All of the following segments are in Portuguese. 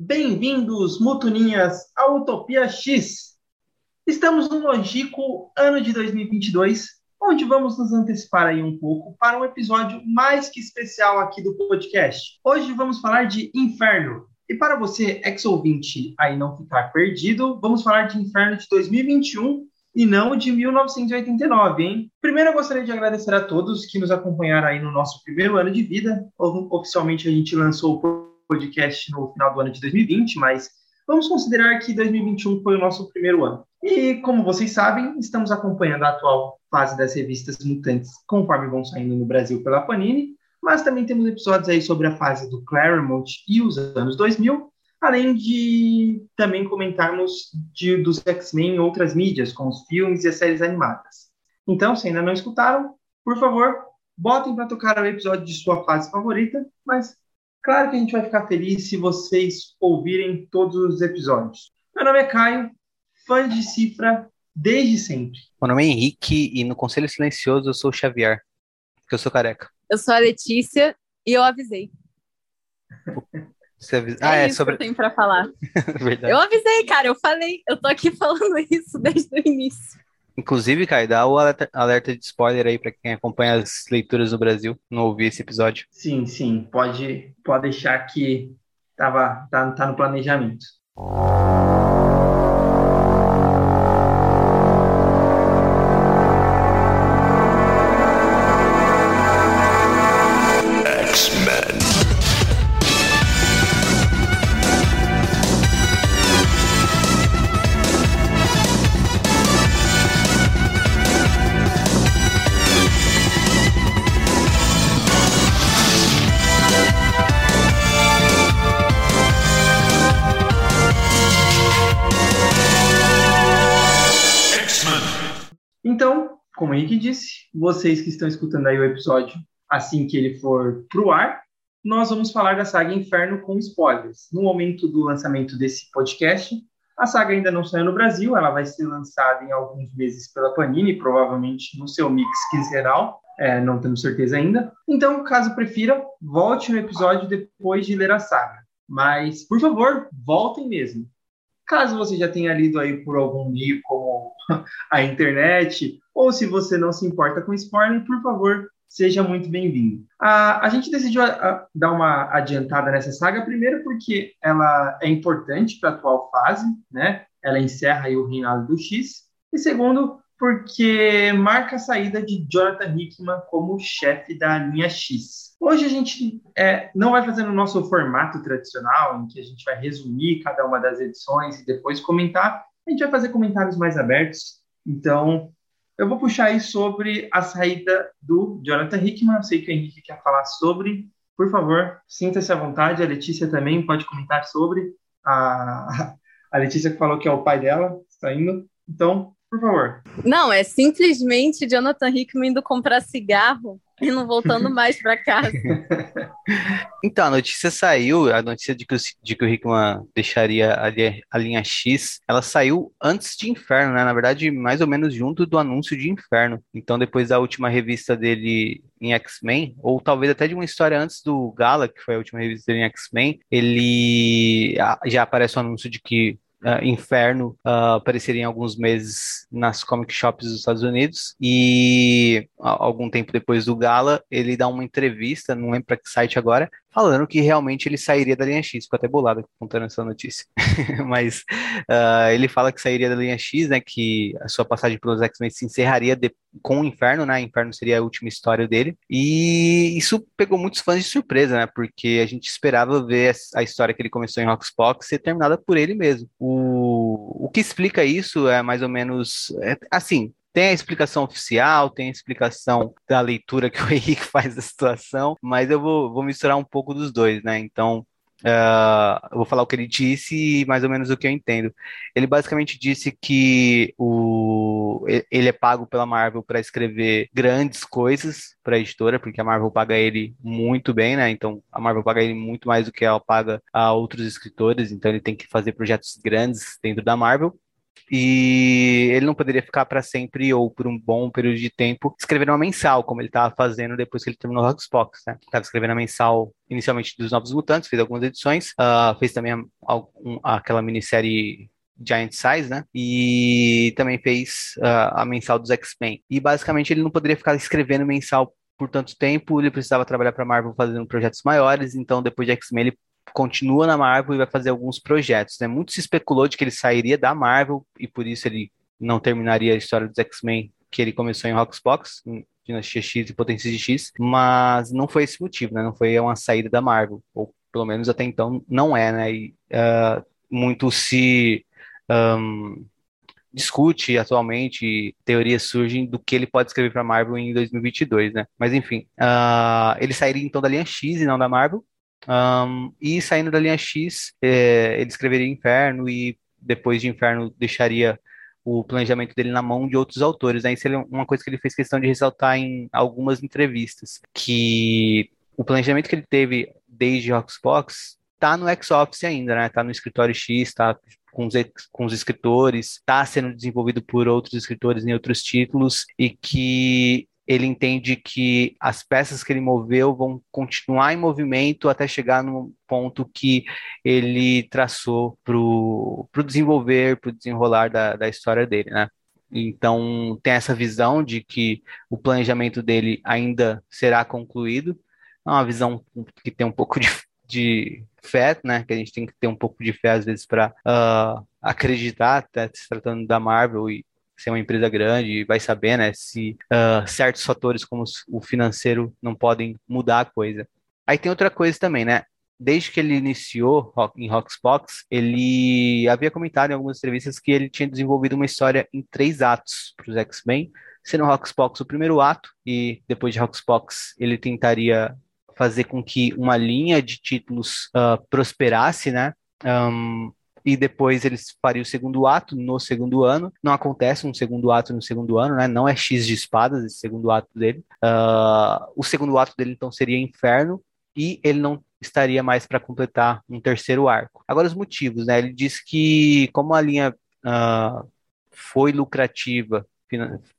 Bem-vindos, mutuninhas, à Utopia X. Estamos no longínquo ano de 2022, onde vamos nos antecipar aí um pouco para um episódio mais que especial aqui do podcast. Hoje vamos falar de Inferno. E para você, ex-ouvinte, aí não ficar perdido, vamos falar de Inferno de 2021 e não de 1989, hein? Primeiro eu gostaria de agradecer a todos que nos acompanharam aí no nosso primeiro ano de vida. Oficialmente a gente lançou o podcast no final do ano de 2020, mas vamos considerar que 2021 foi o nosso primeiro ano. E como vocês sabem, estamos acompanhando a atual fase das revistas mutantes conforme vão saindo no Brasil pela Panini, mas também temos episódios aí sobre a fase do Claremont e os anos 2000, além de também comentarmos de, dos X-Men em outras mídias, como os filmes e as séries animadas. Então, se ainda não escutaram, por favor, botem para tocar o episódio de sua fase favorita, mas claro que a gente vai ficar feliz se vocês ouvirem todos os episódios. Meu nome é Caio, fã de cifra desde sempre. Meu nome é Henrique e no Conselho Silencioso eu sou o Xavier, porque eu sou careca. Eu sou a Letícia e eu avisei. Você avisa... É ah, é isso sobre. que eu tenho pra falar. Eu avisei, cara, eu falei, eu tô aqui falando isso desde o início. Inclusive, Caio, dá o alerta, de spoiler aí pra quem acompanha as leituras no Brasil, não ouvir esse episódio. Sim, sim, pode, pode deixar que tava, tá, tá no planejamento. Vocês que estão escutando aí o episódio assim que ele for pro ar, nós vamos falar da saga Inferno com spoilers. No momento do lançamento desse podcast, a saga ainda não saiu no Brasil, ela vai ser lançada em alguns meses pela Panini, provavelmente no seu mix quinzenal, é, não temos certeza ainda. Então, caso prefira, volte no episódio depois de ler a saga. Mas, por favor, voltem mesmo. Caso você já tenha lido aí por algum meio, como a internet, ou se você não se importa com spoiler, por favor, seja muito bem-vindo. A, a gente decidiu a- a- dar uma adiantada nessa saga, primeiro porque ela é importante para a atual fase, né? Ela encerra aí o reinado do X. E segundo, porque marca a saída de Jonathan Hickman como chefe da linha X. Hoje a gente é, não vai fazer no nosso formato tradicional, em que a gente vai resumir cada uma das edições e depois comentar. A gente vai fazer comentários mais abertos. Então, eu vou puxar aí sobre a saída do Jonathan Hickman. Eu sei que o Henrique quer falar sobre. Por favor, sinta-se à vontade. A Letícia também pode comentar sobre. A, a Letícia que falou que é o pai dela, saindo. Então, por favor. Não, é simplesmente Jonathan Hickman indo comprar cigarro e não voltando mais pra casa. Então, a notícia saiu, a notícia de que o, de que o Hickman deixaria a, a linha X, ela saiu antes de Inferno, né? Na verdade, mais ou menos junto do anúncio de Inferno. Então, depois da última revista dele em X-Men, ou talvez até de uma história antes do Gala, que foi a última revista dele em X-Men, ele já aparece o anúncio de que ah, Inferno ah, apareceria em alguns meses nas comic shops dos Estados Unidos. E a- algum tempo depois do Gala ele dá uma entrevista, não lembro para que site agora, falando que realmente ele sairia da linha X. Ficou até bolado contando essa notícia. Mas ah, ele fala que sairia da linha X, né? Que a sua passagem pelos X-Men se encerraria de- com o Inferno, né? Inferno seria a última história dele. E isso pegou muitos fãs de surpresa, né? Porque a gente esperava ver a história que ele começou em Roxbox ser terminada por ele mesmo. O, o que explica isso é mais ou menos é, assim. Tem a explicação oficial, tem a explicação da leitura que o Henrique faz da situação, mas eu vou, vou misturar um pouco dos dois, né? Então, ah, eu vou falar o que ele disse e mais ou menos o que eu entendo. Ele basicamente disse que o, ele é pago pela Marvel para escrever grandes coisas para a editora, porque a Marvel paga ele muito bem, né? Então, a Marvel paga ele muito mais do que ela paga a outros escritores, então ele tem que fazer projetos grandes dentro da Marvel. E ele não poderia ficar para sempre ou por um bom período de tempo escrevendo uma mensal, como ele estava fazendo depois que ele terminou Roxbox, né? Estava escrevendo a mensal inicialmente dos Novos Mutantes, fez algumas edições, uh, fez também aquela minissérie Giant Size, né? E também fez uh, a mensal dos X-Men. E basicamente ele não poderia ficar escrevendo mensal por tanto tempo, ele precisava trabalhar para Marvel fazendo projetos maiores, então depois de X-Men ele continua na Marvel e vai fazer alguns projetos, né? Muito se especulou de que ele sairia da Marvel e por isso ele não terminaria a história dos X-Men que ele começou em Roxbox, Dinastia X e Potência de X, mas não foi esse motivo, né? Não foi uma saída da Marvel, ou pelo menos até então não é, né? E uh, muito se um, discute atualmente, teorias surgem do que ele pode escrever para Marvel em 2022, né? Mas enfim, uh, ele sairia então da linha X e não da Marvel. Um, e saindo da linha X, é, ele escreveria Inferno e depois de Inferno deixaria o planejamento dele na mão de outros autores. Né? Isso é uma coisa que ele fez questão de ressaltar em algumas entrevistas, que o planejamento que ele teve desde Roxbox está no X-Office ainda, né? Tá no escritório X, está com os, com os escritores, está sendo desenvolvido por outros escritores em outros títulos e que ele entende que as peças que ele moveu vão continuar em movimento até chegar no ponto que ele traçou para o desenvolver, para o desenrolar da, da história dele, né? Então, tem essa visão de que o planejamento dele ainda será concluído. É uma visão que tem um pouco de, de fé, né? Que a gente tem que ter um pouco de fé, às vezes, para uh, acreditar, até se tratando da Marvel e ser uma empresa grande, vai saber, né, se uh, certos fatores como o financeiro não podem mudar a coisa. Aí tem outra coisa também, né? Desde que ele iniciou em Roxbox, ele havia comentado em algumas entrevistas que ele tinha desenvolvido uma história em três atos para os X-Men, sendo Roxbox o primeiro ato, e depois de Roxbox ele tentaria fazer com que uma linha de títulos uh, prosperasse, né? Um, e depois eles fariam o segundo ato no segundo ano. Não acontece um segundo ato no segundo ano, né? Não é X de espadas esse segundo ato dele. Uh, o segundo ato dele então seria Inferno e ele não estaria mais para completar um terceiro arco. Agora os motivos, né? Ele diz que como a linha uh, foi lucrativa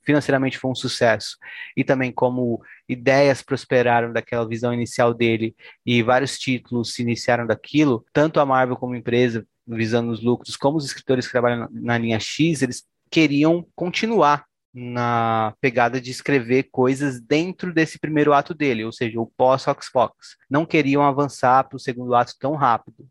financeiramente foi um sucesso e também como ideias prosperaram daquela visão inicial dele e vários títulos se iniciaram daquilo, tanto a Marvel como empresa visando os lucros, como os escritores que trabalham na linha X, eles queriam continuar na pegada de escrever coisas dentro desse primeiro ato dele, ou seja, o pós-Foxbox. Não queriam avançar para o segundo ato tão rápido.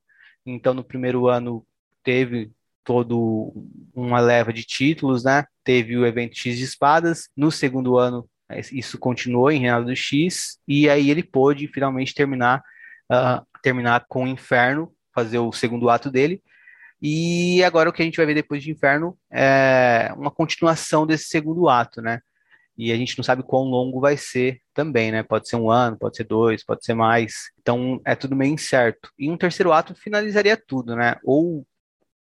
Então, no primeiro ano, teve todo uma leva de títulos, né? Teve o evento X de Espadas. No segundo ano, isso continuou em Reinado do X. E aí ele pôde finalmente terminar, uh, terminar com o Inferno, fazer o segundo ato dele. E agora o que a gente vai ver depois de Inferno é uma continuação desse segundo ato, né? E a gente não sabe quão longo vai ser também, né? Pode ser um ano, pode ser dois, pode ser mais. Então é tudo meio incerto. E um terceiro ato finalizaria tudo, né? Ou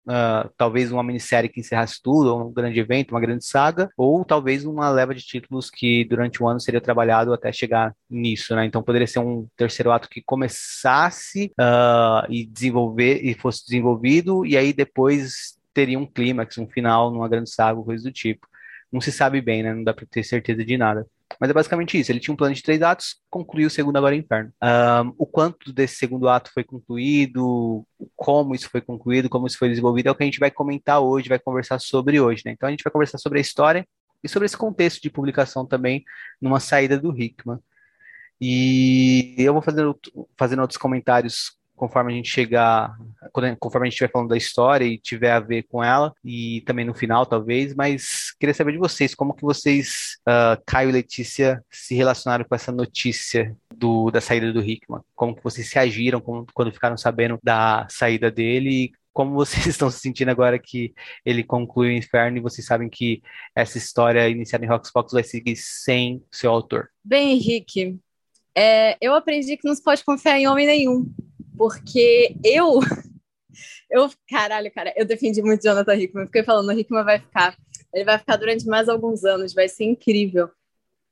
uh, talvez uma minissérie que encerrasse tudo, ou um grande evento, uma grande saga, ou talvez uma leva de títulos que durante o ano seria trabalhado até chegar nisso, né? Então poderia ser um terceiro ato que começasse uh, e desenvolver e fosse desenvolvido, e aí depois teria um clímax, um final numa grande saga, coisa do tipo. Não se sabe bem, né? Não dá para ter certeza de nada. Mas é basicamente isso. Ele tinha um plano de três atos, concluiu o segundo agora Inferno. Um, o quanto desse segundo ato foi concluído, como isso foi concluído, como isso foi desenvolvido, é o que a gente vai comentar hoje, vai conversar sobre hoje. Né? Então a gente vai conversar sobre a história e sobre esse contexto de publicação também numa saída do Hickman. E eu vou fazendo, fazendo outros comentários conforme a gente chegar, conforme a gente estiver falando da história e tiver a ver com ela, e também no final, talvez, mas queria saber de vocês, como que vocês, uh, Caio e Letícia, se relacionaram com essa notícia do, da saída do Hickman? Como que vocês se agiram como, quando ficaram sabendo da saída dele como vocês estão se sentindo agora que ele conclui o Inferno e vocês sabem que essa história iniciada em Roxbox vai seguir sem seu autor? Bem, Henrique, é, eu aprendi que não se pode confiar em homem nenhum. Porque eu. Eu, caralho, cara, eu defendi muito Jonathan Hickman. Fiquei falando, o Hickman vai ficar. Ele vai ficar durante mais alguns anos, vai ser incrível.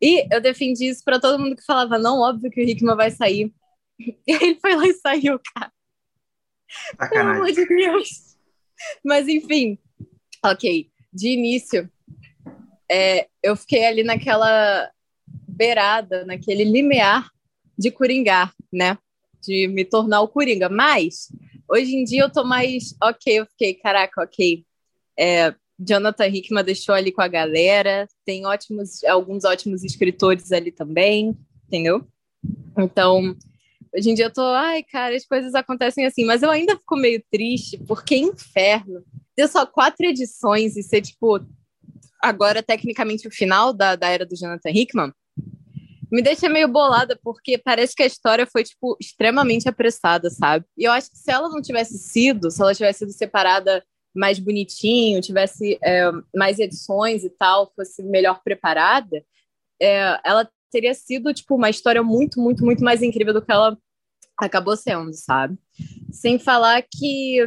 E eu defendi isso para todo mundo que falava, não, óbvio que o Hickman vai sair. E ele foi lá e saiu, cara. Pelo amor de Deus. Mas enfim, ok. de início, é, eu fiquei ali naquela beirada, naquele limiar de coringar, né? De me tornar o coringa. Mas, hoje em dia, eu tô mais. Ok, eu fiquei, caraca, ok. É, Jonathan Hickman deixou ali com a galera, tem ótimos, alguns ótimos escritores ali também, entendeu? Então, hoje em dia eu tô, ai, cara, as coisas acontecem assim, mas eu ainda fico meio triste, porque inferno. Deu só quatro edições e ser, tipo, agora tecnicamente o final da, da era do Jonathan Hickman, me deixa meio bolada, porque parece que a história foi, tipo, extremamente apressada, sabe? E eu acho que se ela não tivesse sido, se ela tivesse sido separada mais bonitinho, tivesse é, mais edições e tal, fosse melhor preparada, é, ela teria sido, tipo, uma história muito, muito, muito mais incrível do que ela acabou sendo, sabe? Sem falar que,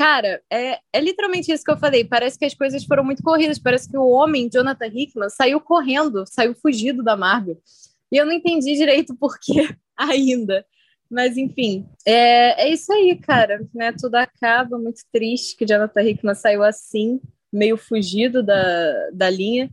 cara, é, é literalmente isso que eu falei. Parece que as coisas foram muito corridas. Parece que o homem, Jonathan Hickman, saiu correndo, saiu fugido da Marvel. E eu não entendi direito por que ainda. Mas, enfim, é, é isso aí, cara. Né? Tudo acaba, muito triste que Jonathan Hickman saiu assim, meio fugido da, da linha.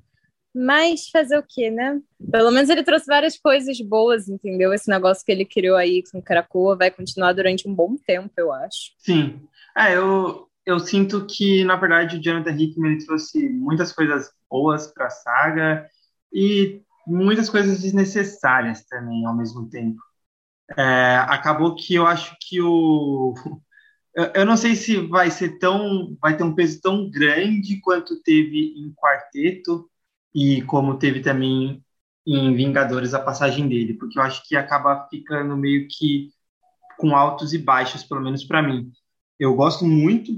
Mas fazer o quê, né? Pelo menos ele trouxe várias coisas boas, entendeu? Esse negócio que ele criou aí com Krakoa vai continuar durante um bom tempo, eu acho. Sim. É, eu, eu sinto que, na verdade, o Jonathan Hickman ele trouxe muitas coisas boas para a saga e muitas coisas desnecessárias também, ao mesmo tempo. É, acabou que eu acho que o. Eu não sei se vai ser tão. vai ter um peso tão grande quanto teve em quarteto e como teve também em Vingadores a passagem dele, porque eu acho que acaba ficando meio que com altos e baixos, pelo menos para mim. Eu gosto muito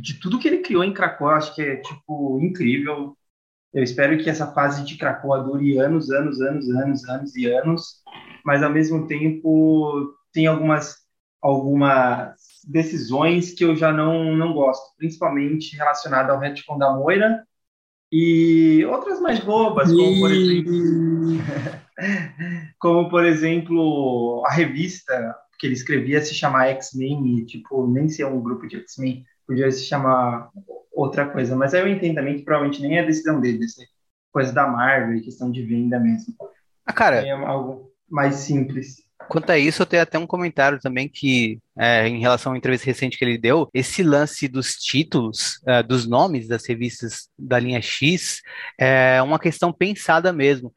de tudo que ele criou em Krakow, acho que é tipo incrível. Eu espero que essa fase de Krakow dure anos, anos, anos, anos, anos e anos, mas ao mesmo tempo tem algumas algumas decisões que eu já não, não gosto, principalmente relacionada ao retcon da Moira e outras mais bobas, como por exemplo, como por exemplo a revista que ele escrevia se chamar X-Men e tipo nem ser um grupo de X-Men, podia se chamar outra coisa. Mas aí eu entendo também que provavelmente nem é decisão dele, deve ser coisa da Marvel, questão de venda mesmo. Ah, cara. É algo mais simples. Quanto a isso, eu tenho até um comentário também que, é, em relação à entrevista recente que ele deu, esse lance dos títulos, é, dos nomes das revistas da linha X, é uma questão pensada mesmo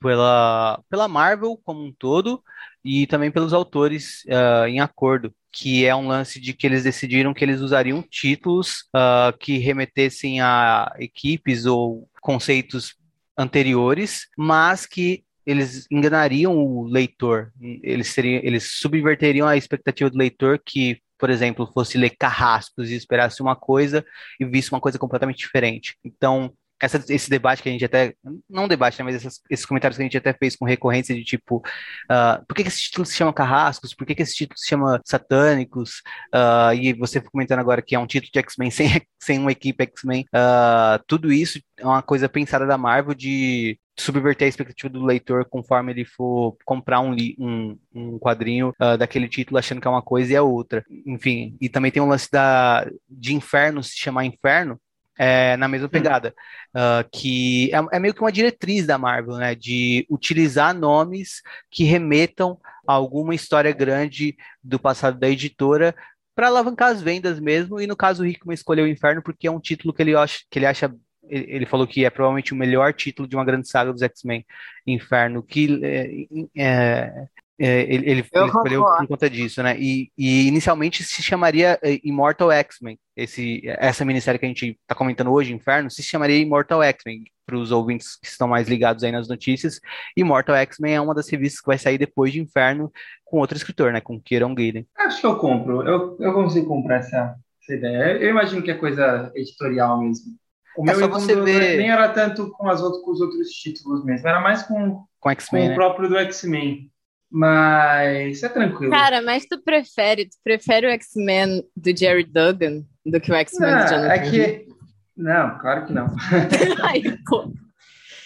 pela, pela Marvel como um todo e também pelos autores uh, em acordo que é um lance de que eles decidiram que eles usariam títulos uh, que remetessem a equipes ou conceitos anteriores, mas que eles enganariam o leitor, eles, seriam, eles subverteriam a expectativa do leitor que, por exemplo, fosse ler Carrascos e esperasse uma coisa e visse uma coisa completamente diferente. Então, essa, esse debate que a gente até, não debate, né, mas esses comentários que a gente até fez com recorrência de tipo, uh, por que, que esse título se chama Carrascos? Por que, que esse título se chama Satânicos? Uh, e você comentando agora que é um título de X-Men sem, sem uma equipe X-Men. Uh, tudo isso é uma coisa pensada da Marvel de subverter a expectativa do leitor conforme ele for comprar um, um, um quadrinho uh, daquele título achando que é uma coisa e é outra. Enfim, e também tem um lance da, de Inferno se chamar Inferno, é, na mesma pegada, uh, que é, é, meio que uma diretriz da Marvel, né, de utilizar nomes que remetam a alguma história grande do passado da editora para alavancar as vendas mesmo, e no caso o Hickman escolheu o Inferno porque é um título que ele acha, que ele acha ele falou que é provavelmente o melhor título de uma grande saga dos X-Men, Inferno, que é, é, é, ele, ele escolheu por conta disso, né? E, e, inicialmente se chamaria eh, Immortal X-Men. Esse, essa minissérie que a gente está comentando hoje, Inferno, se chamaria Immortal X-Men. Para os ouvintes que estão mais ligados aí nas notícias, Immortal X-Men é uma das revistas que vai sair depois de Inferno com outro escritor, né? Com Kieron Gillen. Acho que eu compro. Eu, eu consigo comprar essa, essa ideia. Eu imagino que é coisa editorial mesmo. O é meu você ver... nem era tanto com, as outras, com os outros títulos mesmo, era mais com, com, com o né? próprio do X-Men. Mas é tranquilo. Cara, mas tu prefere, tu prefere o X-Men do Jerry Duggan do que o X-Men do Jonathan? É que. Não, claro que não. Ai, pô.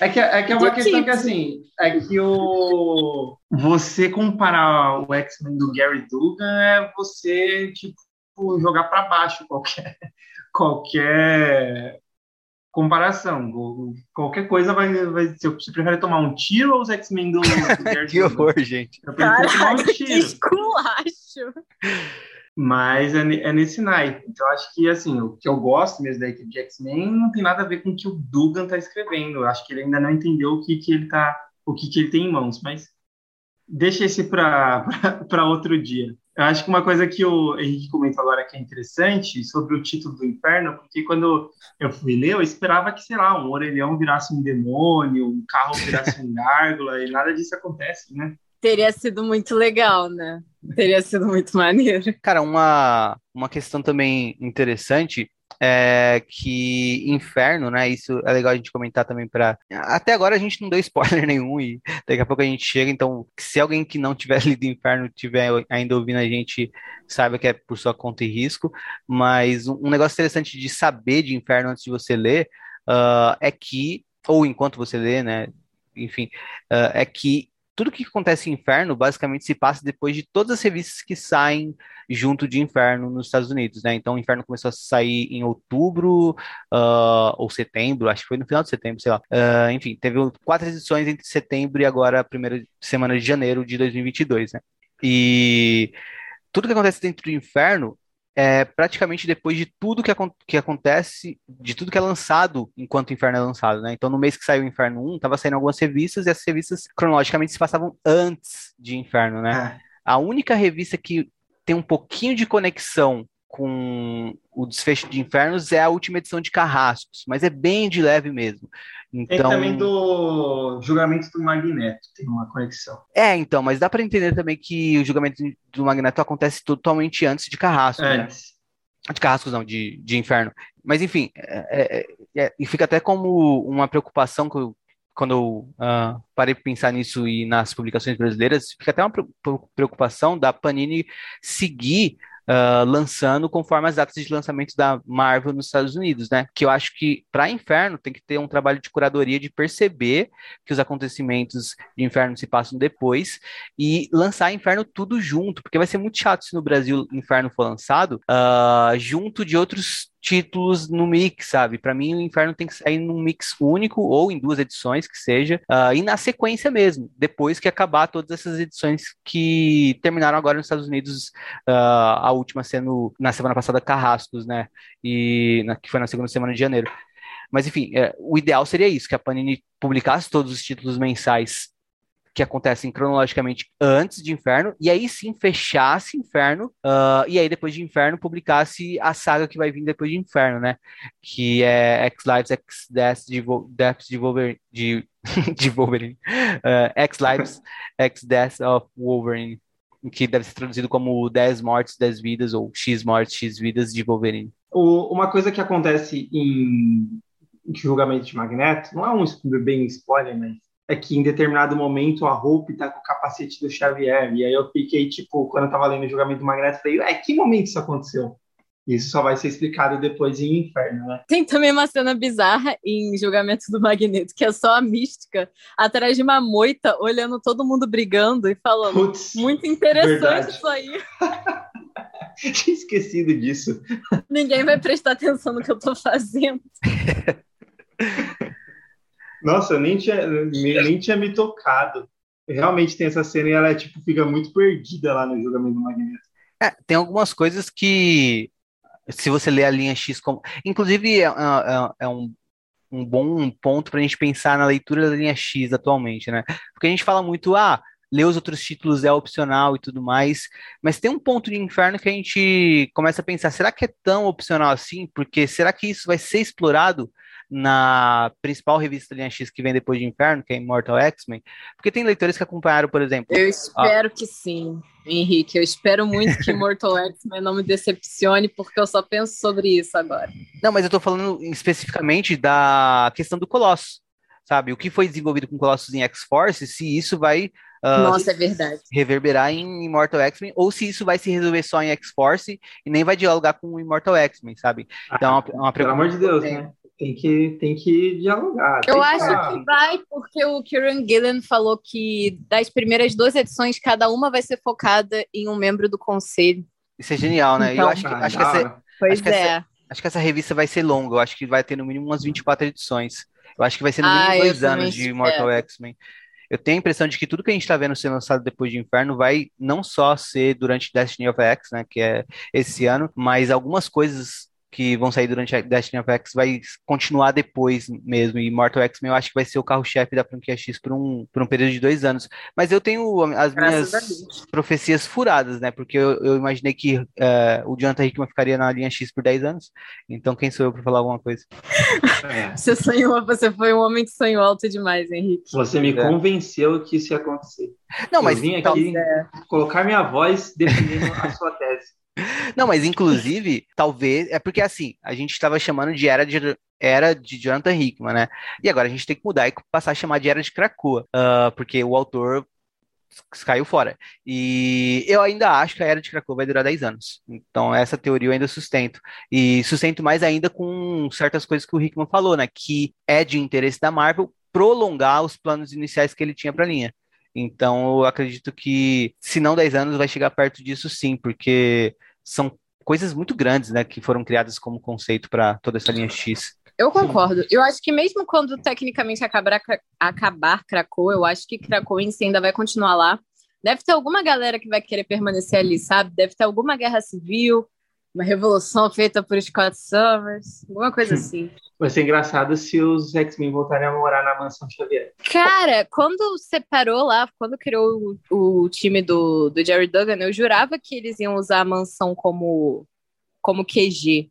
É que, é que é uma do questão tipo. que, assim, é que o... você comparar o X-Men do Gary Dugan é você, tipo, jogar para baixo qualquer, qualquer comparação. Qualquer coisa vai, vai ser. Você prefere tomar um tiro ou os X-Men do, do Que horror, gente. Eu prefiro tomar um Caraca, que tiro. esculacho! Mas é, é nesse naipe. Então, acho que, assim, o que eu gosto mesmo da equipe de X-Men não tem nada a ver com o que o Dugan tá escrevendo. Eu acho que ele ainda não entendeu o que, que ele tá, o que, que ele tem em mãos, mas deixa esse para outro dia. Eu acho que uma coisa que o Henrique comentou agora que é interessante sobre o título do Inferno, porque quando eu fui ler, eu esperava que, sei lá, um orelhão virasse um demônio, um carro virasse um gárgula, e nada disso acontece, né? Teria sido muito legal, né? Teria sido muito maneiro. Cara, uma, uma questão também interessante é que Inferno, né? Isso é legal a gente comentar também para. Até agora a gente não deu spoiler nenhum e daqui a pouco a gente chega. Então, se alguém que não tiver lido Inferno tiver ainda ouvindo a gente, saiba que é por sua conta e risco. Mas um negócio interessante de saber de Inferno antes de você ler ah, é que, ou enquanto você lê, né? Enfim, ah, é que tudo que acontece em Inferno basicamente se passa depois de todas as revistas que saem junto de Inferno nos Estados Unidos, né? Então, Inferno começou a sair em outubro ah, ou setembro, acho que foi no final de setembro, sei lá. Ah, enfim, teve quatro edições entre setembro e agora a primeira semana de janeiro de 2022, né? E tudo que acontece dentro do Inferno é praticamente depois de tudo que, acon- que acontece, de tudo que é lançado enquanto o Inferno é lançado, né? Então, no mês que saiu o Inferno 1, tava saindo algumas revistas e essas revistas cronologicamente se passavam antes de Inferno, né? A única revista que tem um pouquinho de conexão com o desfecho de Infernos é a última edição de Carrascos, mas é bem de leve mesmo. Então, também do julgamento do Magneto, tem uma conexão. é, então, mas dá para entender também que o julgamento do Magneto acontece totalmente antes de Carrascos, né? Antes. De Carrascos não, de, de Inferno. Mas enfim, é- é- é- e fica até como uma preocupação que eu- quando eu ah, parei para pensar nisso e nas publicações brasileiras, fica até uma pre- preocupação da Panini seguir ah, lançando conforme as datas de lançamento da Marvel nos Estados Unidos, né? Que eu acho que para Inferno tem que ter um trabalho de curadoria de perceber que os acontecimentos de Inferno se passam depois e lançar Inferno tudo junto, porque vai ser muito chato se no Brasil Inferno for lançado ah, junto de outros títulos no mix, sabe? Para mim, o Inferno tem que sair num mix único ou em duas edições que seja, ah, e na sequência mesmo, depois que acabar todas essas edições que terminaram agora nos Estados Unidos, ah, a última sendo na semana passada Carrascos, né? E na- que foi na segunda semana de janeiro. Mas enfim, é, o ideal seria isso, que a Panini publicasse todos os títulos mensais que acontecem cronologicamente antes de Inferno, e aí sim fechasse Inferno, ah, e aí depois de Inferno publicasse a saga que vai vir depois de Inferno, né? Que é X-Lives, X-Deaths de, Deaths de Wolverine, de, de Wolverine, Ah, X-Lives, X-Deaths of Wolverine, que deve ser traduzido como 10 mortes, 10 vidas, ou X mortes, X vidas de Wolverine. O- uma coisa que acontece em, em julgamento de Magneto, não é um bem spoiler, mas é que em determinado momento a Hope tá com o capacete do Xavier. E aí eu fiquei, tipo, quando eu tava lendo o julgamento do Magneto, eu falei, é, que momento isso aconteceu? Isso só vai ser explicado depois em Inferno, né? Tem também uma cena bizarra em Julgamento do Magneto, que é só a mística atrás de uma moita, olhando todo mundo brigando e falando. Putz, Muito interessante Verdade. isso aí. tinha esquecido disso. Ninguém vai prestar atenção no que eu tô fazendo. Nossa, eu nem tinha, nem, nem tinha me tocado. Realmente tem essa cena e ela, tipo, fica muito perdida lá no julgamento do Magneto. É, tem algumas coisas que, se você ler a linha X como. Inclusive, é, é- é um, um bom ponto para a gente pensar na leitura da linha X atualmente, né? Porque a gente fala muito, ah, ler os outros títulos é opcional e tudo mais, mas tem um ponto de inferno que a gente começa a pensar, será que é tão opcional assim? Porque será que isso vai ser explorado na principal revista da linha X que vem depois de Inferno, que é Immortal X-Men? Porque tem leitores que acompanharam, por exemplo, Eu espero que sim, Henrique. Eu espero muito que Mortal X-Men não me decepcione, porque eu só penso sobre isso agora. Não, mas eu tô falando especificamente da questão do Colossus, sabe? O que foi desenvolvido com Colossus em X-Force, se isso vai ah, Nossa, é verdade. reverberar em Immortal X-Men, ou se isso vai se resolver só em X-Force e nem vai dialogar com o Immortal X-Men, sabe? Então é uma, é uma Pelo pergunta. amor de Deus, tenho. né? Tem que, tem que dialogar. Eu tem acho falar. que vai, porque o Kieran Gillen falou que das primeiras duas edições, cada uma vai ser focada em um membro do conselho. Isso é genial, né? E eu Então, acho que, acho que essa. Pois Acho que é. acho que essa revista vai ser longa, eu acho que vai ter no mínimo umas 24 edições. Eu acho que vai ser no mínimo Ah, dois anos de. Mortal X-Men. Eu tenho a impressão de que tudo que a gente tá vendo ser lançado depois de Inferno vai não só ser durante Destiny of X, né, que é esse ano, mas algumas coisas que vão sair durante a Destiny of X vai continuar depois mesmo. E Mortal X-Men eu acho que vai ser o carro-chefe da franquia X por um, por um período de dois anos. Mas eu tenho as Graças minhas profecias furadas, né? Porque eu, eu imaginei que eh, o Jonathan Hickman ficaria na linha X por 10 anos. Então quem sou eu para falar alguma coisa? É. Você sonhou, você foi um homem que sonhou alto demais, Henrique. Você me É. convenceu que isso ia acontecer. Não, mas eu vim tal- aqui É. colocar minha voz defendendo a sua tese. Não, mas inclusive, talvez. É porque assim, a gente estava chamando de era de, era de Jonathan Hickman, né? E agora a gente tem que mudar e passar a chamar de era de Krakoa, ah, porque o autor caiu fora. E eu ainda acho que a era de Krakoa vai durar 10 anos. Então, essa teoria eu ainda sustento. E sustento mais ainda com certas coisas que o Hickman falou, né? Que é de interesse da Marvel prolongar os planos iniciais que ele tinha para a linha. Então, eu acredito que, se não 10 anos, vai chegar perto disso sim, porque são coisas muito grandes, né, que foram criadas como conceito para toda essa linha X. Eu concordo. Eu acho que mesmo quando tecnicamente acabar, acabar Krakow, eu acho que Krakow em si ainda vai continuar lá. Deve ter alguma galera que vai querer permanecer ali, sabe? Deve ter alguma guerra civil, uma revolução feita por Scott Summers, alguma coisa assim. Vai ser engraçado se os X-Men voltarem a morar na mansão Xavier. Cara, quando separou lá, quando criou o, o time do, do Jerry Duggan, eu jurava que eles iam usar a mansão como, como QG.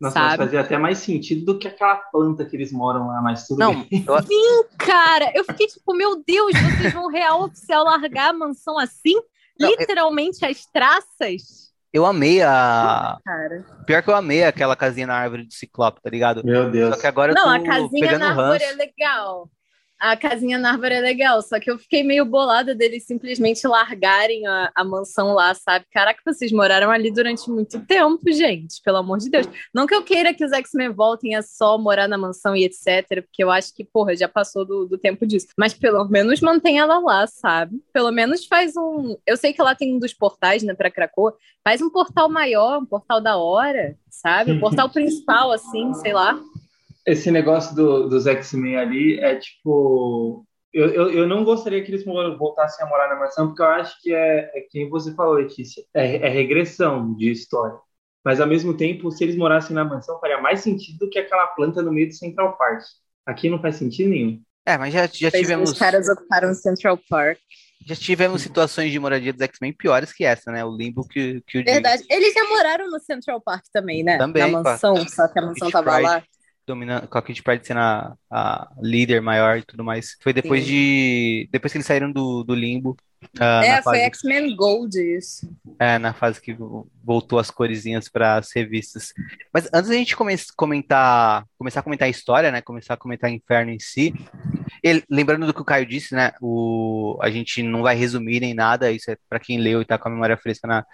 Nossa, mas Sabe? fazia até mais sentido do que aquela planta que eles moram lá, mas tudo Não, bem. eu- Sim, cara, eu fiquei tipo, meu Deus, vocês vão real oficial largar a mansão assim? Não, eu- Literalmente as traças? Eu amei a. Cara. Pior que eu amei aquela casinha na árvore do Ciclope, tá ligado? Meu Deus. Só que agora eu Não, tô a casinha pegando na árvore é ranço. legal. A casinha na árvore é legal, só que eu fiquei meio bolada deles simplesmente largarem a, a mansão lá, sabe? Caraca, vocês moraram ali durante muito tempo, gente, pelo amor de Deus. Não que eu queira que os X-Men voltem a só morar na mansão e etc, porque eu acho que, porra, já passou do, do tempo disso. Mas pelo menos mantém ela lá, sabe? Pelo menos faz um. Eu sei que lá tem um dos portais, né, pra Krakoa. Faz um portal maior, um portal da hora, sabe? Um portal principal, assim, sei lá. Esse negócio do- dos X-Men ali é tipo. Eu, eu, eu não gostaria que eles voltassem a morar na mansão, porque eu acho que é, é quem você falou, Letícia. É, é regressão de história. Mas ao mesmo tempo, se eles morassem na mansão, faria mais sentido do que aquela planta no meio do Central Park. Aqui não faz sentido nenhum. É, mas já, já tivemos, Os caras ocuparam Central Park. já tivemos situações de moradia dos X-Men piores que essa, né? O limbo que, que o Verdade. Eles já moraram no Central Park também, né? Também, Na pá. mansão, só que a mansão tava Pryde. lá. Dominando, com a Kitty Pryde sendo a, a líder maior e tudo mais. Foi depois Sim. de. Depois que eles saíram do, do limbo. ah, É, foi X-Men Gold isso. é, na fase que vo- voltou as coresinhas para as revistas. Mas antes da gente come comentar, começar a comentar a história, né? Começar a comentar Inferno em si. Ele- lembrando do que o Caio disse, né? O, a gente não vai resumir nem nada, isso é para quem leu e tá com a memória fresca na.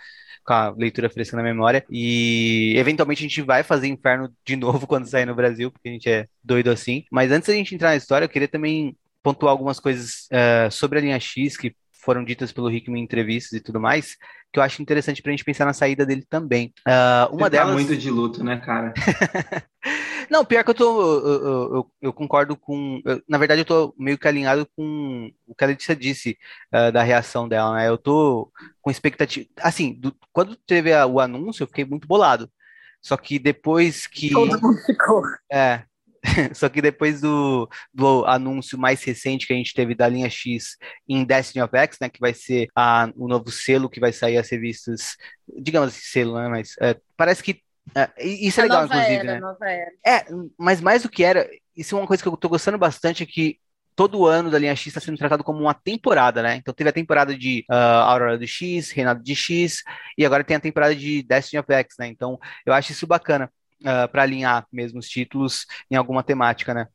Com a leitura fresca na memória. E eventualmente a gente vai fazer Inferno de novo quando sair no Brasil, porque a gente é doido assim. Mas antes da gente entrar na história, eu queria também pontuar algumas coisas eh, sobre a linha X que foram ditas pelo Hickman em entrevistas e tudo mais, que eu acho interessante pra gente pensar na saída dele também. Ah, uma Você tá delas. muito de luto, né, cara? Não, pior que eu tô. Eu, eu- eu- eu concordo com. eu- na verdade, eu tô meio que alinhado com o que a Letícia disse ah, da reação dela, né? Eu tô com expectativa. Assim, do- quando teve a- o anúncio, eu fiquei muito bolado. Só que depois que. Todo mundo ficou. É. Só que depois do, do anúncio mais recente que a gente teve da linha X em Destiny of X, né, que vai ser a, o novo selo que vai sair as revistas, digamos assim, selo, né, mas é, parece que é, isso é a legal, inclusive, era, né? É, mas mais do que era, isso é uma coisa que eu tô gostando bastante, é que todo ano da linha X está sendo tratado como uma temporada, né? Então teve a temporada de ah, Aurora do X, Reinado de X, e agora tem a temporada de Destiny of X, né? Então eu acho isso bacana para alinhar mesmo os títulos em alguma temática, né?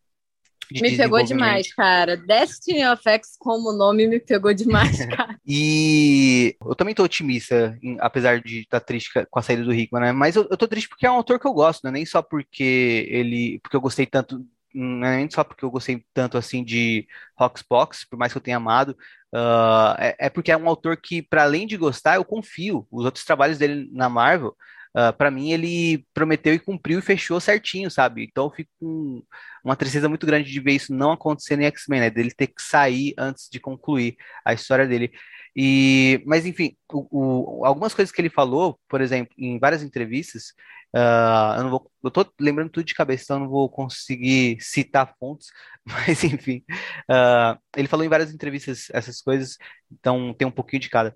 De Me pegou demais, cara. Destiny of X como nome me pegou demais, cara. E eu também tô otimista, em- apesar de estar triste com a saída do Hickman, né? Mas eu, eu tô triste porque é um autor que eu gosto, né? Nem só porque ele, porque eu gostei tanto, não é nem só porque eu gostei tanto assim de Roxbox, por mais que eu tenha amado, ah, é, é porque é um autor que, para além de gostar, eu confio. Os outros trabalhos dele na Marvel, uh, para mim ele prometeu e cumpriu e fechou certinho, sabe? Então eu fico com uma tristeza muito grande de ver isso não acontecer em X-Men, né? Dele ter que sair antes de concluir a história dele. E, mas enfim, o, o, algumas coisas que ele falou, por exemplo, em várias entrevistas, uh, eu não vou, eu tô lembrando tudo de cabeça, então eu não vou conseguir citar fontes, mas enfim, uh, ele falou em várias entrevistas essas coisas, então tem um pouquinho de cada.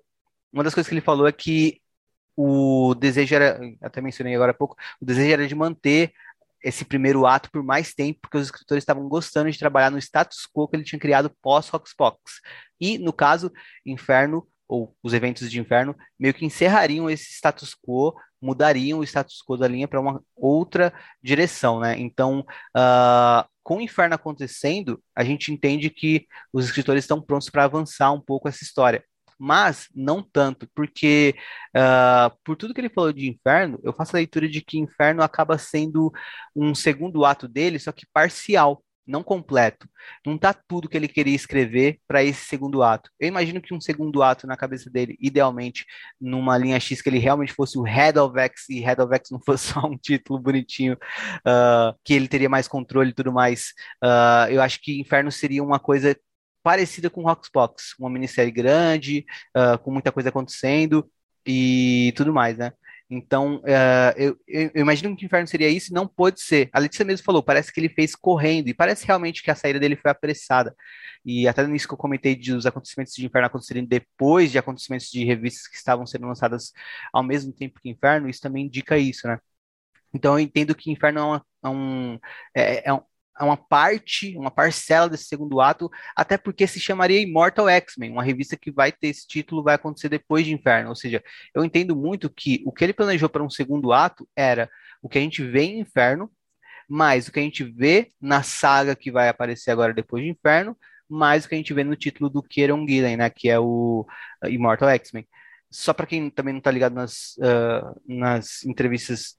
Uma das coisas que ele falou é que o desejo era, até mencionei agora há pouco, o desejo era de manter esse primeiro ato por mais tempo, porque os escritores estavam gostando de trabalhar no status quo que ele tinha criado pós-Roxbox. E, no caso, Inferno, ou os eventos de Inferno, meio que encerrariam esse status quo, mudariam o status quo da linha para uma outra direção, né? Então, uh, com o Inferno acontecendo, a gente entende que os escritores estão prontos para avançar um pouco essa história mas não tanto, porque uh, por tudo que ele falou de inferno, eu faço a leitura de que inferno acaba sendo um segundo ato dele, só que parcial, não completo. Não está tudo que ele queria escrever para esse segundo ato. Eu imagino que um segundo ato na cabeça dele, idealmente, numa linha X, que ele realmente fosse o Head of X e Head of X não fosse só um título bonitinho, uh, que ele teria mais controle e tudo mais. Uh, eu acho que Inferno seria uma coisa parecida com Roxbox, uma minissérie grande, uh, com muita coisa acontecendo e tudo mais, né? Então, uh, eu, eu, imagino que o inferno seria isso e não pode ser. A Letícia mesmo falou, parece que ele fez correndo, e parece realmente que a saída dele foi apressada. E até nisso que eu comentei de os acontecimentos de inferno acontecerem depois de acontecimentos de revistas que estavam sendo lançadas ao mesmo tempo que inferno, isso também indica isso, né? Então eu entendo que inferno é, uma, é um, é, é, um, uma parte, uma parcela desse segundo ato, até porque se chamaria Immortal X-Men, uma revista que vai ter esse título, vai acontecer depois de Inferno. Ou seja, eu entendo muito que o que ele planejou para um segundo ato era o que a gente vê em Inferno, mais o que a gente vê na saga que vai aparecer agora depois de Inferno, mais o que a gente vê no título do Kieron Gillen, né, que é o Immortal X-Men. Só para quem também não está ligado nas, uh, nas entrevistas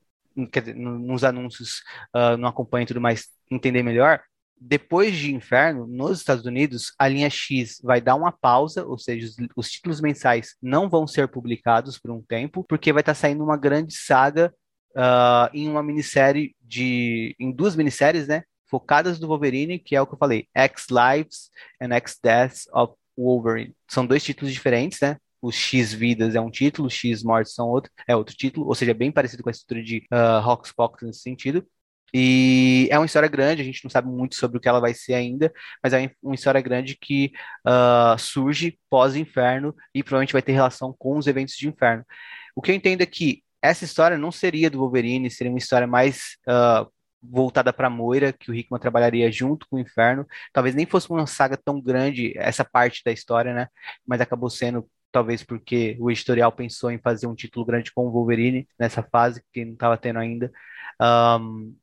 quer dizer, nos anúncios, uh, não acompanha e tudo mais, entender melhor, depois de Inferno, nos Estados Unidos, a linha X vai dar uma pausa, ou seja, os, os títulos mensais não vão ser publicados por um tempo, porque vai estar tá saindo uma grande saga uh, em uma minissérie de. em duas minisséries, né? Focadas no Wolverine, que é o que eu falei, X Lives and X Deaths of Wolverine. São dois títulos diferentes, né? o X Vidas é um título, X Mortes são outro, é outro título, ou seja, bem parecido com a estrutura de uh, Roxbox nesse sentido. E é uma história grande, a gente não sabe muito sobre o que ela vai ser ainda, mas é uma história grande que uh, surge pós-inferno e provavelmente vai ter relação com os eventos de inferno. O que eu entendo é que essa história não seria do Wolverine, seria uma história mais uh, voltada para Moira, que o Hickman trabalharia junto com o Inferno. Talvez nem fosse uma saga tão grande essa parte da história, né? Mas acabou sendo talvez porque o editorial pensou em fazer um título grande com o Wolverine nessa fase que não estava tendo ainda. Um,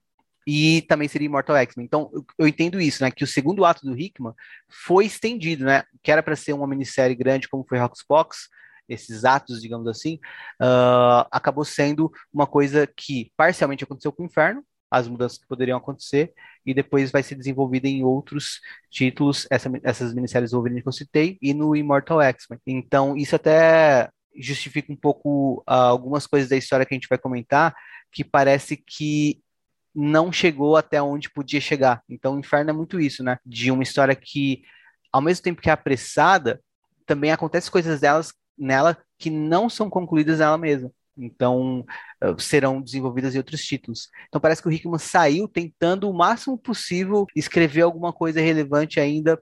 e também seria Immortal X-Men. Então, eu, entendo isso, né? Que o segundo ato do Hickman foi estendido, né? Que era para ser uma minissérie grande, como foi Roxbox, esses atos, digamos assim, uh, acabou sendo uma coisa que parcialmente aconteceu com o Inferno, as mudanças que poderiam acontecer, e depois vai ser desenvolvida em outros títulos, essa, essas minisséries Wolverine que eu citei, e no Immortal X-Men. Então, isso até justifica um pouco uh, algumas coisas da história que a gente vai comentar, que parece que não chegou até onde podia chegar. Então, o Inferno é muito isso, né? De uma história que, ao mesmo tempo que é apressada, também acontece coisas delas nela que não são concluídas nela mesma. Então, eh, serão desenvolvidas em outros títulos. Então, parece que o Hickman saiu tentando o máximo possível escrever alguma coisa relevante ainda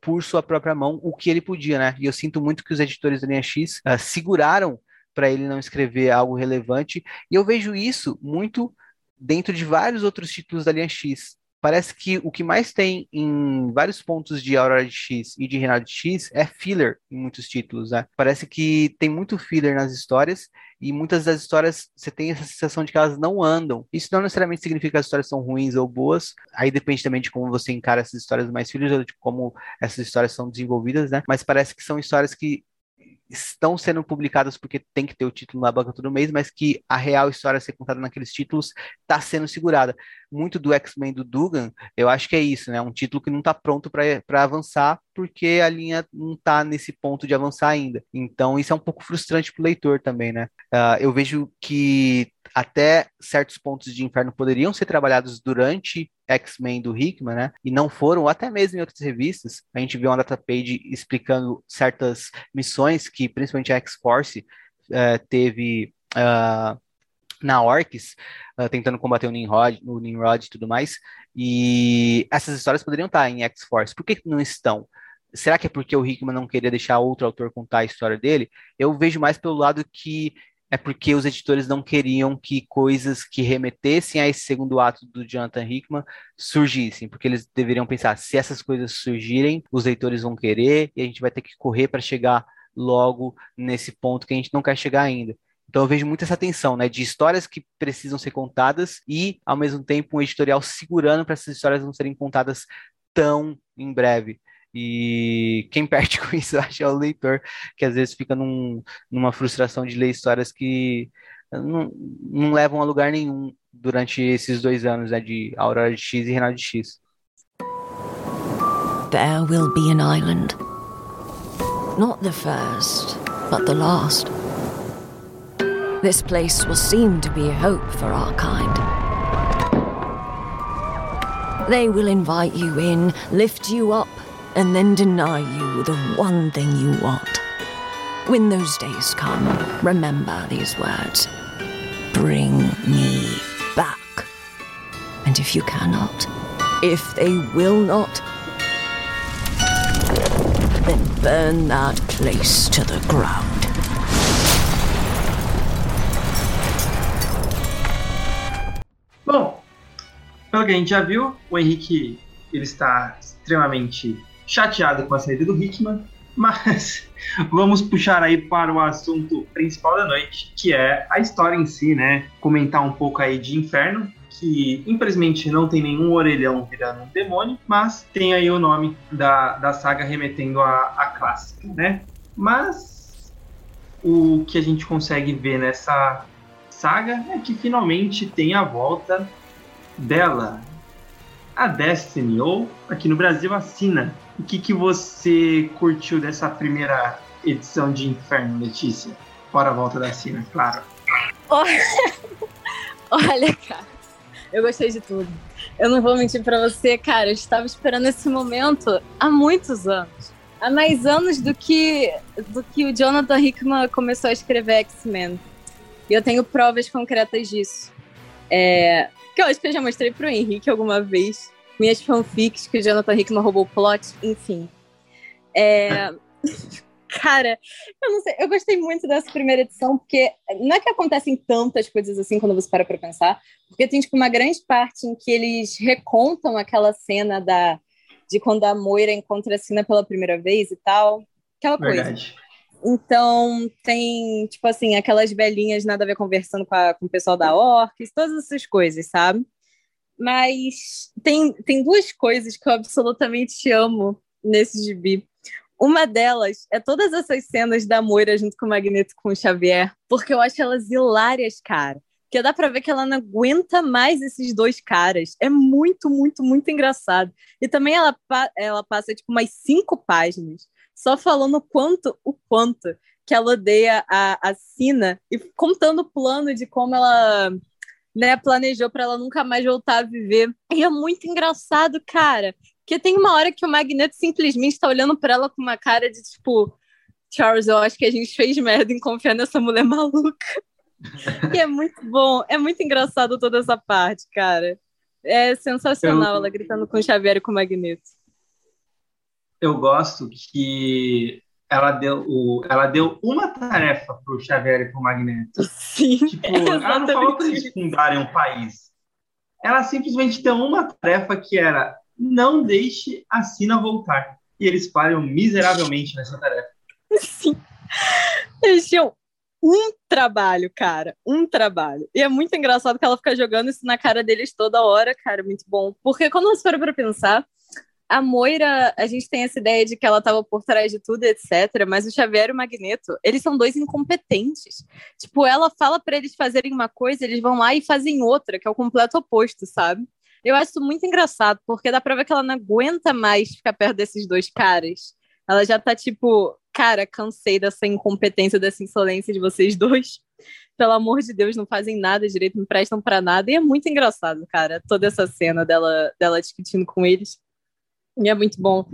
por sua própria mão, o que ele podia, né? E eu sinto muito que os editores da linha X uh, seguraram para ele não escrever algo relevante, e eu vejo isso muito dentro de vários outros títulos da linha X. Parece que o que mais tem em vários pontos de Aurora de X e de Renard de X é filler em muitos títulos, né? Parece que tem muito filler nas histórias e muitas das histórias você tem essa sensação de que elas não andam. Isso não necessariamente significa que as histórias são ruins ou boas, aí depende também de como você encara essas histórias mais fillers ou de como essas histórias são desenvolvidas, né? Mas parece que são histórias que estão sendo publicadas porque tem que ter o título na banca todo mês, mas que a real história a ser contada naqueles títulos está sendo segurada. Muito do X-Men do Dugan, eu acho que é isso, né? Um título que não está pronto para avançar porque a linha não está nesse ponto de avançar ainda. Então isso é um pouco frustrante para o leitor também, né? Uh, eu vejo que até certos pontos de inferno poderiam ser trabalhados durante X-Men do Hickman, né? E não foram, até mesmo em outras revistas. A gente vê uma data page explicando certas missões que, principalmente a X-Force, uh, teve uh, na Orcs, uh, tentando combater o Nimrod, o Nimrod e tudo mais. E essas histórias poderiam estar em X-Force. Por que não estão? Será que é porque o Hickman não queria deixar outro autor contar a história dele? Eu vejo mais pelo lado que é porque os editores não queriam que coisas que remetessem a esse segundo ato do Jonathan Hickman surgissem, porque eles deveriam pensar, se essas coisas surgirem, os leitores vão querer e a gente vai ter que correr para chegar logo nesse ponto que a gente não quer chegar ainda. Então eu vejo muito essa tensão, né, de histórias que precisam ser contadas e ao mesmo tempo um editorial segurando para essas histórias não serem contadas tão em breve. E quem perde com isso, eu acho, é o leitor, que às vezes fica num, numa frustração de ler histórias que não, não levam a lugar nenhum durante esses dois anos né, de Aurora de X e Renal de X. There will be an island. Not the first, but the last. This place will seem to be a hope for our kind. They will invite you in, lift you up, and then deny you the one thing you want. When those days come, remember these words Bring me back. And if you cannot, if they will not, then burn that place to the ground. Bom, pelo que a gente já viu, o Henrique ele está extremamente chateado com a saída do Hickman, mas vamos puxar aí para o assunto principal da noite, que é a história em si, né? Comentar um pouco aí de Inferno, que infelizmente não tem nenhum orelhão virando um demônio, mas tem aí o nome da, da saga remetendo à, à clássica, né? Mas o que a gente consegue ver nessa saga é que finalmente tem a volta dela, a Destiny, ou aqui no Brasil, a Sina. O que, que você curtiu dessa primeira edição de Inferno, Letícia? Fora a volta da Sina, claro. Olha, cara, eu gostei de tudo. Eu não vou mentir para você, cara, eu estava esperando esse momento há muitos anos. Há mais anos do que, do que o Jonathan Hickman começou a escrever X-Men. E eu tenho provas concretas disso. É, que eu acho que eu já mostrei pro Henrique alguma vez. Minhas fanfics que o Jonathan Hickman roubou o plot, enfim. É... Cara, eu não sei, eu gostei muito dessa primeira edição, porque não é que acontecem tantas coisas assim quando você para pra pensar, porque tem tipo uma grande parte em que eles recontam aquela cena da de quando a Moira encontra a Sina pela primeira vez e tal. Aquela Verdade. Então, tem, tipo assim, aquelas velhinhas nada a ver conversando com, a, com o pessoal da Orcs, todas essas coisas, sabe? Mas tem, tem duas coisas que eu absolutamente amo nesse gibi. Uma delas é todas essas cenas da Moira junto com o Magneto com o Xavier, porque eu acho elas hilárias, cara. Porque dá pra ver que ela não aguenta mais esses dois caras. É muito, muito, muito engraçado. E também ela, ela passa, tipo, umas cinco páginas só falando o quanto, o quanto que ela odeia a, a Sina e contando o plano de como ela né, planejou para ela nunca mais voltar a viver. E é muito engraçado, cara. Porque tem uma hora que o Magneto simplesmente está olhando para ela com uma cara de tipo, Charles, eu acho que a gente fez merda em confiar nessa mulher maluca. e é muito bom, é muito engraçado toda essa parte, cara. É sensacional eu... ela gritando com o Xavier e com o Magneto eu gosto que ela deu, o, ela deu uma tarefa pro Xavier e pro Magneto. Sim. Tipo, ela não falou para eles fundarem um país. Ela simplesmente deu uma tarefa que era não deixe a Sina voltar. E eles falham miseravelmente nessa tarefa. Sim. Eles tinham um trabalho, cara. Um trabalho. E é muito engraçado que ela fica jogando isso na cara deles toda hora, cara. Muito bom. Porque quando você para pra pensar, a Moira, a gente tem essa ideia de que ela estava por trás de tudo, etc. Mas o Xavier e o Magneto, eles são dois incompetentes. Tipo, ela fala para eles fazerem uma coisa, eles vão lá e fazem outra, que é o completo oposto, sabe? Eu acho isso muito engraçado, porque dá pra ver que ela não aguenta mais ficar perto desses dois caras. Ela já tá tipo, cara, cansei dessa incompetência, dessa insolência de vocês dois. Pelo amor de Deus, não fazem nada direito, não prestam para nada. E é muito engraçado, cara, toda essa cena dela, dela discutindo com eles. E é muito bom.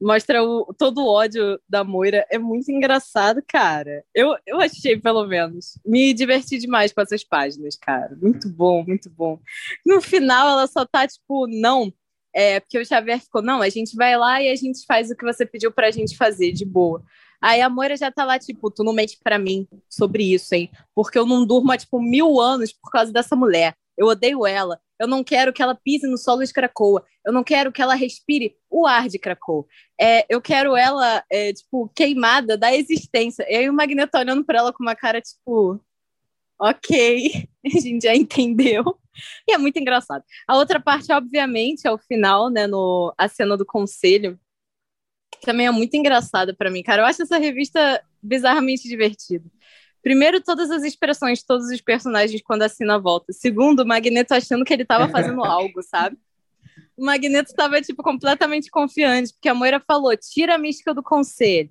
Mostra o, todo o ódio da Moira. É muito engraçado, cara. Eu, eu achei, pelo menos. Me diverti demais com essas páginas, cara. Muito bom, muito bom. No final, ela só tá tipo, não. É, porque o Xavier ficou, não, a gente vai lá e a gente faz o que você pediu pra gente fazer, de boa. Aí a Moira já tá lá, tipo, tu não mente pra mim sobre isso, hein? Porque eu não durmo há, tipo, mil anos por causa dessa mulher. Eu odeio ela. Eu não quero que ela pise no solo de Cracoa. Eu não quero que ela respire o ar de Cracoa. É, eu quero ela, é, tipo, queimada da existência. E aí o Magneto olhando para ela com uma cara, tipo, ok, a gente já entendeu. E é muito engraçado. A outra parte, obviamente, é o final, né, no, a cena do conselho, também é muito engraçada para mim, cara. Eu acho essa revista bizarramente divertida. Primeiro, todas as expressões, todos os personagens quando a Sina volta. Segundo, o Magneto achando que ele estava fazendo algo, sabe? O Magneto estava, tipo, completamente confiante, porque a Moira falou, tira a mística do conselho.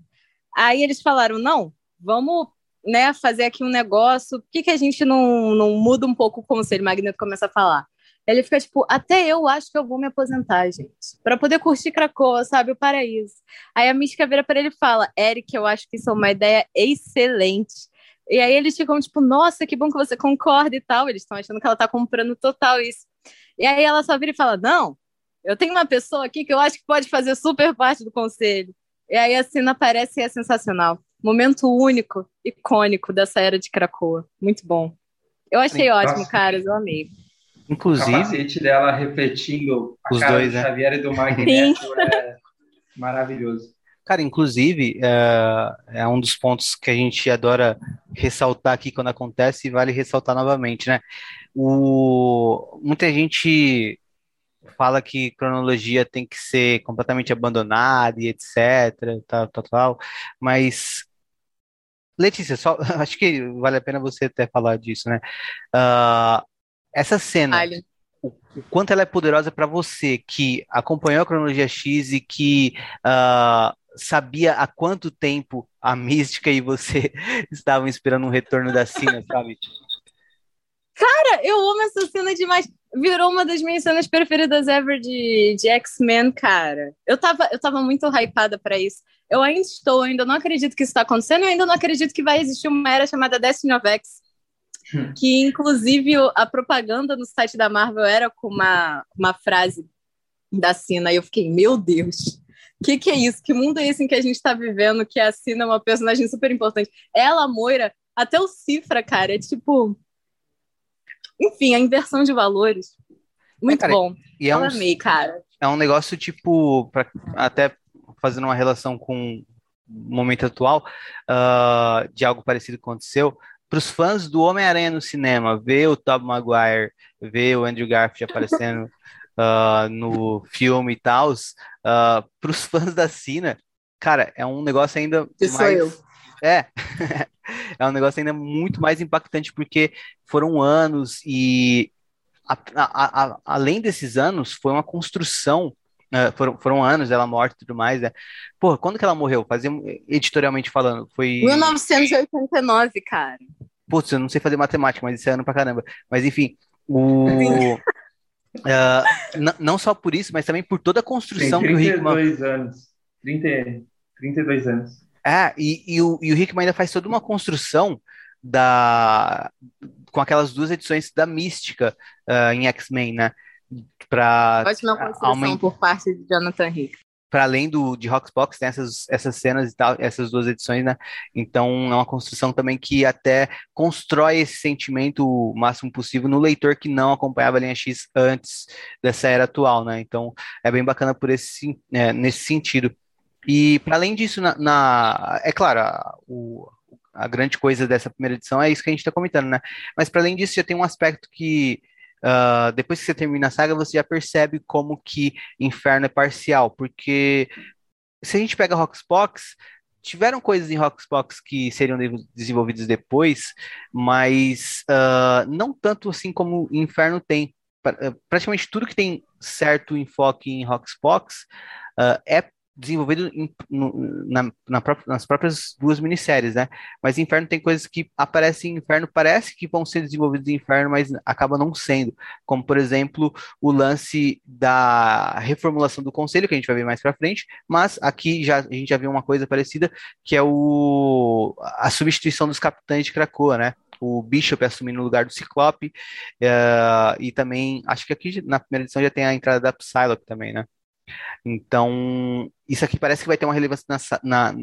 Aí eles falaram, não, vamos né, fazer aqui um negócio, por que, que a gente não, não muda um pouco o conselho? O Magneto começa a falar. Ele fica tipo, até eu acho que eu vou me aposentar, gente, para poder curtir Cracoa, sabe, o paraíso. Aí a mística vira para ele e fala, Eric, eu acho que isso é uma ideia excelente. E aí eles ficam tipo, nossa, que bom que você concorda e tal. Eles estão achando que ela tá comprando total isso. E aí ela só vira e fala: não, eu tenho uma pessoa aqui que eu acho que pode fazer super parte do conselho. E aí a cena aparece e é sensacional. Momento único, icônico dessa era de Cracoa. Muito bom. Eu achei Sim, ótimo, caras, eu amei. Inclusive. O capacete dela refletindo a os cara dois, do né? Xavier e do Magneto é maravilhoso. Cara, inclusive, é, é, um dos pontos que a gente adora ressaltar aqui quando acontece e vale ressaltar novamente, né? O, muita gente fala que cronologia tem que ser completamente abandonada e etc, tal, tal, tal, mas Letícia, só, acho que vale a pena você até falar disso, né? Uh, essa cena, vale. o, o, quanto ela é poderosa para você que acompanhou a cronologia X e que uh, sabia há quanto tempo a Mística e você estavam esperando um retorno da Cina, sabe? Cara, eu amo essa cena demais. Virou uma das minhas cenas preferidas ever de, de X-Men, cara. Eu tava, eu tava muito hypada para isso. Eu ainda estou, ainda não acredito que isso está acontecendo, eu ainda não acredito que vai existir uma era chamada Destiny of X. Hum. Que, inclusive, a propaganda no site da Marvel era com uma, uma frase da Cina. E eu fiquei, meu Deus, o que, que é isso? Que mundo é esse em que a gente está vivendo? Que a Cina é uma personagem super importante. Ela, a Moira, até o Cifra, cara, é tipo. Enfim, a inversão de valores. Muito é, cara, bom. E é Eu um, amei, cara. É um negócio, tipo, pra, até fazendo uma relação com o momento atual, uh, de algo parecido que aconteceu. Para os fãs do Homem-Aranha no cinema, ver o Tobey Maguire, ver o Andrew Garfield aparecendo uh, no filme e tal, uh, ah, para os fãs da Cina, cara, é um negócio ainda que mais... eu. É, é um negócio ainda muito mais impactante, porque foram anos e a, a, a, além desses anos, foi uma construção Uh, foram, foram anos dela morta e tudo mais, né? Porra, quando que ela morreu? Fazia, editorialmente falando, foi... 1989, cara. Putz, eu não sei fazer matemática, mas isso é ano pra caramba. Mas enfim, o... Uh, não só por isso, mas também por toda a construção Tem 32 que o Hickman... anos. 30, 32 anos. É, e, e, o, e o Hickman ainda faz toda uma construção da com aquelas duas edições da Mística uh, em X-Men, né? Pra Ótima construção aument... por parte de Jonathan Hickman para além do de Roxbox, tem essas, essas cenas e tal, essas duas edições, né? Então é uma construção também que até constrói esse sentimento o máximo possível no leitor que não acompanhava a linha X antes dessa era atual, né? Então é bem bacana por esse, é, nesse sentido. E para além disso, na, na, é claro, a, o, a grande coisa dessa primeira edição é isso que a gente está comentando, né? Mas para além disso, já tem um aspecto que Uh, depois que você termina a saga, você já percebe como que Inferno é parcial, porque se a gente pega Roxbox, tiveram coisas em Roxbox que seriam desenvolvidas depois, mas uh, não tanto assim como Inferno tem. Praticamente tudo que tem certo enfoque em Roxbox uh, é desenvolvido em, no, na, na nas próprias duas minisséries, né? Mas Inferno tem coisas que aparecem em Inferno, parece que vão ser desenvolvidas em Inferno, mas acaba não sendo. Como, por exemplo, o lance da reformulação do Conselho, que a gente vai ver mais pra frente, mas aqui já, a gente já viu uma coisa parecida, que é o, a substituição dos capitães de Krakoa, né? o Bishop assumindo o lugar do Ciclope, uh, e também, acho que aqui na primeira edição já tem a entrada da Psylocke também, né? Então, isso aqui parece que vai ter uma relevância na, na,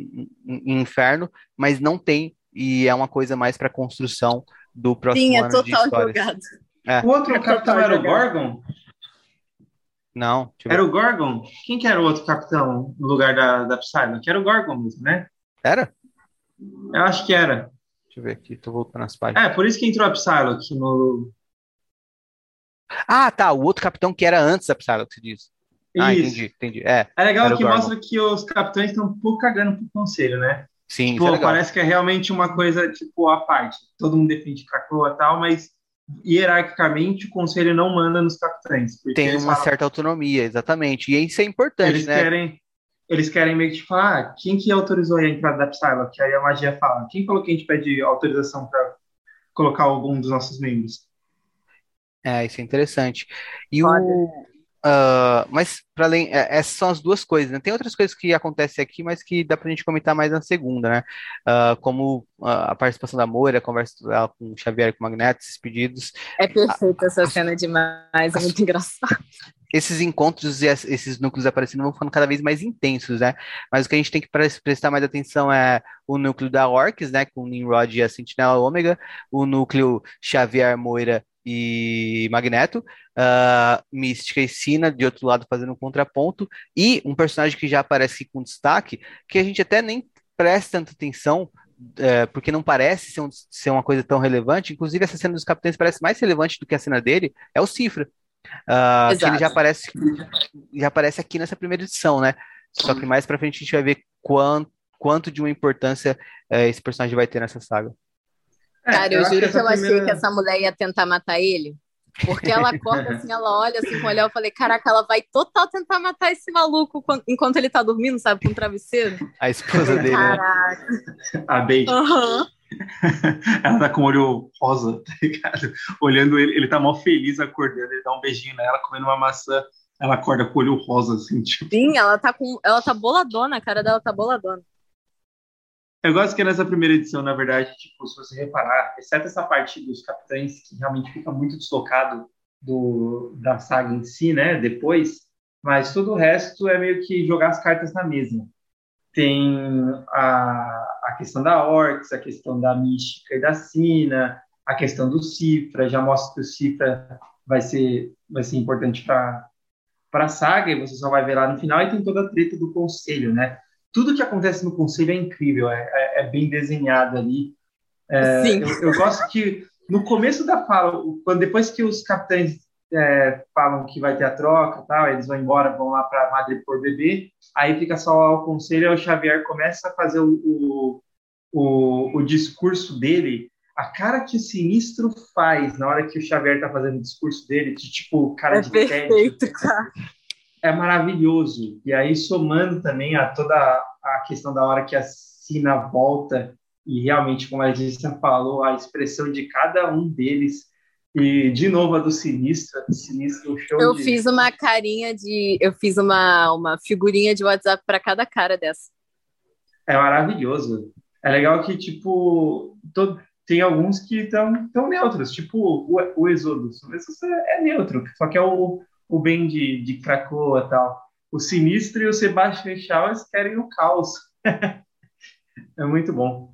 em Inferno, mas não tem, e é uma coisa mais para construção do próximo Sim, é ano total de histórias. Jogado. É. O outro é capitão era o Gorgon? Não. Era o Gorgon? Quem que era o outro capitão no lugar da, da Psylocke? Era o Gorgon mesmo, né? Era? Eu acho que era. Deixa eu ver aqui, tô voltando as páginas. É, por isso que entrou a Psylocke no... Ah, tá, o outro capitão que era antes da Psylocke, você diz. Ah, entendi, entendi. É, é legal que mostra que os capitães estão um pouco cagando pro conselho, né? Sim, tipo, é parece que é realmente uma coisa, tipo, à parte. Todo mundo defende Krakoa e tal, mas hierarquicamente o conselho não manda nos capitães. Tem uma falam... certa autonomia, exatamente. E isso é importante, eles né? Querem, eles querem meio que falar, ah, quem que autorizou a entrada da Psylocke? Aí a magia fala, quem falou que a gente pede autorização para colocar algum dos nossos membros? É, isso é interessante. E o, Uh, mas, para além, é, essas são as duas coisas, né? Tem outras coisas que acontecem aqui, mas que dá pra gente comentar mais na segunda, né? Uh, como uh, a participação da Moira, a conversa dela com o Xavier e com o Magneto, esses pedidos. É perfeita essa cena demais, é muito engraçado. Esses encontros e esses núcleos aparecendo vão ficando cada vez mais intensos, né? Mas o que a gente tem que prestar mais atenção é o núcleo da Orcs, né? Com o Nimrod e a Sentinela Ômega, o núcleo Xavier, Moira e Magneto, uh, Mística e Sina, de outro lado, fazendo um contraponto, e um personagem que já aparece com destaque, que a gente até nem presta tanta atenção, uh, porque não parece ser, um, ser, uma coisa tão relevante, inclusive essa cena dos capitães parece mais relevante do que a cena dele, é o Cifra, uh, que ele já aparece, já aparece aqui nessa primeira edição, né? Só que mais pra frente a gente vai ver quanto, quanto de uma importância uh, esse personagem vai ter nessa saga. É, Cara, eu, eu juro que, eu primeira... achei que essa mulher ia tentar matar ele. Porque ela acorda assim, ela olha assim com o olhar, eu falei, caraca, ela vai total tentar matar esse maluco enquanto ele tá dormindo, sabe, com o travesseiro. A esposa dele. Né? Caraca. Né? A Beit. Uhum. ela tá com o olho rosa, tá ligado? Olhando ele, ele tá mal feliz acordando, ele dá um beijinho nela, comendo uma maçã, ela acorda com o olho rosa, assim, tipo. Sim, ela tá com. Ela tá boladona, a cara dela tá boladona. Eu gosto que nessa primeira edição, na verdade, tipo, se você reparar, exceto essa parte dos capitães, que realmente fica muito deslocado do, da saga em si, né, depois, mas todo o resto é meio que jogar as cartas na mesa. Tem a, a questão da Orcs, a questão da Mística e da Sina, a questão do Cifra, já mostra que o Cifra vai ser, vai ser importante para a saga, e você só vai ver lá no final, e tem toda a treta do conselho, né? Tudo que acontece no conselho é incrível, é, é, é bem desenhado ali. É, Sim. Eu, eu, gosto que no começo da fala, quando depois que os capitães é, falam que vai ter a troca, tal, eles vão embora, vão lá para Madrid por bebê, aí fica só o conselho, e o Xavier começa a fazer o, o, o, o discurso dele a cara que o Sinistro faz na hora que o Xavier tá fazendo o discurso dele, de tipo, cara é de perfeito, cara é maravilhoso. E aí, somando também a toda a questão da hora que a Sina volta, e realmente, como a gente falou, a expressão de cada um deles. E, de novo, a do Sinistro, Sinistro show Eu de... fiz uma carinha de... Eu fiz uma, uma figurinha de WhatsApp para cada cara dessa. É maravilhoso. É legal que, tipo, todo, tem alguns que estão tão neutros, tipo o, o Exodus. O Exodus é, é neutro, só que é o, o bem de, de Krakoa e tal. O Sinistro e o Sebastian Shaw querem o caos. é muito bom.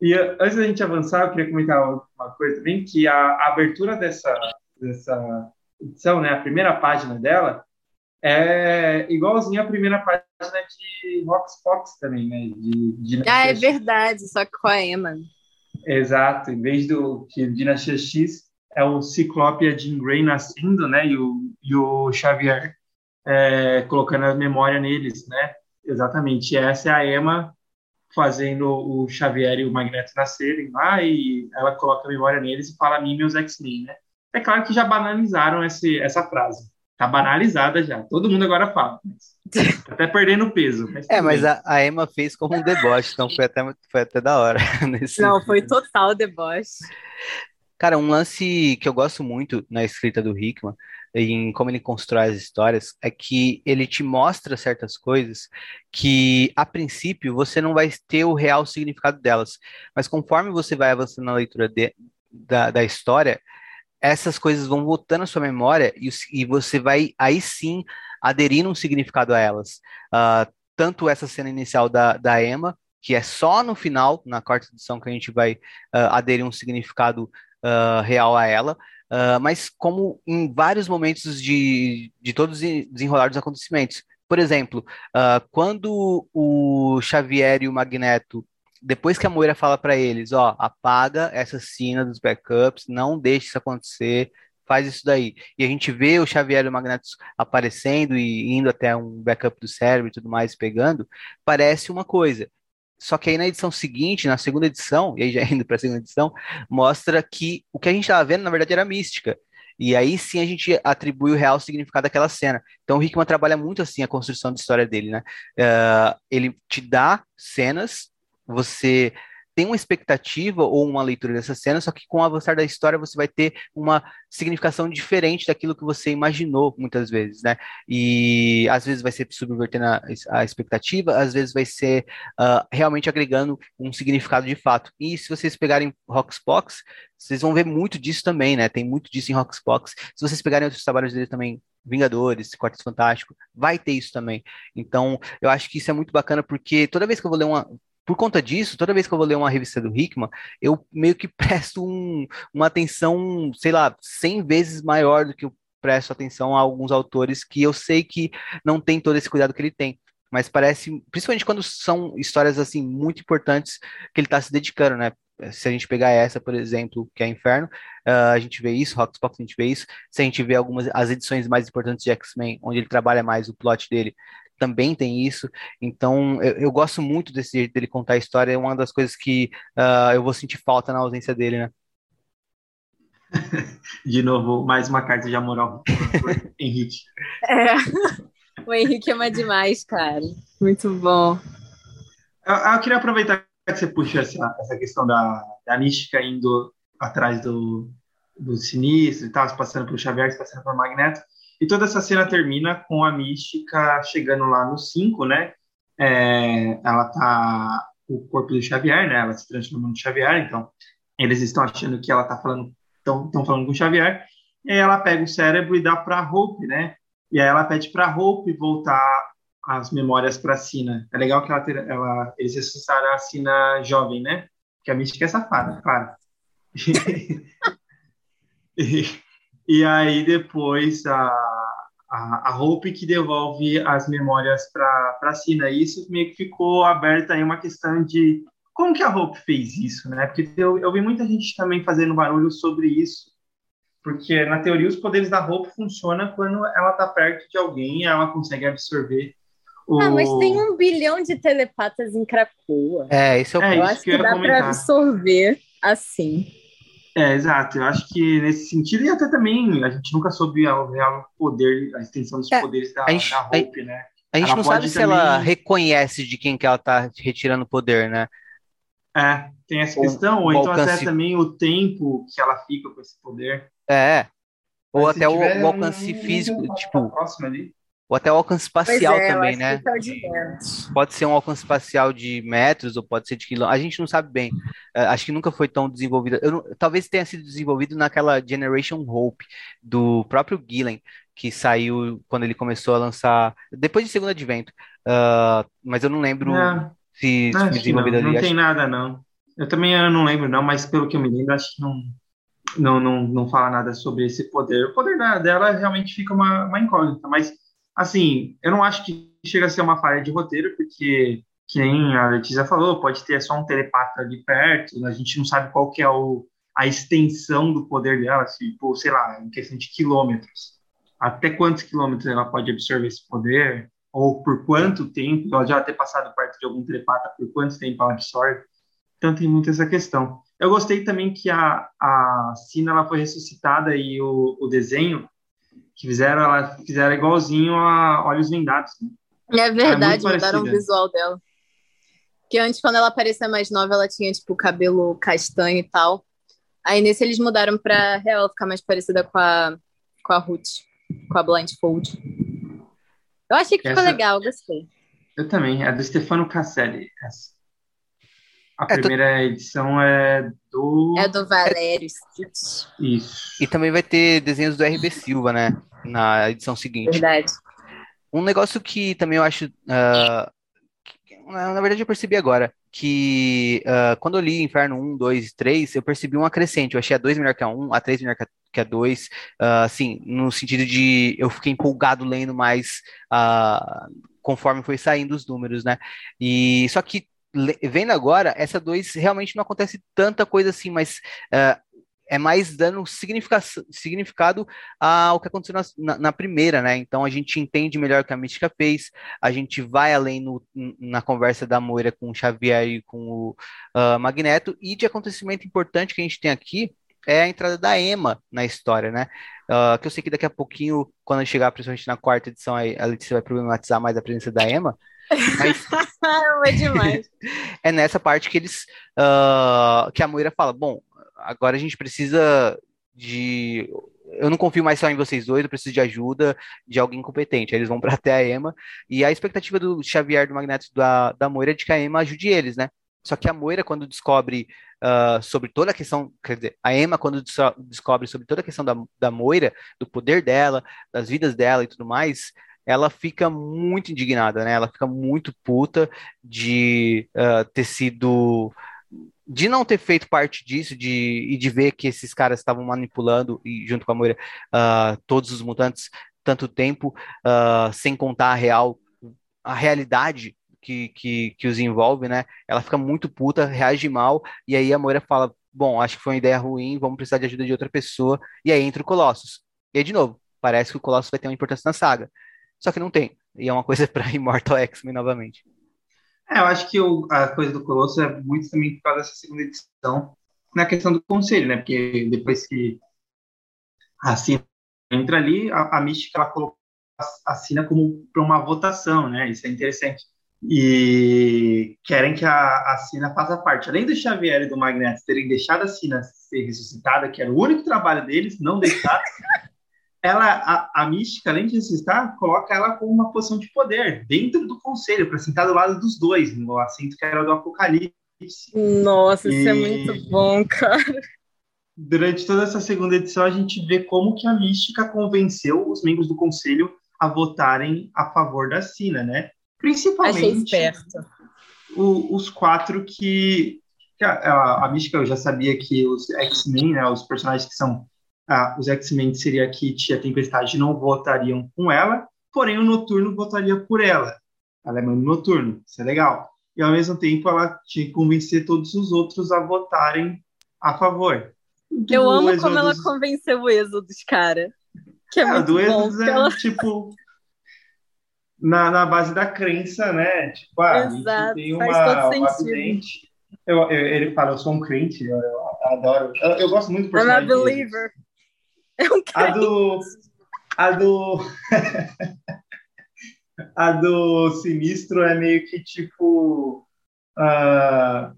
E eh, antes da gente avançar, eu queria comentar uma coisa também, que a, abertura dessa, dessa edição, né, a primeira página dela, é igualzinha à primeira página de Rox Fox também, né? De, de ah, é verdade, só que com a Emma. Exato, em vez do que Dinastia X é o Ciclope e a Jean Grey nascendo, né? E o, e o Xavier é, colocando a memória neles, né? Exatamente. E essa é a Emma fazendo o Xavier e o Magneto nascerem lá e ela coloca a memória neles e fala mim meus X-Men, né? É claro que já banalizaram esse, essa frase. tá banalizada já. Todo mundo agora fala. Mas tá até perdendo peso. Mas É, mas a, a Emma fez como um deboche, então foi até, foi até da hora. nesse Não, foi total deboche. Cara, um lance que eu gosto muito na escrita do Hickman, em como ele constrói as histórias, é que ele te mostra certas coisas que, a princípio, você não vai ter o real significado delas. Mas conforme você vai avançando na leitura de- da, da história, essas coisas vão voltando à sua memória e, e você vai, aí sim, aderindo um significado a elas. Ah, tanto essa cena inicial da, da Emma, que é só no final, na quarta edição, que a gente vai ah, aderir um significado ah, real a ela, ah, mas como em vários momentos de, de todos os desenrolar dos acontecimentos. Por exemplo, ah, quando o Xavier e o Magneto, depois que a Moira fala para eles, ó, apaga essa cena dos backups, não deixe isso acontecer, faz isso daí. E a gente vê o Xavier e o Magneto aparecendo e indo até um backup do cérebro e tudo mais, pegando, parece uma coisa. Só que aí na edição seguinte, na segunda edição, e aí já indo para a segunda edição, mostra que o que a gente estava vendo, na verdade, era mística. E aí sim a gente atribui o real significado daquela cena. Então o Hickman trabalha muito assim a construção de história dele, né? Eh, ele te dá cenas, você tem uma expectativa ou uma leitura dessa cena, só que com o avançar da história você vai ter uma significação diferente daquilo que você imaginou muitas vezes, né? E às vezes vai ser subvertendo a, a expectativa, às vezes vai ser ah, realmente agregando um significado de fato. E se vocês pegarem Roxbox, vocês vão ver muito disso também, né? Tem muito disso em Roxbox. Se vocês pegarem outros trabalhos dele também, Vingadores, Quarteto Fantástico, vai ter isso também. Então, eu acho que isso é muito bacana, porque toda vez que eu vou ler uma. Por conta disso, toda vez que eu vou ler uma revista do Hickman, eu meio que presto um- uma atenção, sei lá, 100 vezes maior do que eu presto atenção a alguns autores que eu sei que não tem todo esse cuidado que ele tem. Mas parece, principalmente quando são histórias assim muito importantes que ele está se dedicando, né? Se a gente pegar essa, por exemplo, que é Inferno, ah, a gente vê isso, Roxbox a gente vê isso. Se a gente vê algumas as edições mais importantes de X-Men, onde ele trabalha mais o plot dele, também tem isso. Então, eu, eu gosto muito desse jeito dele contar a história. É uma das coisas que ah, eu vou sentir falta na ausência dele, né? De novo, mais uma carta de amor ao Henrique. É. O Henrique ama demais, cara. Muito bom. Eu, eu queria aproveitar que você puxa essa, essa questão da, da mística indo atrás do, do sinistro e tal, se passando pelo Xavier, se passando pelo Magneto. E toda essa cena termina com a mística chegando lá no 5, né? É, ela tá. O corpo do Xavier, né? Ela se transformou no Xavier, então eles estão achando que ela tá falando. Estão falando com o Xavier. E aí ela pega o cérebro e dá pra Hope, né? E aí ela pede pra Hope voltar as memórias para Sina. É legal que ela, ter, ela eles ressuscitaram a Sina jovem, né? Que a mística é safada, claro. e, e aí depois a, a, a Hope que devolve as memórias para a Sina. E isso meio que ficou aberta aí uma questão de como que a Hope fez isso, né? Porque eu, eu vi muita gente também fazendo barulho sobre isso. Porque, na teoria, os poderes da Hope funcionam quando ela está perto de alguém e ela consegue absorver o... Ah, mas tem um bilhão de telepatas em Cracoa. É, esse é o É, Eu isso acho que que dá para absorver assim. É, exato. Eu acho que nesse sentido, e até também, a gente nunca soube o real poder, a extensão dos É, poderes da, a gente- da Hope, né? A gente Ela não sabe se ela reconhece de quem que ela tá retirando o poder, né? É, tem essa O- questão, ou então alcance- até também o tempo que ela fica com esse poder. É. Ou Mas até o, o alcance um- físico, tipo, próximo ali. Ou até o alcance espacial é, também, né? é. Pode ser um alcance espacial de metros ou pode ser de quilômetros. A gente não sabe bem. Eh, acho que nunca foi tão desenvolvido. Não- talvez tenha sido desenvolvido naquela Generation Hope do próprio Gillen, que saiu quando ele começou a lançar depois de Segundo Advento. Ah, mas eu não lembro É, se, se não, não, desenvolvido não ali. tem Acho- nada, não. Eu também eu não lembro, não, mas pelo que eu me lembro, acho que não, não, não, não fala nada sobre esse poder. O poder da- dela realmente fica uma, uma incógnita, mas, assim, eu não acho que chega a ser uma falha de roteiro, porque, que nem a Letícia falou, pode ter só um telepata ali perto, a gente não sabe qual que é o, a extensão do poder dela, tipo, sei lá, em questão de quilômetros. Até quantos quilômetros ela pode absorver esse poder? Ou por quanto tempo? Ela já ter passado perto de algum telepata, por quanto tempo ela absorve? Então tem muito essa questão. Eu gostei também que a, a Sina ela foi ressuscitada e o, o desenho Que fizeram ela fizeram igualzinho a Olhos Vendados. Né? É verdade, muito mudaram o visual dela. Porque antes, quando ela parecia mais nova, ela tinha, tipo, cabelo castanho e tal. Aí nesse eles mudaram pra real ela ficar mais parecida com a, com a Ruth, com a Blindfold. Eu achei que ficou Essa- legal, gostei. Eu também, é do Stefano Casselli. essa. A É, primeira edição é do. É do Valério Stitch, Isso. E também vai ter desenhos do RB Silva, né? Na edição seguinte. verdade. Um negócio que também eu acho. ah, que- na verdade, eu percebi agora. Que ah, quando eu li Inferno 1, 2 e 3, eu percebi uma crescente. Eu achei a 2 melhor que a 1, a 3 melhor que a, que a 2. ah, assim, no sentido de eu fiquei empolgado lendo mais ah, conforme foi saindo os números, né? E só que vendo agora, essa 2 realmente não acontece tanta coisa assim, mas. ah, é mais dando significa- significado ao que aconteceu na, na- primeira, né? Então a gente entende melhor o que a Mística fez, a gente vai além no- na conversa da Moira com o Xavier e com o ah, Magneto, e de acontecimento importante que a gente tem aqui é a entrada da Emma na história, né? Ah, que eu sei que daqui a pouquinho, quando chegar principalmente na quarta edição, a Letícia vai problematizar mais a presença da Emma, mas é demais. é nessa parte que eles ah, que a Moira fala, bom, agora a gente precisa de eu não confio mais só em vocês dois, eu preciso de ajuda de alguém competente. Aí eles vão para até a Emma e a expectativa do Xavier, do Magneto da, da Moira é de que a Emma ajude eles, né? Só que a Moira, quando descobre ah, sobre toda a questão, quer dizer, a Emma, quando des- descobre sobre toda a questão da, da Moira, do poder dela, das vidas dela e tudo mais, ela fica muito indignada, né? Ela fica muito puta de ah, ter sido. De não ter feito parte disso de, e de ver que esses caras estavam manipulando, e junto com a Moira, ah, todos os mutantes, tanto tempo, ah, sem contar a real, a realidade que, que, que os envolve, né? Ela fica muito puta, reage mal, e aí a Moira fala: Bom, acho que foi uma ideia ruim, vamos precisar de ajuda de outra pessoa, e aí entra o Colossus. E aí, de novo, parece que o Colossus vai ter uma importância na saga. Só que não tem. E é uma coisa para Immortal X-Men novamente. É, eu acho que o- a coisa do Colosso é muito também por causa dessa segunda edição, na questão do conselho, né? Porque depois que a Sina entra ali, a, a Mística ela colocou a, a Sina como para uma votação, né? Isso é interessante. E querem que a, a Sina faça parte. Além do Xavier e do Magneto terem deixado a Sina ser ressuscitada, que era o único trabalho deles, não deixar, ela, a, a mística, além de ressuscitar, coloca ela como uma posição de poder dentro do conselho, para sentar do lado dos dois, no assento que era do Apocalipse. Nossa, isso é E- muito bom, cara. Durante toda essa segunda edição, a gente vê como que a mística convenceu os membros do conselho a votarem a favor da Sina, né? Principalmente o- os quatro que, que a, a, a mística eu já sabia que os X-Men, né, os personagens que são ah, os X-Men seria a Kit e a Tempestade não votariam com ela, porém o Noturno votaria por ela. Ela é mãe do Noturno, isso é legal. E ao mesmo tempo ela tinha que convencer todos os outros a votarem a favor. Eu Do amo Exodus- como ela convenceu o Exodus, cara. Que é, é, muito do. Exodus é ela- tipo na, na base da crença, né? Tipo, ah, Exato, tem faz uma, todo uma sentido. vidente. Eu, eu- ele fala, eu sou um crente, eu, eu adoro. Eu, eu gosto muito do I'm a personagem. dele. É um A do. A do. a do Sinistro é meio que tipo. ah,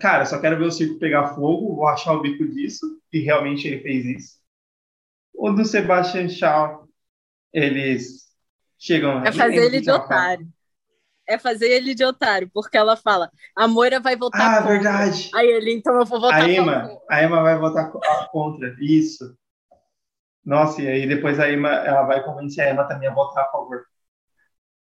cara, só quero ver o circo pegar fogo, vou achar o bico disso, e realmente ele fez isso. O do Sebastian Shaw, eles chegam. É fazer ele de fala. otário. É fazer ele de otário, porque ela fala, a Moira vai votar Ah, contra. verdade. Aí ele, então eu vou votar A a Emma, favor. a Emma vai votar contra, isso. Nossa, e aí depois a Emma, ela vai convencer a Emma também a votar a favor.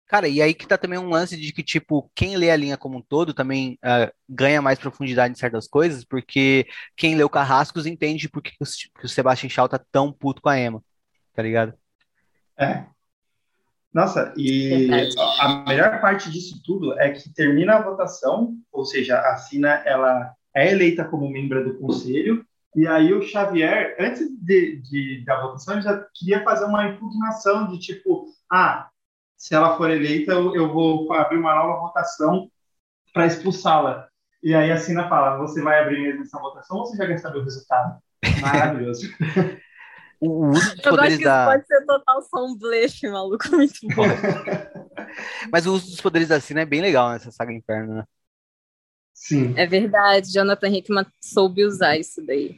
Cara, e aí que tá também um lance de que, tipo, quem lê a linha como um todo também ah, ganha mais profundidade em certas coisas, porque quem leu Carrascos entende por que que o que o Sebastian Shaw tá tão puto com a Emma, tá ligado? É. Nossa, e Verdade. a melhor parte disso tudo é que termina a votação, ou seja, a Sina ela é eleita como membro do conselho, e aí o Xavier, antes de, de- da votação, ele já queria fazer uma impugnação de tipo, ah, se ela for eleita, eu, eu vou abrir uma nova votação para expulsá-la. E aí a Sina fala, você vai abrir mesmo essa votação ou você já quer saber o resultado? Maravilhoso. O uso dos Eu poderes que da. isso pode ser total só um blefe, maluco. Muito bom. Mas o uso dos poderes da Sina é bem legal nessa saga Inferno, né? Sim. É verdade, Jonathan Hickman soube usar isso daí.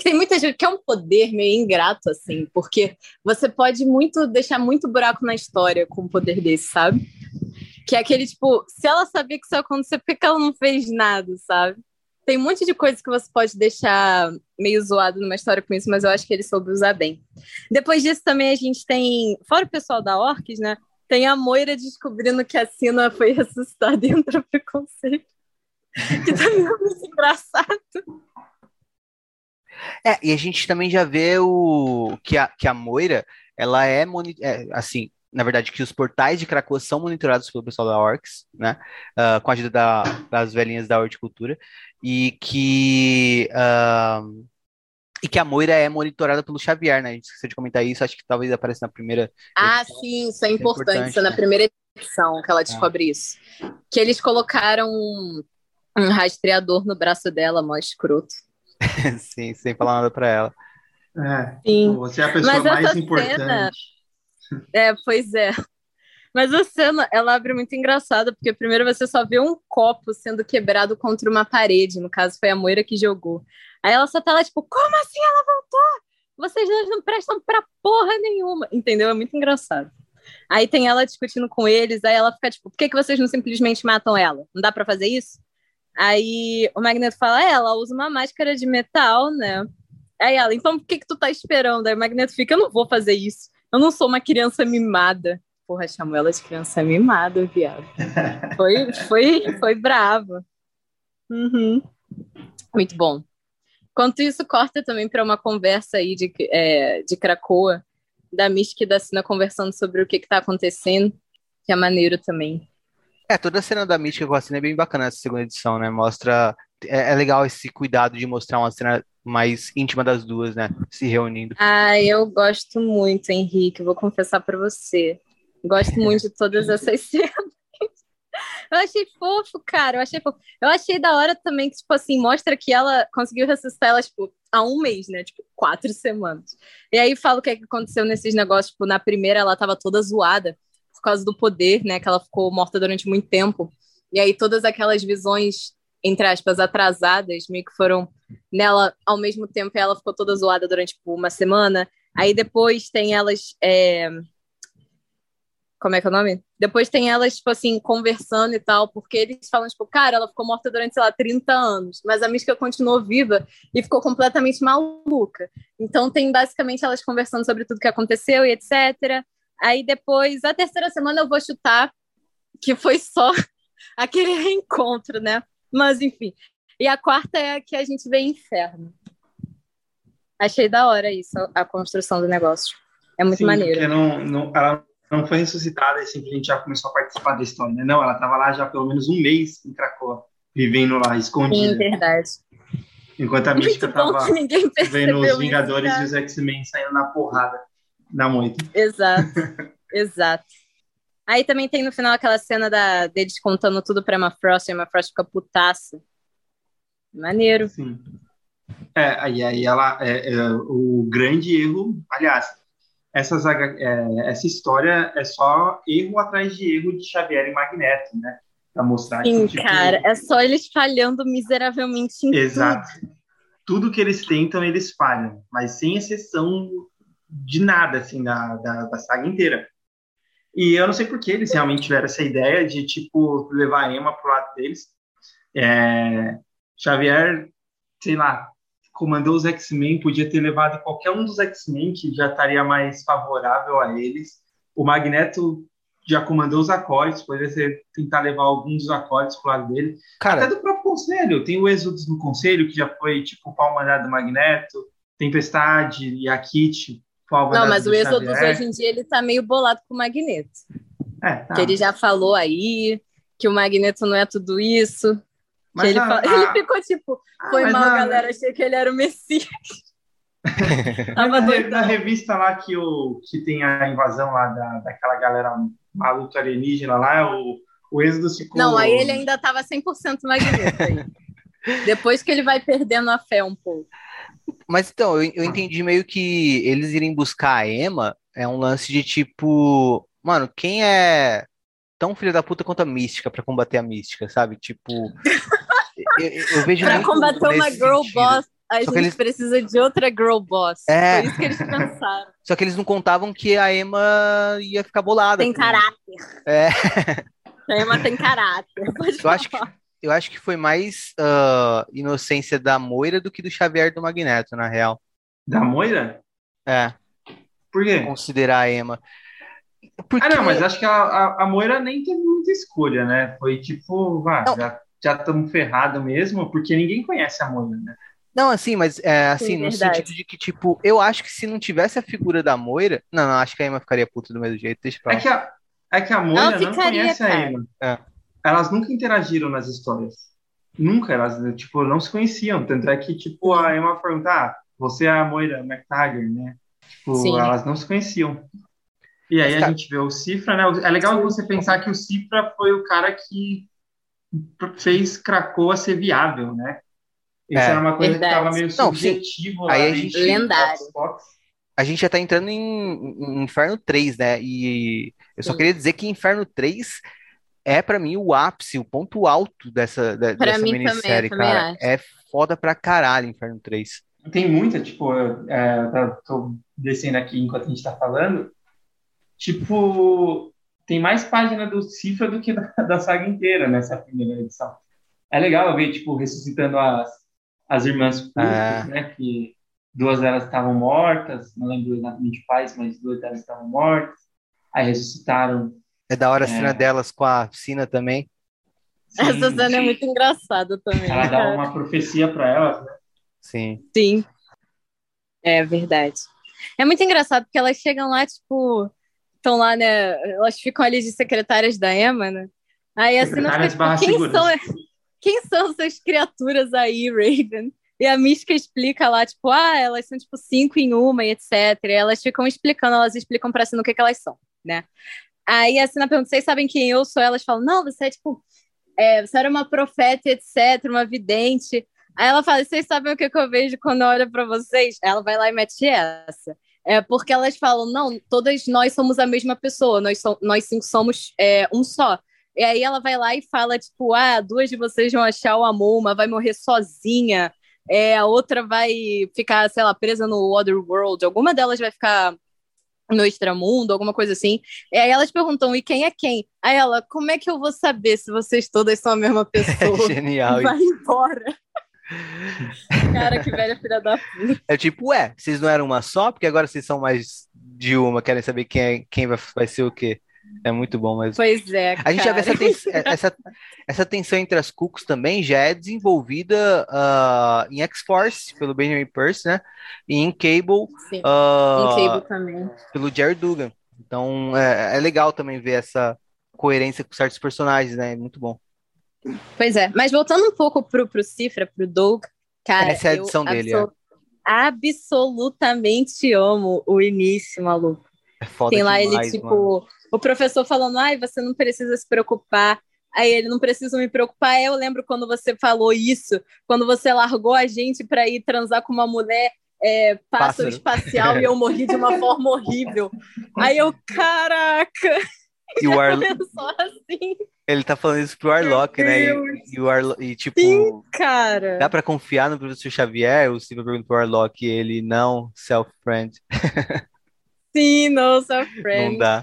Tem muita gente que é um poder meio ingrato, assim, porque você pode muito deixar muito buraco na história com um poder desse, sabe? Que é aquele tipo, se ela sabia que isso ia acontecer, por que ela não fez nada, sabe? Tem um monte de coisa que você pode deixar meio zoado numa história com isso, mas eu acho que ele soube usar bem. Depois disso, também a gente tem, fora o pessoal da Orcs, né? Tem a Moira descobrindo que a Sina foi ressuscitada e entra preconceito. Que também é muito engraçado. É, e a gente também já vê o que a, que a Moira, ela é, moni- é, assim, na verdade, que os portais de Krakoa são monitorados pelo pessoal da Orcs, né? Ah, com a ajuda da- das velhinhas da horticultura, e que ah, e que a Moira é monitorada pelo Xavier, né? A gente esqueceu de comentar isso, acho que talvez apareça na primeira. Ah, edição. sim, isso é Isso é importante. importante, Isso é na né? primeira edição que ela descobre isso. Que eles colocaram um, rastreador no braço dela, mó escroto. Sim, sem falar nada pra ela. É. Sim. Você é a pessoa Mas mais importante. cena- É, pois é. Mas a cena, ela abre muito engraçada, porque primeiro você só vê um copo sendo quebrado contra uma parede, no caso foi a Moira que jogou. Aí ela só tá lá, tipo, como assim ela voltou? Vocês dois não prestam pra porra nenhuma, entendeu? É muito engraçado. Aí tem ela discutindo com eles, aí ela fica tipo, por que, que vocês não simplesmente matam ela? Não dá pra fazer isso? Aí o Magneto fala, é, ela usa uma máscara de metal, né? Aí ela, então por que que tu tá esperando? Aí o Magneto fica, eu não vou fazer isso. Eu não sou uma criança mimada. Porra, chamou ela de criança mimada, viado. Foi, foi, foi brava. Uhum. Muito bom. Enquanto isso, corta também para uma conversa aí de, é, de Cracoa, da Mystic e da Sina conversando sobre o que que tá acontecendo, que é maneiro também. É, toda a cena da Mística com a cena é bem bacana nessa segunda edição, né? Mostra. É, é legal esse cuidado de mostrar uma cena mais íntima das duas, né? Se reunindo. Ah, eu gosto muito, Henrique, vou confessar para você. Gosto muito de todas essas cenas. Eu achei fofo, cara. Eu achei fofo. Eu achei da hora também que, tipo assim, mostra que ela conseguiu ressuscitar ela, tipo, há um mês, né? Tipo, quatro semanas. E aí fala o que, é que aconteceu nesses negócios. Tipo, na primeira ela tava toda zoada causa do poder, né? Que ela ficou morta durante muito tempo. E aí todas aquelas visões, entre aspas, atrasadas, meio que foram nela ao mesmo tempo. E ela ficou toda zoada durante, tipo, uma semana. Aí depois tem elas. é, Como é que é o nome? Depois tem elas, tipo assim, conversando e tal, porque eles falam, tipo, cara, ela ficou morta durante, sei lá, 30 anos, mas a Mística continuou viva e ficou completamente maluca. Então tem basicamente elas conversando sobre tudo que aconteceu e etc. Aí depois, a terceira semana eu vou chutar que foi só aquele reencontro, né? Mas enfim. E a quarta é a que a gente vê inferno. Achei da hora isso, a construção do negócio. É muito Sim, maneiro. Não, não, ela não foi ressuscitada e simplesmente já começou a participar da história, né? Não, ela estava lá já pelo menos um mês em Krakoa, vivendo lá, Sim, escondida. verdade. enquanto a Mística estava vendo os isso, Vingadores cara. e os X-Men saindo na porrada na moita. Exato, exato. Aí também tem no final aquela cena da, deles contando tudo pra Emma Frost, e a Emma Frost fica putaça. Maneiro. Sim. É, aí, aí ela, é, é, o grande erro, aliás, essas, é, essa história é só erro atrás de erro de Xavier e Magneto, né? Pra mostrar Sim, que, tipo, cara, é só eles falhando miseravelmente em Exato. Tudo que eles tentam, eles falham, mas sem exceção de nada, assim, da, da, da saga inteira. E eu não sei por que eles realmente tiveram essa ideia de, tipo, levar a Emma pro lado deles. É, Xavier, sei lá, comandou os X-Men, podia ter levado qualquer um dos X-Men que já estaria mais favorável a eles. O Magneto já comandou os acólitos, poderia ser, tentar levar alguns dos acólitos pro lado dele. Até Cara, do próprio conselho. Tem o Exodus no conselho, que já foi tipo o pau mandado do Magneto, Tempestade e a Não, mas o Xavier. hoje em dia ele tá meio bolado com o Magneto. É, tá. Que ele já falou aí que o Magneto não é tudo isso. Mas ele, a- a- ele ficou tipo, Ah, foi mas mal, na- galera, achei que ele era o Messias. Tava doidão. na revista lá que, o, que tem a invasão lá da, daquela galera maluca alienígena lá, o, o Exodus ficou. Não, aí ele ainda tava 100% Magneto aí. Depois que ele vai perdendo a fé um pouco. Mas então, eu, eu entendi meio que eles irem buscar a Emma é um lance de tipo, mano, quem é tão filho da puta quanto a mística pra combater a mística, sabe? Tipo, eu, eu vejo Pra muito combater uma girl sentido. boss, a Só gente que eles- precisa de outra girl boss. É. Foi isso que eles pensaram. Só que eles não contavam que a Emma ia ficar bolada. Tem com- caráter. É. A Emma tem caráter. Pode Eu acho que, falar. Eu acho que foi mais ah, inocência da Moira do que do Xavier do Magneto, na real. Da Moira? É, Por quê? considerar a Emma. Porque... Ah, não, mas acho que a, a, a Moira nem teve muita escolha, né? Foi tipo, vá, Não. já estamos ferrados mesmo, porque ninguém conhece a Moira, né? Não, assim, mas é, assim, Sim, no verdade. sentido de que, tipo, eu acho que se não tivesse a figura da Moira. Não, não, acho que a Emma ficaria puta do mesmo jeito, deixa pra É lá. que a, é que a Moira Ela não ficaria, conhece a cara. Emma. É. Elas nunca interagiram nas histórias. Nunca, elas, tipo, não se conheciam. Tanto é que, tipo, a Emma pergunta, ah, você é a Moira McTaggart, né? Tipo, Sim. elas não se conheciam. E aí a gente vê o Cifra, né? É legal você pensar que o Cifra foi o cara que fez Krakoa ser viável, né? Isso É. era uma coisa Verdade. que estava meio Não, sim. subjetivo Aí a gente- Lendário. A gente já tá entrando em, em Inferno 3, né? E eu só Sim. queria dizer que Inferno 3 é, pra mim, o ápice, o ponto alto dessa, Pra dessa minissérie, também cara. É foda pra caralho Inferno 3. Tem muita, tipo, eu, é, eu tá- tô descendo aqui enquanto a gente tá falando. Tipo, tem mais página do Cifra do que da, da saga inteira nessa primeira edição. É legal ver, tipo, ressuscitando as, as irmãs Púrpuras, É. né? Que duas delas estavam mortas, não lembro exatamente quais, mas duas delas estavam mortas. Aí ressuscitaram. É da hora a É. cena delas com a piscina também. Essa Sim, cena é muito engraçada também. Ela dá uma profecia para elas, né? Sim. Sim. É verdade. É muito engraçado porque elas chegam lá, tipo, estão lá, né? Elas ficam ali de secretárias da Emma, né? Aí a cena fica, tipo, quem seguras. são, quem são essas criaturas aí, Raven? E a Mística explica lá, tipo, ah, elas são tipo cinco em uma e etc. E elas ficam explicando, elas explicam pra cena o que, que elas são, né? Aí a Sina pergunta, vocês sabem quem eu sou? Elas falam, não, você é tipo, é, você era uma profeta, etc., uma vidente. Aí ela fala, vocês sabem o que, que eu vejo quando eu olho pra vocês? Ela vai lá e mete essa. É porque elas falam, não, todas nós somos a mesma pessoa, nós, so nós cinco somos é, um só. E aí ela vai lá e fala, tipo, ah, duas de vocês vão achar o amor, uma vai morrer sozinha, é, a outra vai ficar, sei lá, presa no Otherworld, alguma delas vai ficar no extramundo, alguma coisa assim. E aí elas perguntam, e quem é quem? Aí ela, como é que eu vou saber se vocês todas são a mesma pessoa? Genial. Vai embora. Cara, que velha filha da puta. É tipo, ué, vocês não eram uma só? Porque agora vocês são mais de uma, querem saber quem, é, quem vai, vai ser o quê. É muito bom, mas. Pois é. A gente já vê essa, tens- essa, essa tensão entre as Cucos também já é desenvolvida ah, em X-Force, pelo Benjamin Percy, né? E em Cable, Sim. ah, Em Cable também. pelo Jerry Dugan. Então é, é legal também ver essa coerência com certos personagens, né? É muito bom. Pois é. Mas voltando um pouco pro, pro Cifra, pro Doug, cara. Essa é a edição dele, absol- Absolutamente amo o início, maluco. É foda Tem lá demais, ele, tipo, mano. O professor falando, ai, você não precisa se preocupar. Aí ele não precisa me preocupar. Eu lembro quando você falou isso, quando você largou a gente pra ir transar com uma mulher é, pássaro Pássaro. espacial e eu morri de uma forma horrível. Aí eu, caraca, E o Ar... só assim, ele tá falando isso pro Arlock, né? Deus. E, e o Arlo... e tipo, Sim. cara. dá pra confiar no professor Xavier? O Silva pergunta pro Arlock e ele não, self-friend. Sim, Não friend. dá.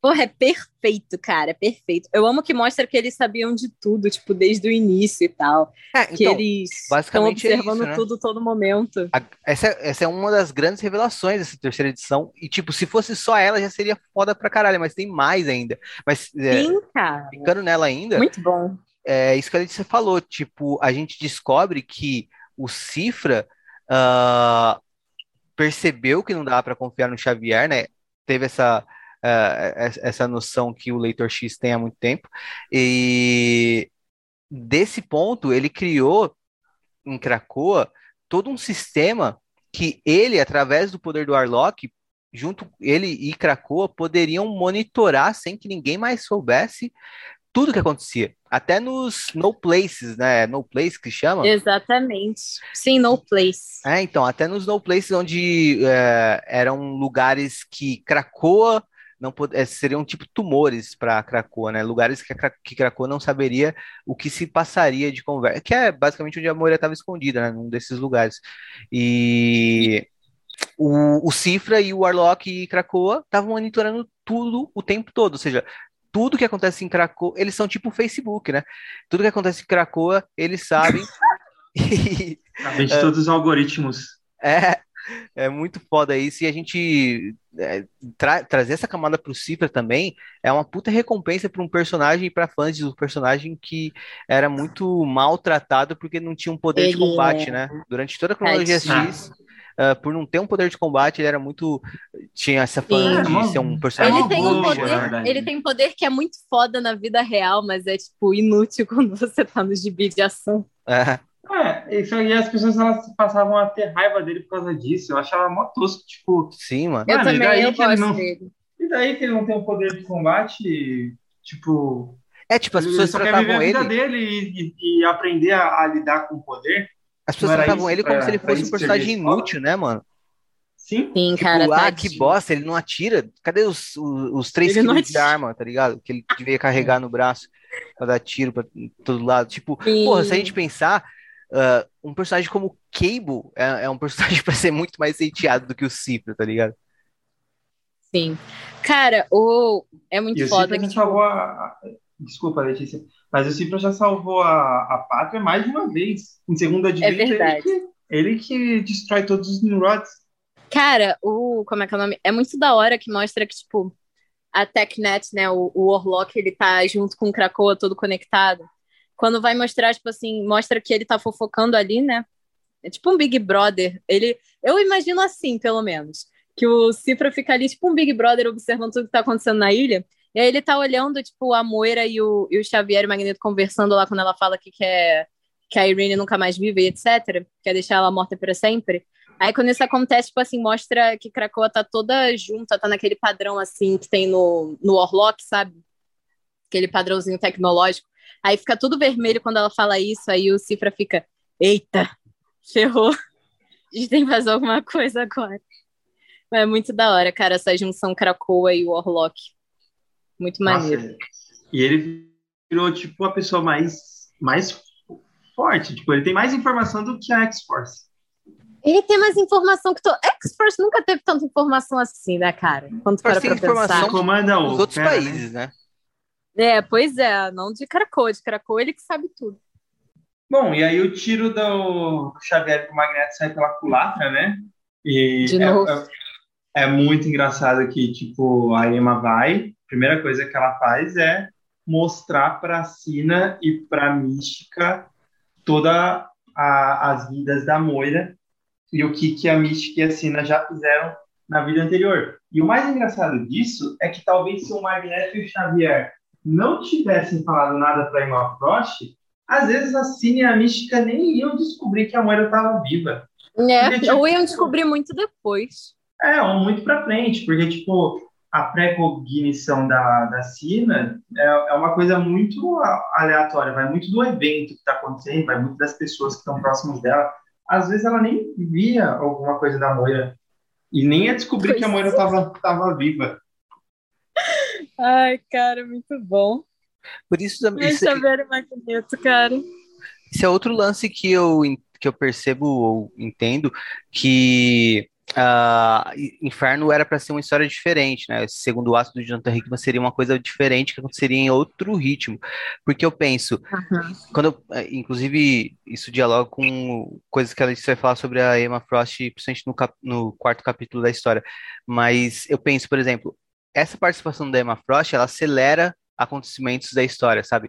Porra, é perfeito, cara, é perfeito. Eu amo que mostra que eles sabiam de tudo, tipo, desde o início e tal. É, que então, eles estão é observando isso, né? tudo todo momento. A- essa, essa é uma das grandes revelações dessa terceira edição. E, tipo, se fosse só ela, já seria foda pra caralho, mas tem mais ainda. Mas, é, Sim, cara. ficando nela ainda, Muito bom. é isso que a Letícia falou. Tipo, a gente descobre que o Cifra ah, percebeu que não dava pra confiar no Xavier, né? Teve essa, essa essa noção que o Leitor X tem há muito tempo. E desse ponto, ele criou em Krakoa todo um sistema que ele, através do poder do Arlok, junto ele e Krakoa poderiam monitorar sem que ninguém mais soubesse tudo que acontecia. Até nos no places, né? No place que chama? Exatamente. Sim, no place. É, então, até nos no places onde é, eram lugares que Krakoa não é, seriam tipo tumores para Krakoa, né? Lugares que, a que Krakoa não saberia o que se passaria de conversa, que é basicamente onde a Moira estava escondida, né? Num desses lugares. E o, o Cifra e o Warlock e Krakoa estavam monitorando tudo o tempo todo, ou seja, tudo que acontece em Krakoa, eles são tipo o Facebook, né? Tudo que acontece em Krakoa, eles sabem. Sabe de todos os algoritmos. é, é muito foda isso. E a gente é, tra- trazer essa camada pro Cifra também é uma puta recompensa para um personagem e para fãs do personagem que era muito maltratado porque não tinha um poder de Ele combate, é. né? Durante toda a cronologia Tadinho. X. ah, por não ter um poder de combate, ele era muito. Tinha essa Sim. de ser um É personagem Ele tem, um poder, verdade. ele tem um poder que é muito foda na vida real, mas é, tipo, inútil quando você tá no gibi de ação. É, É, isso aí as pessoas elas passavam a ter raiva dele por causa disso. Eu achava mó tosco, tipo, sim, mano. Eu e também, daí eu que ele gosto não- dele. e daí que ele não tem um poder de combate, tipo, É tipo, as ele pessoas só quer viver tratavam a vida ele. dele e, e- e aprender a, a lidar com o poder. As pessoas tratavam ele como pra- se ele fosse um personagem inútil, né, mano? Sim, Sim, Tipo, cara, ah, que bosta, ele não atira. Cadê os, os, os três Ele quilos de arma, tá ligado? Que ele devia carregar no braço pra dar tiro pra todo lado. Tipo, Sim. porra, se a gente pensar, ah, um personagem como Cable é, é um personagem pra ser muito mais hateado do que o Cipro, tá ligado? Sim. Cara, o... é muito e o foda Cipro que, já tipo, salvou a... Desculpa, Letícia, mas o Cipro já salvou a, a pátria mais de uma vez. Em segunda direita, ele verdade. que, ele que destrói todos os Nimrods. Cara, o. Como é que é o nome? É muito da hora que mostra que, tipo, a TechNet, né? O, o Orlock, ele tá junto com o Krakoa todo conectado. Quando vai mostrar, tipo assim, mostra que ele tá fofocando ali, né? É tipo um Big Brother. Ele. Eu imagino assim, pelo menos. Que o Cifra fica ali, tipo um Big Brother, observando tudo que tá acontecendo na ilha. E aí ele tá olhando, tipo, a Moira e o, e o Xavier e o Magneto conversando lá quando ela fala que quer que a Irene nunca mais vive, etc. Quer deixar ela morta para sempre. Aí quando isso acontece, tipo assim, mostra que Krakoa tá toda junta, tá naquele padrão assim que tem no, no sabe? Aquele padrãozinho tecnológico. Aí fica tudo vermelho quando ela fala isso, aí o Cifra fica, eita, ferrou. A gente tem que fazer alguma coisa agora. É muito da hora, cara, essa junção Krakoa e o Orlock. Muito maneiro. Nossa, e ele virou, tipo, a pessoa mais, mais forte. Tipo, ele tem mais informação do que a X-Force. Ele tem mais informação que tu. X-Force nunca teve tanta informação assim, né, cara? Quando para pra pensar. informação. Os outros países, né? É, pois é, não de Krakoa, de Krakoa ele que sabe tudo. Bom, e aí o tiro do Xavier com o Magneto sai pela culatra, né? E De é, novo. é- é muito engraçado que, tipo, a Emma vai, a primeira coisa que ela faz é mostrar pra Sina e pra Mística toda a- as vidas da Moira e o que, que a Mística e a Sina já fizeram na vida anterior. E o mais engraçado disso é que talvez se o Magneto e o Xavier não tivessem falado nada pra Emma Frost, às vezes a Cine e a Mística nem iam descobrir que a Moira estava viva. É, Porque, tipo, ou iam descobrir muito depois. É, ou muito pra frente, porque, tipo, a pré-cognição da, da Cina é, é uma coisa muito aleatória, vai muito do evento que está acontecendo, vai muito das pessoas que estão próximas dela. Às vezes ela nem via alguma coisa da Moira e nem ia descobrir que a Moira estava tava viva. Ai, cara, muito bom. Por isso, também- isso, Xavier e Magneto, cara. Esse é outro lance que eu, que eu percebo ou entendo que ah, Inferno era para ser uma história diferente, né? Segundo ato do Jonathan Hickman seria uma coisa diferente que aconteceria em outro ritmo. Porque eu penso, quando eu- eh, inclusive isso dialoga com coisas que a gente vai falar sobre a Emma Frost, principalmente no, cap- no quarto capítulo da história. Mas eu penso, por exemplo, essa participação da Emma Frost, ela acelera acontecimentos da história, sabe?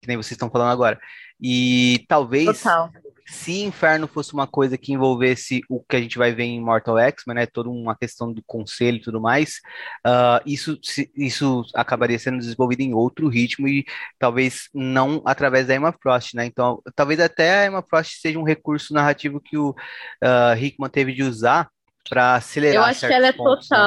Que nem vocês estão falando agora. E talvez Total. se Inferno fosse uma coisa que envolvesse o que a gente vai ver em Mortal X-Men, né, toda uma questão do conselho e tudo mais, ah, isso, isso acabaria sendo desenvolvido em outro ritmo e talvez não através da Emma Frost, né? Então, talvez até a Emma Frost seja um recurso narrativo que o ah, Hickman teve de usar para acelerar Eu acho que ela é pontos, né?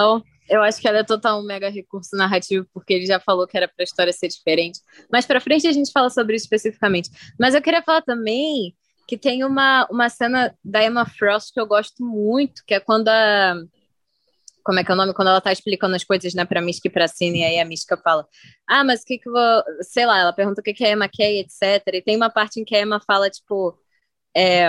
Eu acho que ela é total um mega recurso narrativo, porque ele já falou que era para a história ser diferente. Mas para frente a gente fala sobre isso especificamente. Mas eu queria falar também que tem uma, uma cena da Emma Frost que eu gosto muito, que é quando a. Como é que é o nome? Quando ela tá explicando as coisas, né, pra Mística e pra Cine, e aí a Mística fala: Ah, mas o que que vou. Sei lá, ela pergunta o que que a Emma quer, etc. E tem uma parte em que a Emma fala, tipo. É,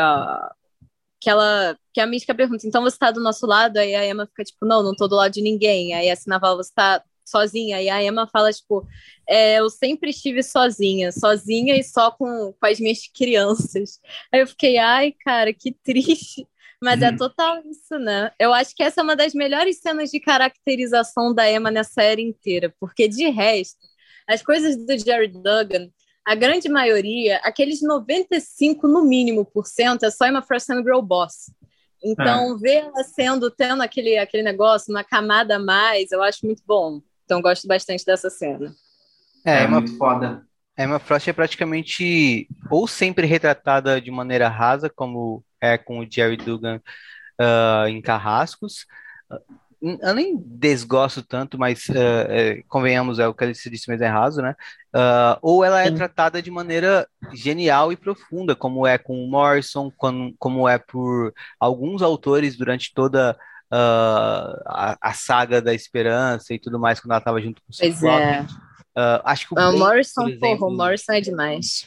que ela que a Mística pergunta, então você tá do nosso lado? Aí a Emma fica tipo, não, não tô do lado de ninguém. Aí a Sinaval, você tá sozinha? E a Emma fala, tipo, é, eu sempre estive sozinha, sozinha e só com, com as minhas crianças. Aí eu fiquei, ai, cara, que triste. Mas é uhum. é total isso, né? Eu acho que essa é uma das melhores cenas de caracterização da Emma nessa série inteira, porque de resto, as coisas do Jerry Duggan a grande maioria, aqueles 95 no mínimo por cento, é só Emma Frost sendo girl boss. Então, é. ver ela sendo, tendo aquele, aquele negócio, uma camada a mais, eu acho muito bom. Então, gosto bastante dessa cena. É, é muito foda. A Emma Frost é praticamente ou sempre retratada de maneira rasa, como é com o Jerry Dugan uh, em Carrascos, eu nem desgosto tanto, mas uh, convenhamos, é o que ele se disse, mas é raso, né? Uh, ou ela é Sim. tratada de maneira genial e profunda, como é com o Morrison, como, como é por alguns autores durante toda uh, a, a, saga da Esperança e tudo mais, quando ela estava junto com o Pois é. acho que o, Morrison, exemplo, porra, o Morrison é demais.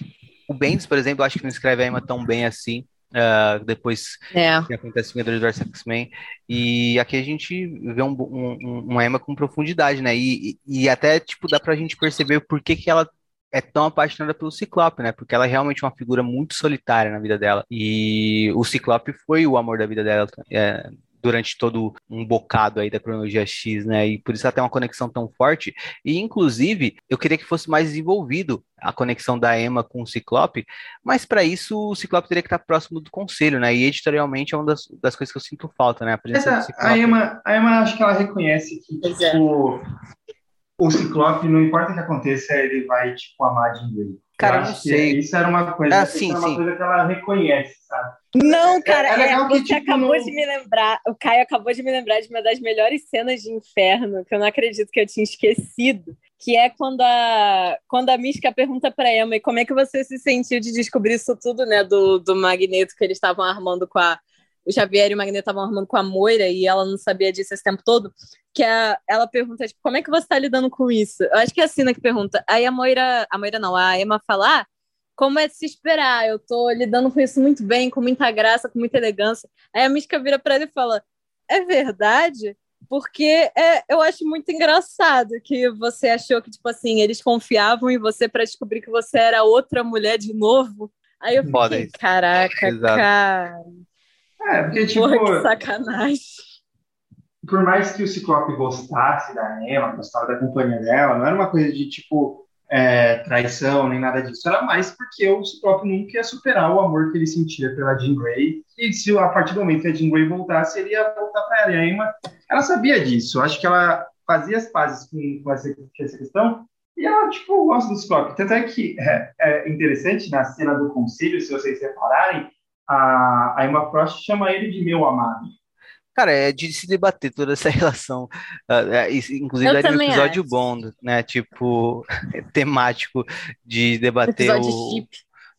O Bendis, por exemplo, acho que não escreve a Emma tão bem assim. Uh, depois é. que acontece Vingadores vs X-Men. E aqui a gente vê um, um, uma Emma com profundidade, né? E, e, até, tipo, dá pra gente perceber por que, que ela é tão apaixonada pelo Ciclope, né? Porque ela é realmente uma figura muito solitária na vida dela. E o Ciclope foi o amor da vida dela é, durante todo um bocado aí da cronologia X, né? E por isso ela tem uma conexão tão forte. E, inclusive, eu queria que fosse mais desenvolvido a conexão da Emma com o Ciclope, mas para isso o Ciclope teria que estar próximo do conselho, né? E editorialmente é uma das, das coisas que eu sinto falta, né? A presença Essa, do Ciclope. A Emma, a Emma, acho que ela reconhece que é. tipo, o Ciclope, não importa o que aconteça, ele vai, tipo, amar de Cara, não sei. Isso era uma coisa, ah, sim, uma sim. coisa que ela reconhece, sabe? Não, cara, é, é, é você que, tipo, acabou não... de me lembrar, o Caio acabou de me lembrar de uma das melhores cenas de inferno, que eu não acredito que eu tinha esquecido, que é quando a, quando a Mística pergunta para Emma como é que você se sentiu de descobrir isso tudo, né, do, do Magneto que eles estavam armando com a o Xavier e o Magneto estavam armando com a Moira e ela não sabia disso esse tempo todo, que a, ela pergunta, tipo, como é que você está lidando com isso? Eu acho que é a Sina que pergunta. Aí a Moira, a Moira não, a Emma fala, ah, como é de se esperar? Eu tô lidando com isso muito bem, com muita graça, com muita elegância. Aí a Mística vira para ele e fala, é verdade? Porque é, eu acho muito engraçado que você achou que, tipo assim, eles confiavam em você para descobrir que você era outra mulher de novo. Aí eu fiquei, caraca, Exato. cara. É, porque, tipo. Porra, que sacanagem. Por mais que o Ciclope gostasse da Emma, gostava da companhia dela, não era uma coisa de, tipo, é, traição, nem nada disso. Era mais porque o Ciclope nunca ia superar o amor que ele sentia pela Jean Grey. E se a partir do momento que a Jean Grey voltasse, ele ia voltar para ela. E a Emma, ela sabia disso. Acho que ela fazia as pazes com, com essa, com essa questão. E ela, tipo, gosta do Ciclope. Tanto é que é, é interessante na cena do conselho, se vocês separarem, a, a Emma Frost chama ele de meu amado. Cara, é de se debater toda essa relação, uh, é, inclusive daria um episódio acho. bom, né? Tipo, temático de debater episódio o,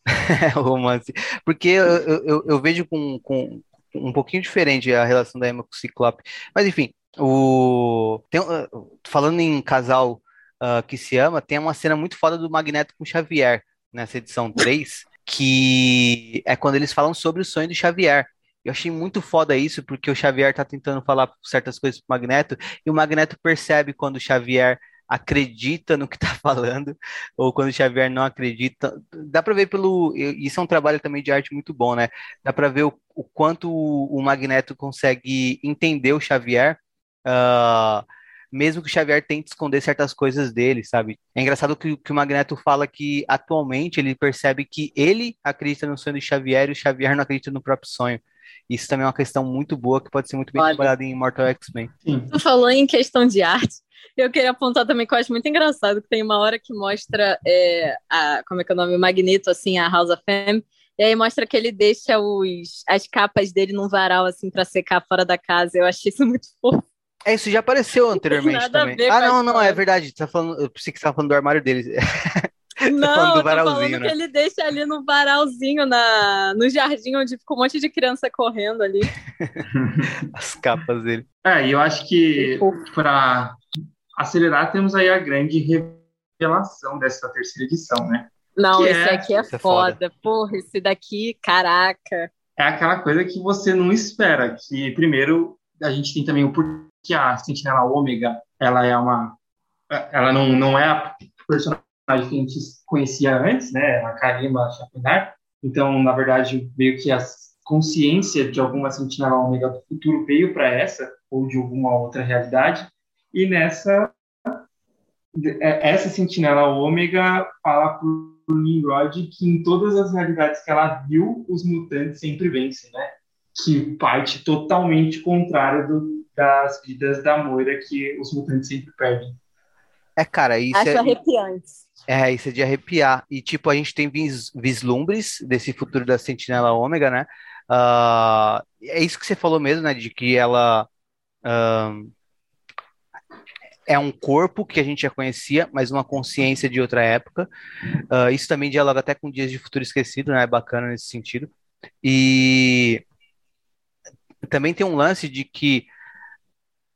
o romance. Porque eu, eu, eu, vejo com, com um pouquinho diferente a relação da Emma com o Ciclope. Mas enfim, o... Tem, uh, falando em casal uh, que se ama, tem uma cena muito foda do Magneto com o Xavier, nessa edição 3, que é quando eles falam sobre o sonho do Xavier. Eu achei muito foda isso, porque o Xavier tá tentando falar certas coisas pro Magneto, e o Magneto percebe quando o Xavier acredita no que tá falando, ou quando o Xavier não acredita. Dá para ver pelo. Isso é um trabalho também de arte muito bom, né? Dá para ver o, o, quanto o Magneto consegue entender o Xavier. Uh, mesmo que o Xavier tente esconder certas coisas dele, sabe? É engraçado que, que o Magneto fala que atualmente ele percebe que ele acredita no sonho do Xavier e o Xavier não acredita no próprio sonho. Isso também é uma questão muito boa que pode ser muito bem Olha. trabalhada em Mortal X-Men. Tu falou em questão de arte. Eu queria apontar também que eu acho muito engraçado que tem uma hora que mostra é, a, como é que é o nome, o Magneto, assim, a House of M, e aí mostra que ele deixa os, as capas dele num varal, assim, para secar fora da casa. Eu achei isso muito fofo. É, isso já apareceu anteriormente também. ver Ah, não, não, é verdade. Tá falando, eu pensei que você tava falando do armário deles. falando Não, do eu tô varalzinho, falando né? que ele deixa ali no varalzinho, na, no jardim, onde fica um monte de criança correndo ali. As capas dele. É, e eu acho que para acelerar, temos aí a grande revelação dessa terceira edição, né? Não, Que esse é- aqui é é foda. foda. Porra, esse daqui, caraca. É aquela coisa que você não espera, que primeiro a gente tem também o porquê a Sentinela Ômega, ela é uma ela não, não é a personagem que a gente conhecia antes, né? A Karima Chapinar. Então, na verdade, meio que a consciência de alguma Sentinela Ômega do futuro veio para essa ou de alguma outra realidade. E nessa é- essa Sentinela Ômega fala pro Nimrod que em todas as realidades que ela viu, os mutantes sempre vencem, né? Que parte totalmente contrária do- das vidas da Moira, que os mutantes sempre perdem. É, cara, isso Acho é, arrepiante. é, isso é de arrepiar. E, tipo, a gente tem vis- vislumbres desse futuro da Sentinela Ômega, né? Ah, é isso que você falou mesmo, né? De que ela ahn, é um corpo que a gente já conhecia, mas uma consciência de outra época. Ah, isso também dialoga até com Dias de Futuro Esquecido, né? É bacana nesse sentido. E também tem um lance de que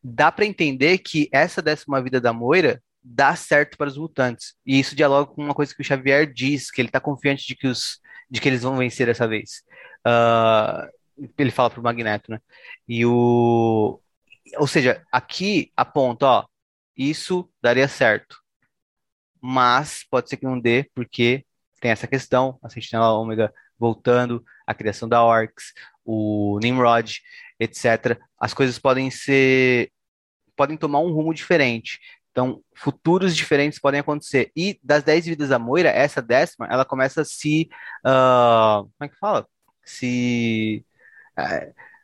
dá para entender que essa décima vida da Moira dá certo para os mutantes. E isso dialoga com uma coisa que o Xavier diz, que ele está confiante de que, os, de que eles vão vencer dessa vez. Ah, ele fala pro Magneto, né? E o. Ou seja, aqui aponta, ó, isso daria certo. Mas pode ser que não dê, porque tem essa questão, a Sentinela Ômega voltando, a criação da Orcs, o Nimrod, etc. As coisas podem ser. podem tomar um rumo diferente. Então, futuros diferentes podem acontecer. E das 10 vidas da Moira, essa décima, ela começa a se. ah, como é que fala? Se.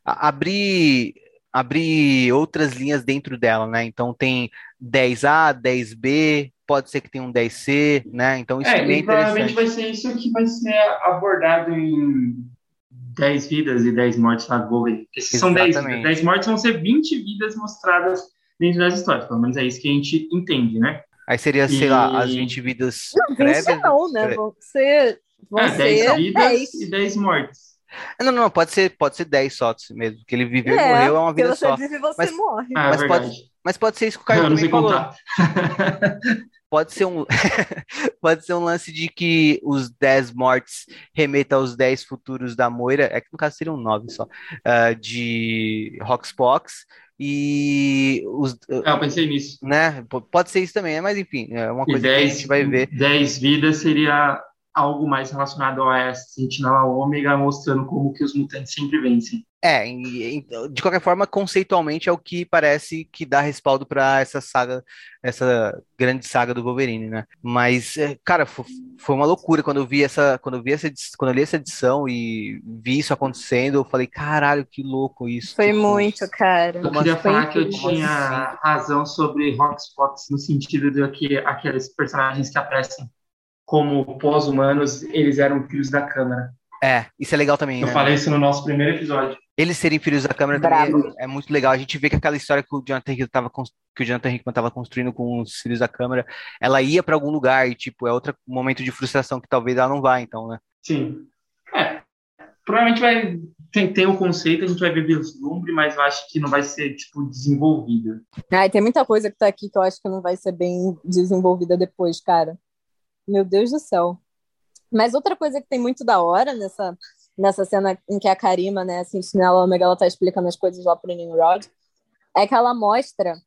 a- abrir. Abrir outras linhas dentro dela, né? Então tem 10A, 10B, pode ser que tenha um 10C, né? Então isso É, também é e provavelmente interessante. vai ser isso que vai ser abordado em 10 vidas e 10 mortes lá do Wolverine. Porque se são 10 Exatamente. vidas, 10 mortes vão ser 20 vidas mostradas dentro das histórias. Pelo menos é isso que a gente entende, né? Aí seria, sei lá, as E- 20 vidas Não, 20 prévias. não, né? Vão ser, vão É, 10 ser vidas 10. e 10 mortes. Não, não, não, pode ser, pode ser 10 só mesmo, que ele viveu e É, morreu é uma vida você só. vive e você Mas- morre. Ah, é Mas pode- verdade. Mas pode ser isso que o Caio não também sei falou. Pode ser um pode ser um lance de que os 10 mortes remetam aos 10 futuros da Moira, é que no caso seriam 9 só, ah, de Roxbox e os É, eu pensei nisso. né, pode ser isso também, mas enfim, é uma coisa que a 10, gente vai ver. 10 vidas seria algo mais relacionado a Sentinela Ômega, mostrando como que os mutantes sempre vencem. É, em- em- de qualquer forma, conceitualmente é o que parece que dá respaldo para essa saga, essa grande saga do Wolverine, né? Mas, é, cara, fo- foi uma loucura quando eu vi essa, quando eu vi essa, quando eu li essa edição e vi isso acontecendo, eu falei, caralho, que louco isso. Foi muito, cara. Eu queria falar que eu tinha razão sobre Roxbox no sentido de que aqueles personagens que aparecem como pós-humanos, eles eram filhos da Câmara. É, isso é legal também, Eu né? falei isso no nosso primeiro episódio. Eles serem filhos da câmera Brabo. também é, é muito legal. A gente vê que aquela história que o Jonathan Hickman tava, cons- que o Jonathan Hickman estava construindo com os filhos da câmera, ela ia para algum lugar e, tipo, é outro momento de frustração que talvez ela não vá, então, né? Sim. É. Provavelmente vai tem, tem o conceito, a gente vai ver vislumbre, mas eu acho que não vai ser, tipo, desenvolvida. Ai, tem muita coisa que tá aqui que eu acho que não vai ser bem desenvolvida depois, cara. Meu Deus do céu. Mas outra coisa que tem muito da hora nessa, nessa cena em que a Karima, né, assim, Sentinela Omega, ela tá explicando as coisas lá pro Nimrod, é que ela mostra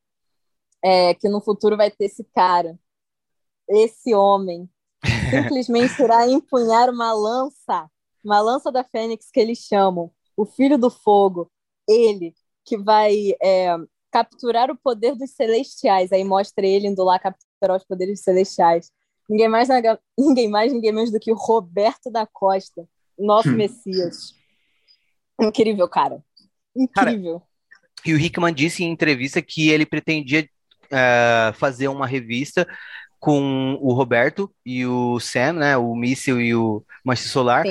é, que no futuro vai ter esse cara, esse homem, simplesmente irá empunhar uma lança, uma lança da Fênix que eles chamam, o Filho do Fogo, ele que vai é, capturar o poder dos celestiais. Aí mostra ele indo lá capturar os poderes celestiais. Ninguém mais, ninguém mais, ninguém menos do que o Roberto da Costa, nosso Hum. Messias. Incrível, cara. Incrível. E o Hickman disse em entrevista que ele pretendia eh, fazer uma revista com o Roberto e o Sam, né? O míssil e o Manche Solar,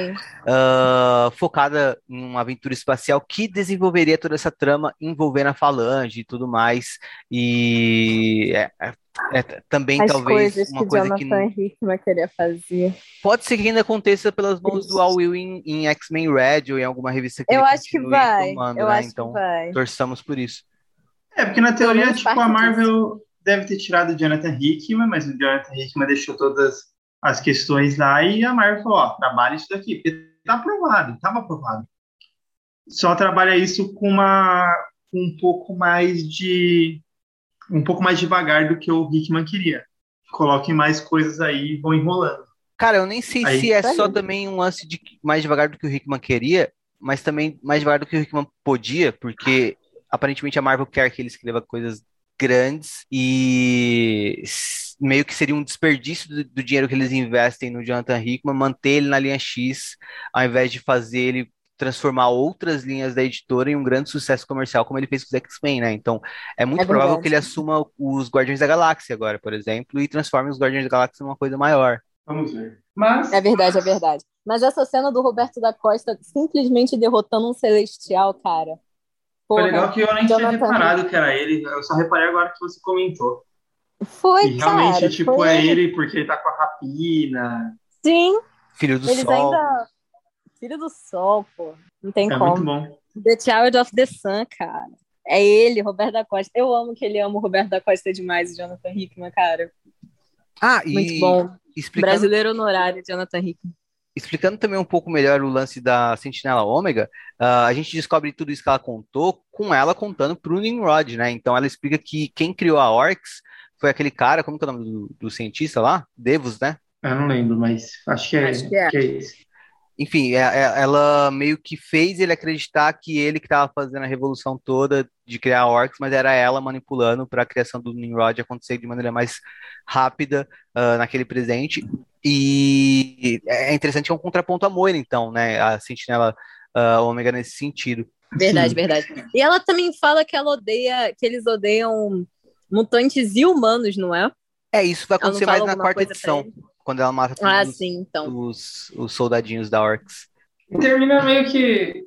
ah, focada em uma aventura espacial que desenvolveria toda essa trama envolvendo a Falange e tudo mais. E é, é- também As talvez coisas uma que coisa que Jonathan Hickman queria fazer. pode ser que ainda aconteça pelas mãos do Al Ewing em X-Men Red ou em alguma revista que Eu ele acho que vai. tomando, Eu né? acho Então, que vai. torçamos por isso. É, porque na teoria, tipo, a Marvel deve ter tirado o Jonathan Hickman, mas o Jonathan Hickman deixou todas as questões lá e a Marvel falou, ó, trabalha isso daqui, porque tá aprovado, tava aprovado. Só trabalha isso com uma com um pouco mais de um pouco mais devagar do que o Hickman queria. Coloquem mais coisas aí e vão enrolando. Cara, eu nem sei Aí- se é Tá só aí. também um lance de mais devagar do que o Hickman queria, mas também mais devagar do que o Hickman podia, porque aparentemente a Marvel quer que ele escreva coisas grandes e meio que seria um desperdício do, do dinheiro que eles investem no Jonathan Hickman, manter ele na linha X, ao invés de fazer ele transformar outras linhas da editora em um grande sucesso comercial, como ele fez com os X-Men, né? Então, é muito É provável verdade. que ele assuma os Guardiões da Galáxia agora, por exemplo, e transforme os Guardiões da Galáxia numa coisa maior. Vamos ver. Mas É verdade, é verdade. Mas essa cena do Roberto da Costa simplesmente derrotando um celestial, cara. foi Porra, legal que eu nem tinha Jonathan reparado que era ele, eu só reparei agora que você comentou. Foi, E realmente, cara. tipo, foi é ele porque ele tá com a rapina. Sim, Filho do eles Sol. ainda. Filho do sol, pô. Não tem É como. muito bom. The Child of the Sun, cara. É ele, Roberto da Costa. Eu amo que ele ama o Roberto da Costa demais, o Jonathan Hickman, cara. Ah, Muito e bom. explicando, Brasileiro honorário, Jonathan Hickman. explicando também um pouco melhor o lance da Sentinela Ômega, ah, a gente descobre tudo isso que ela contou com ela contando pro Nimrod, né? Então ela explica que quem criou a Orcs foi aquele cara, como que é o nome do, do cientista lá? Devos, né? Eu não lembro, mas acho que é, Acho que é. que é isso. Enfim, é- é- ela meio que fez ele acreditar que ele que estava fazendo a revolução toda de criar orcs, mas era ela manipulando para a criação do Nimrod acontecer de maneira mais rápida ah, naquele presente. E é interessante que é um contraponto a Moira, então, né? A Sentinela ah, Ômega nesse sentido. Verdade, Sim. verdade. E ela também fala que ela odeia, que eles odeiam mutantes e humanos, não é? É, isso vai acontecer mais na quarta edição? Quando ela mata Ah, todos sim, então. os, os soldadinhos da Orcs. E termina meio que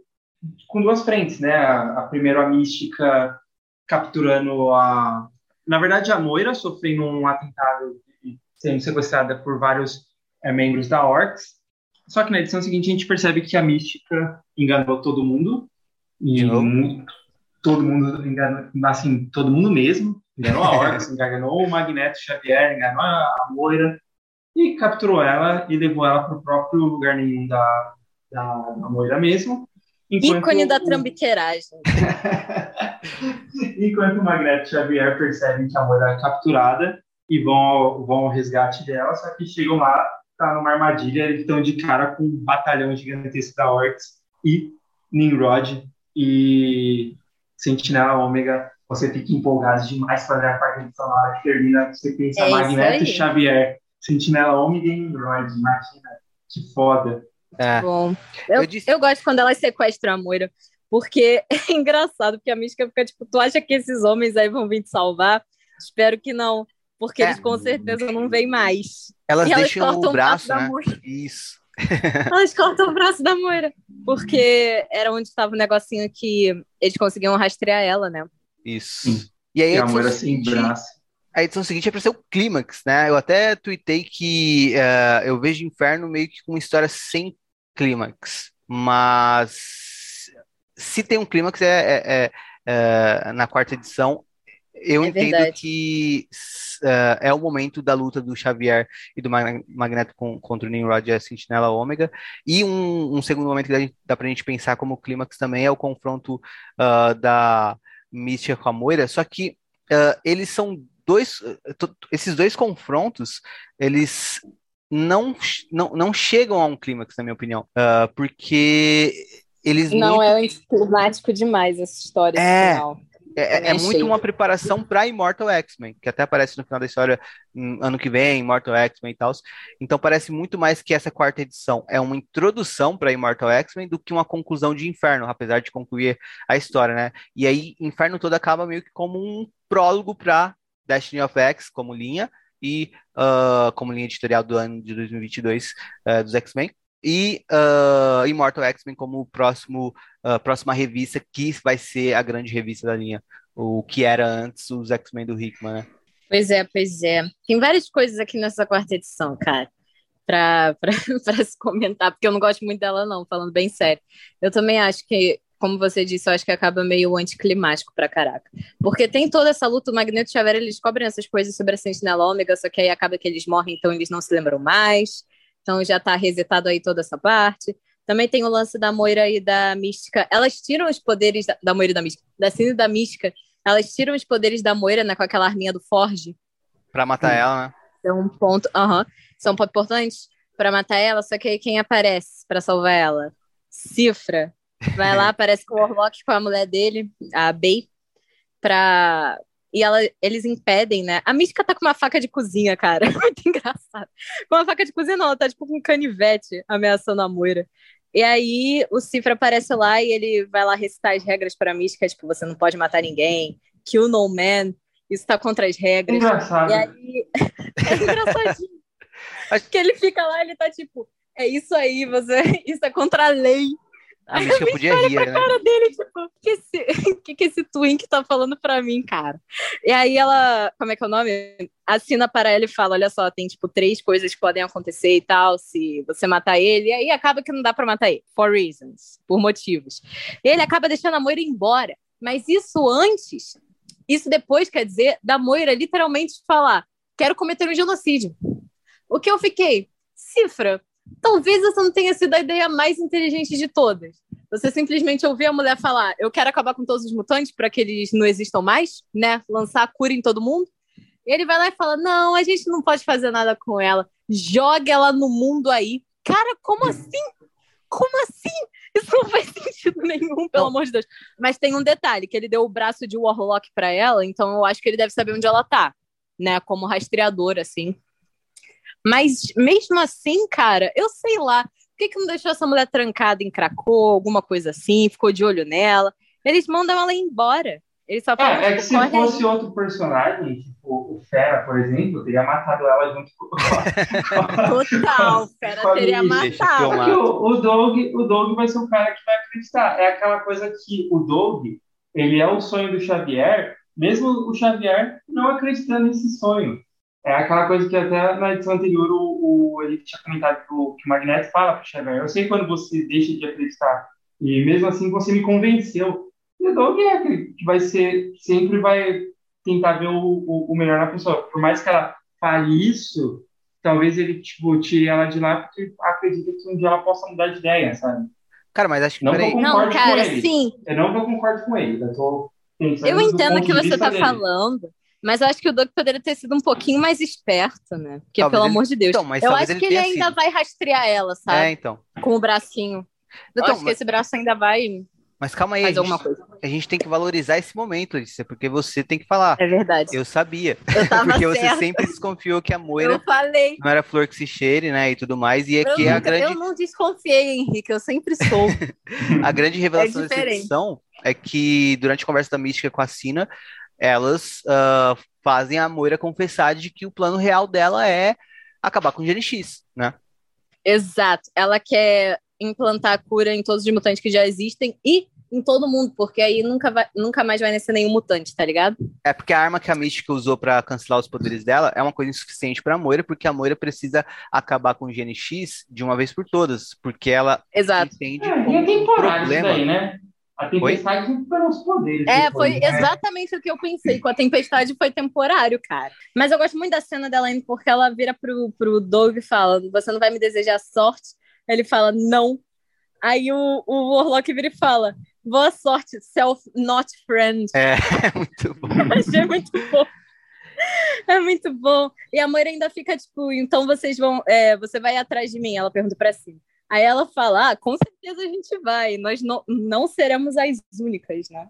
com duas frentes, né? A, a primeiro a mística capturando a. Na verdade, a Moira sofrendo um atentado e sendo sequestrada por vários eh, membros da Orcs. Só que na edição seguinte a gente percebe que a mística enganou todo mundo. E De novo? mu- todo mundo enganou, assim, todo mundo mesmo. Enganou a Orcs, enganou o Magneto Xavier, enganou a Moira. E capturou ela e levou ela para o próprio lugar nenhum da, da, da Moira mesmo. Enquanto Ícone da trambiqueiragem. Enquanto o Magneto Xavier percebe que a Moira é capturada e vão ao, vão ao resgate dela, só que chegam lá, tá numa armadilha, eles estão de cara com um batalhão gigantesco da Orcs e Nimrod e Sentinela Ômega. Você fica empolgado demais para ver a na hora que termina. Você pensa É Magneto aí. Xavier, Sentinela Ômega e Nimrod. Imagina, que foda. É, Bom, eu, Eu disse- eu gosto quando elas sequestram a Moira, porque é engraçado, porque a mística fica tipo, tu acha que esses homens aí vão vir te salvar? Espero que não, porque É. eles com certeza não vêm mais. elas e elas deixam cortam o braço, da né? Moira. Isso. Elas cortam o braço da Moira, porque era onde estava o negocinho que eles conseguiam rastrear ela, né? Isso. Sim. E aí E a Moira sem braço. A edição seguinte é para ser o clímax, né? Eu até tuitei que eh, eu vejo Inferno meio que com uma história sem clímax, mas se tem um clímax é, é- é, eh, na quarta edição. Eu É entendo verdade. que eh, é o momento da luta do Xavier e do Mag- Magneto com- contra o Nimrod e a Sentinela Ômega. E um, um segundo momento que dá, dá pra gente pensar como clímax também é o confronto ah, da Mística com a Moira. Só que ah, eles são dois. Esses dois confrontos, eles não, não, não chegam a um clímax, na minha opinião. Ah, porque eles Não muito- é anticlimático demais essa história É. final. é, é muito uma preparação para Immortal X-Men, que até aparece no final da história hum, ano que vem, Immortal X-Men e tal. Então parece muito mais que essa quarta edição é uma introdução para Immortal X-Men do que uma conclusão de Inferno, apesar de concluir a história, né? E aí Inferno todo acaba meio que como um prólogo para Destiny of X como linha e uh, como linha editorial do ano de 2022 uh, dos X-Men. E uh, Immortal X-Men como próximo, uh, próxima revista, que vai ser a grande revista da linha, o que era antes os X-Men do Hickman, né? Pois é, pois é. Tem várias coisas aqui nessa quarta edição, cara, para se comentar, porque eu não gosto muito dela, não, falando bem sério. Eu também acho que como você disse, eu acho que acaba meio anticlimático pra caraca. Porque tem toda essa luta, o Magneto e Xavier, eles cobrem essas coisas sobre a Sentinela Ômega, só que aí acaba que eles morrem, então eles não se lembram mais. Então já tá resetado aí toda essa parte. Também tem o lance da Moira e da Mística. Elas tiram os poderes da, da Moira e da Mística, da Cine e da Mística. Elas tiram os poderes da Moira, né, com aquela arminha do Forge. Pra matar ela, né? É um ponto, aham. São um ponto importante pra matar ela, só que aí quem aparece pra salvar ela? Cifra. Vai lá, aparece com o Warlock com a mulher dele, a Bey, pra. E ela, eles impedem, né? A Mística tá com uma faca de cozinha, cara. Muito engraçado. Com uma faca de cozinha, não, ela tá tipo com um canivete ameaçando a Moira. E aí o Cifra aparece lá e ele vai lá recitar as regras pra Mística, tipo, você não pode matar ninguém, kill no man, isso tá contra as regras. Engraçado. E aí. é engraçadinho. Acho que ele fica lá, ele tá tipo, é isso aí, você. Isso é contra a lei. A mística podia rir, pra né? cara dele, tipo, o que esse, que, que esse Twink tá falando pra mim, cara? E aí ela, como é que é o nome? Assina para ela e fala: olha só, tem tipo três coisas que podem acontecer e tal, se você matar ele. E aí acaba que não dá pra matar ele, for reasons, por motivos. E ele acaba deixando a Moira embora. Mas isso antes, isso depois quer dizer da Moira literalmente falar: quero cometer um genocídio. O que eu fiquei? Cifra, talvez essa não tenha sido a ideia mais inteligente de todas. Você simplesmente ouvir a mulher falar: Eu quero acabar com todos os mutantes para que eles não existam mais, né? Lançar a cura em todo mundo. E ele vai lá e fala: Não, a gente não pode fazer nada com ela. Joga ela no mundo aí. Cara, como assim? Como assim? Isso não faz sentido nenhum, pelo Não. amor de Deus. Mas tem um detalhe: que ele deu o braço de Warlock para ela, então eu acho que ele deve saber onde ela tá, né? Como rastreador, assim. Mas mesmo assim, cara, eu sei lá. Por que, que não deixou essa mulher trancada em Cracô, alguma coisa assim, ficou de olho nela? Eles mandam ela embora. Eles só falam, É, é que se corre aí. fosse outro personagem, tipo o Fera, por exemplo, teria matado ela junto com Total, fera Com a teria matado. o, o Doug, o Doug vai ser o cara que vai acreditar. É aquela coisa que o Doug, ele é o sonho do Xavier, mesmo o Xavier não acreditando nesse sonho. É aquela coisa que até na edição anterior o, o ele tinha comentado que o, que o Magneto fala pro Xavier. Eu sei quando você deixa de acreditar. E mesmo assim você me convenceu. E o Doug é aquele que vai ser, sempre vai tentar ver o, o, o melhor na pessoa. Por mais que ela fale isso, talvez ele tipo, tire ela de lá porque acredita que um dia ela possa mudar de ideia, sabe? Cara, mas acho que, Não peraí, vou- Não, cara, ele. sim. Eu não vou concordo com ele. Eu tô Eu do entendo o que você tá falando, mas eu acho que o Doug poderia ter sido um pouquinho mais esperto, né? Porque, Talvez pelo ele- amor de Deus. Então, eu acho ele que ele ainda sido. vai rastrear ela, É, sabe? então. Com o bracinho. Eu Então, acho que mas, esse braço ainda vai mas calma aí, a gente, a gente tem que valorizar esse momento, Alicia, porque você tem que falar. É verdade. Eu sabia. Eu Porque você certa. sempre desconfiou que a Eu Moira falei. não era flor que se cheire, né? E tudo mais. E Eu, aqui é a nunca- grande, eu não desconfiei, Henrique. Eu sempre sou. a grande revelação dessa diferente. edição é que durante a conversa da Mística com a Sina, elas ah, fazem a Moira confessar de que o plano real dela é acabar com o GNX, né? Exato. Ela quer implantar a cura em todos os mutantes que já existem e em todo mundo, porque aí nunca, vai, nunca mais vai nascer nenhum mutante, tá ligado? É porque a arma que a Mística usou pra cancelar os poderes dela é uma coisa insuficiente pra Moira, porque a Moira precisa acabar com o GNX de uma vez por todas, porque ela Exato. entende É, e como é um problema. daí, né? A tempestade recuperou os poderes. É, foi né? exatamente o que eu pensei. Com a tempestade foi temporário, cara. Mas eu gosto muito da cena dela indo, porque ela vira pro, pro Doug e fala: Você não vai me desejar sorte? Ele fala: Não. Aí o, o Warlock vira e fala: Boa sorte, self not friend. É, muito bom. Achei muito bom. É muito bom. E a Moira ainda fica tipo, então vocês vão, é, você vai atrás de mim? Ela pergunta pra cima. Aí ela fala, ah, com certeza a gente vai. Nós não, não seremos as únicas, né?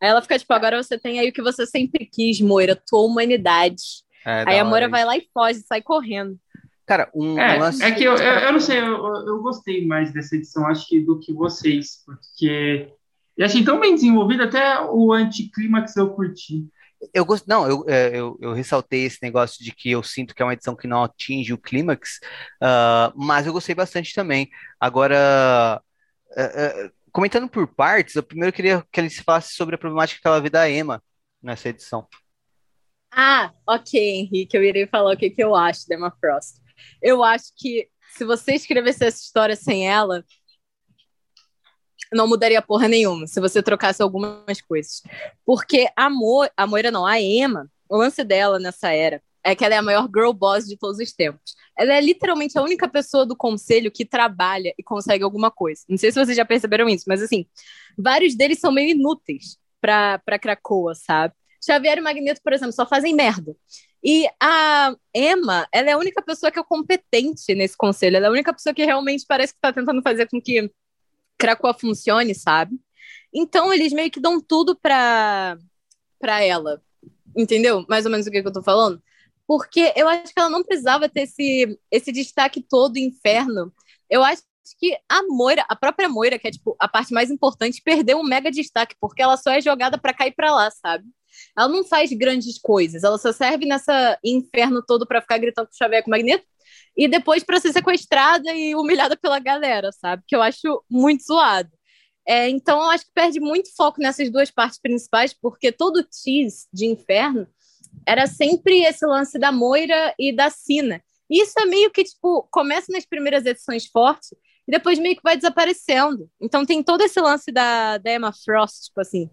Aí ela fica tipo, agora você tem aí o que você sempre quis, Moira, tua humanidade. É, aí a Moira vai lá e foge, sai correndo. Cara, um É, lance. é que eu, eu, eu não sei, eu, eu gostei mais dessa edição, acho que do que vocês, porque eu achei tão bem desenvolvido, até o anticlímax eu curti. Eu gosto, não, eu, é, eu, eu, ressaltei esse negócio de que eu sinto que é uma edição que não atinge o clímax, uh, mas eu gostei bastante também. Agora, uh, uh, comentando por partes, eu primeiro queria que eles falassem sobre a problemática que ela vê da Emma nessa edição. Ah, ok, Henrique, eu irei falar o que, que eu acho da Emma Frost. Eu acho que se você escrevesse essa história sem ela, não mudaria porra nenhuma se você trocasse algumas coisas. Porque a, Mo, a Moira não, a Emma, o lance dela nessa era é que ela é a maior girl boss de todos os tempos. Ela é literalmente a única pessoa do conselho que trabalha e consegue alguma coisa. Não sei se vocês já perceberam isso, mas assim, vários deles são meio inúteis pra, pra Krakoa, sabe? Xavier e Magneto, por exemplo, só fazem merda. E a Emma, ela é a única pessoa que é competente nesse conselho. Ela é a única pessoa que realmente parece que está tentando fazer com que Krakoa funcione, sabe? Então eles meio que dão tudo pra, pra ela. Entendeu? Mais ou menos o que, que eu tô falando. Porque eu acho que ela não precisava ter esse, esse destaque todo inferno. Eu acho que a Moira, a própria Moira, que é tipo a parte mais importante, perdeu um mega destaque, porque ela só é jogada para cá e pra lá, sabe? Ela não faz grandes coisas, ela só serve nessa inferno todo para ficar gritando com o Xavier com o Magneto e depois para ser sequestrada e humilhada pela galera, sabe? Que eu acho muito zoado. É, então, eu acho que perde muito foco nessas duas partes principais, porque todo o tease de Inferno era sempre esse lance da Moira e da Sina. E isso é meio que, tipo, começa nas primeiras edições fortes e depois meio que vai desaparecendo. Então tem todo esse lance da, da Emma Frost, tipo assim,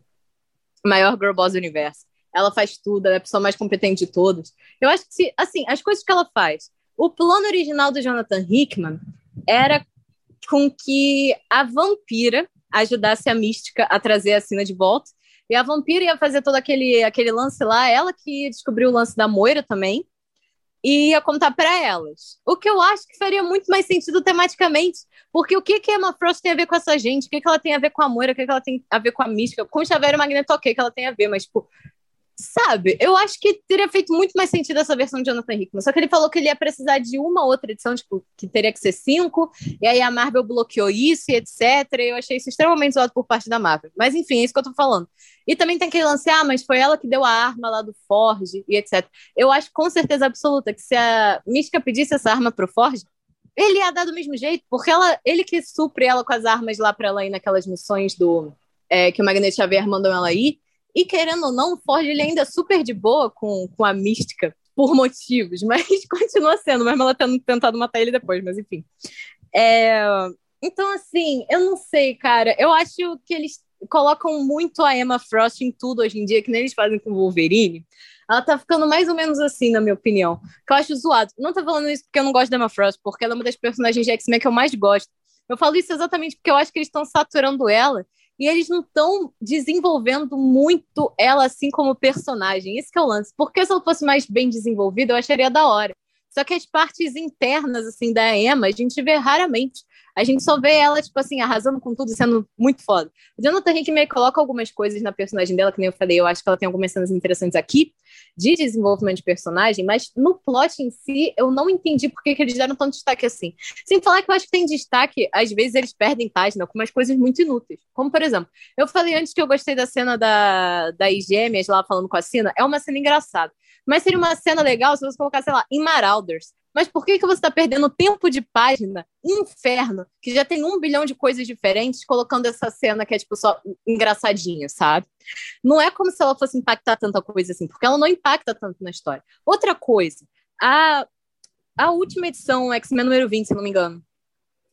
maior girl boss do universo. Ela faz tudo, ela é a pessoa mais competente de todos. Eu acho que, assim, as coisas que ela faz, o plano original do Jonathan Hickman era com que a vampira ajudasse a mística a trazer a Sina de volta. E a vampira ia fazer todo aquele, aquele lance lá, ela que descobriu o lance da Moira também, e ia contar para elas. O que eu acho que faria muito mais sentido tematicamente, porque o que que a Emma Frost tem a ver com essa gente? O que que ela tem a ver com a Moira? O que que ela tem a ver com a mística? Com o Xavier e o Magneto, ok, que ela tem a ver, mas, tipo, Sabe, eu acho que teria feito muito mais sentido essa versão de Jonathan Hickman. Só que ele falou que ele ia precisar de uma outra edição, tipo, que teria que ser cinco, e aí a Marvel bloqueou isso e etc. E eu achei isso extremamente zoado por parte da Marvel. Mas enfim, é isso que eu tô falando. E também tem aquele lance, ah, mas foi ela que deu a arma lá do Forge e etc. Eu acho com certeza absoluta que se a Mística pedisse essa arma pro Forge, ele ia dar do mesmo jeito, porque ela, ele que supre ela com as armas lá pra ela ir naquelas missões do. É, que o Magneto Xavier mandou ela ir. E querendo ou não, o Ford ele ainda é super de boa com, com a mística, por motivos, mas continua sendo, mesmo ela tendo tentado matar ele depois, mas enfim. É... Então, assim, eu não sei, cara. Eu acho que eles colocam muito a Emma Frost em tudo hoje em dia, que nem eles fazem com o Wolverine. Ela tá ficando mais ou menos assim, na minha opinião. Que eu acho zoado. Não tô falando isso porque eu não gosto da Emma Frost, porque ela é uma das personagens de X-Men que eu mais gosto. Eu falo isso exatamente porque eu acho que eles estão saturando ela e eles não estão desenvolvendo muito ela assim como personagem. Isso que é o lance. Porque se ela fosse mais bem desenvolvida, eu acharia da hora. Só que as partes internas, assim, da Emma, a gente vê raramente. A gente só vê ela, tipo assim, arrasando com tudo sendo muito foda. O Jonathan Hickman coloca algumas coisas na personagem dela, que nem eu falei, eu acho que ela tem algumas cenas interessantes aqui, de desenvolvimento de personagem, mas no plot em si, eu não entendi por que, que eles deram tanto destaque assim. Sem falar que eu acho que tem destaque, às vezes eles perdem página com umas coisas muito inúteis. Como, por exemplo, eu falei antes que eu gostei da cena da, das gêmeas lá falando com a Sina, é uma cena engraçada. Mas seria uma cena legal se você colocar, sei lá, em Marauders. Mas por que, que você está perdendo tempo de página, inferno, que já tem um bilhão de coisas diferentes, colocando essa cena que é, tipo, só engraçadinha, sabe? Não é como se ela fosse impactar tanta coisa assim, porque ela não impacta tanto na história. Outra coisa, a, a última edição, X-Men número 20, se não me engano,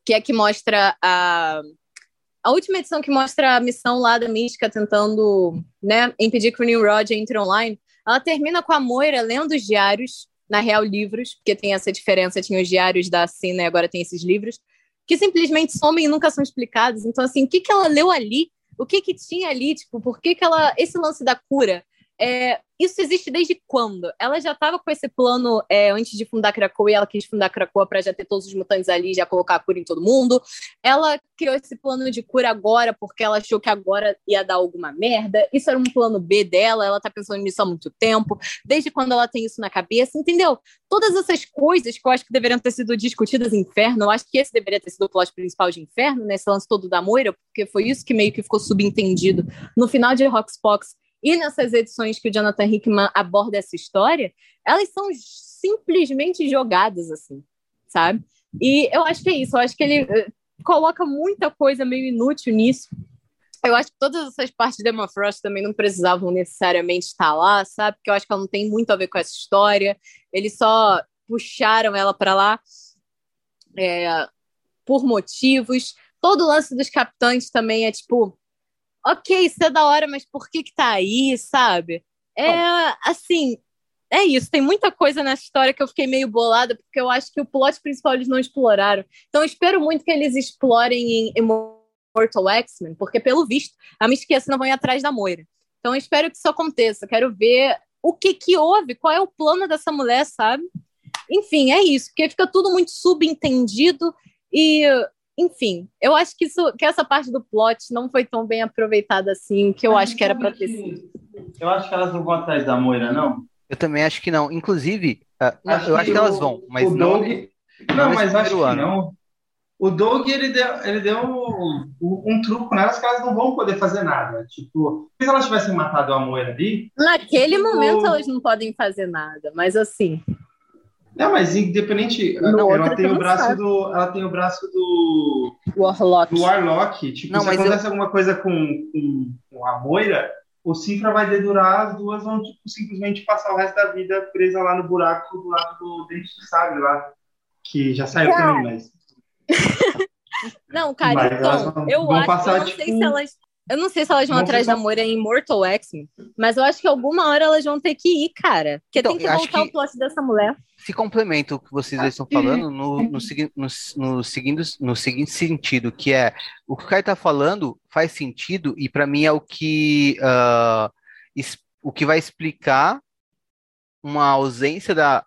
que é que mostra a. A última edição que mostra a missão lá da Mística tentando né, impedir que o New Roger entre online, ela termina com a Moira lendo os diários na real, livros, porque tem essa diferença, tinha os diários da Cina e agora tem esses livros, que simplesmente somem e nunca são explicados. Então, assim, o que, que ela leu ali? O que, que tinha ali? Tipo, por que, que ela. Esse lance da cura é, isso existe desde quando? Ela já estava com esse plano é, antes de fundar Krakoa e ela quis fundar Krakoa para já ter todos os mutantes ali, já colocar a cura em todo mundo. Ela criou esse plano de cura agora porque ela achou que agora ia dar alguma merda. Isso era um plano B dela, ela tá pensando nisso há muito tempo. Desde quando ela tem isso na cabeça, entendeu? Todas essas coisas que eu acho que deveriam ter sido discutidas em Inferno, eu acho que esse deveria ter sido o plot principal de Inferno, nesse lance todo da Moira, porque foi isso que meio que ficou subentendido no final de Roxbox e nessas edições que o Jonathan Hickman aborda essa história, elas são simplesmente jogadas assim, sabe? E eu acho que é isso, eu acho que ele eh, coloca muita coisa meio inútil nisso. Eu acho que todas essas partes de Emma Frost também não precisavam necessariamente estar lá, sabe? Porque eu acho que ela não tem muito a ver com essa história. Eles só puxaram ela para lá é, por motivos. Todo o lance dos capitães também é tipo, ok, isso é da hora, mas por que que tá aí, sabe? É assim, é isso. Tem muita coisa nessa história que eu fiquei meio bolada, porque eu acho que o plot principal eles não exploraram. Então eu espero muito que eles explorem em Immortal X-Men, porque pelo visto a Mystique não vão ir atrás da Moira. Então eu espero que isso aconteça. Quero ver o que que houve, qual é o plano dessa mulher, sabe? Enfim, é isso, porque fica tudo muito subentendido e enfim, eu acho que, isso, que essa parte do plot não foi tão bem aproveitada assim, que eu acho que era para ter sido. Eu acho que elas não vão atrás da Moira, não. Eu também acho que não. Inclusive, uh, eu acho que elas vão, mas o não. Doug... Não, mas acho que ano. não. O Doug, ele deu, ele deu um, um, truco nelas que elas não vão poder fazer nada. Tipo, se elas tivessem matado a Moira ali. Naquele tipo... momento elas não podem fazer nada, mas assim. Não, mas independente, no ela tem o braço sabe. do, ela tem o braço do Warlock. Do Warlock. Tipo, não, se acontece eu... alguma coisa com, com, com, a Moira, o Cifra vai dedurar, as duas vão tipo, simplesmente passar o resto da vida presa lá no buraco do lado do dente do sabre lá, que já saiu cara. também, mas Não, cara, mas então, vão, eu vão acho passar, que eu não tipo... sei se elas eu não sei se elas vão não atrás da Moira em Immortal X, mas eu acho que alguma hora elas vão ter que ir, cara. Porque então, tem que voltar que... o plot dessa mulher se complementa o que vocês estão falando no, no, no, no, seguindo, no seguinte sentido, que é o que o Caio está falando faz sentido e para mim é o que uh, o que vai explicar uma ausência da,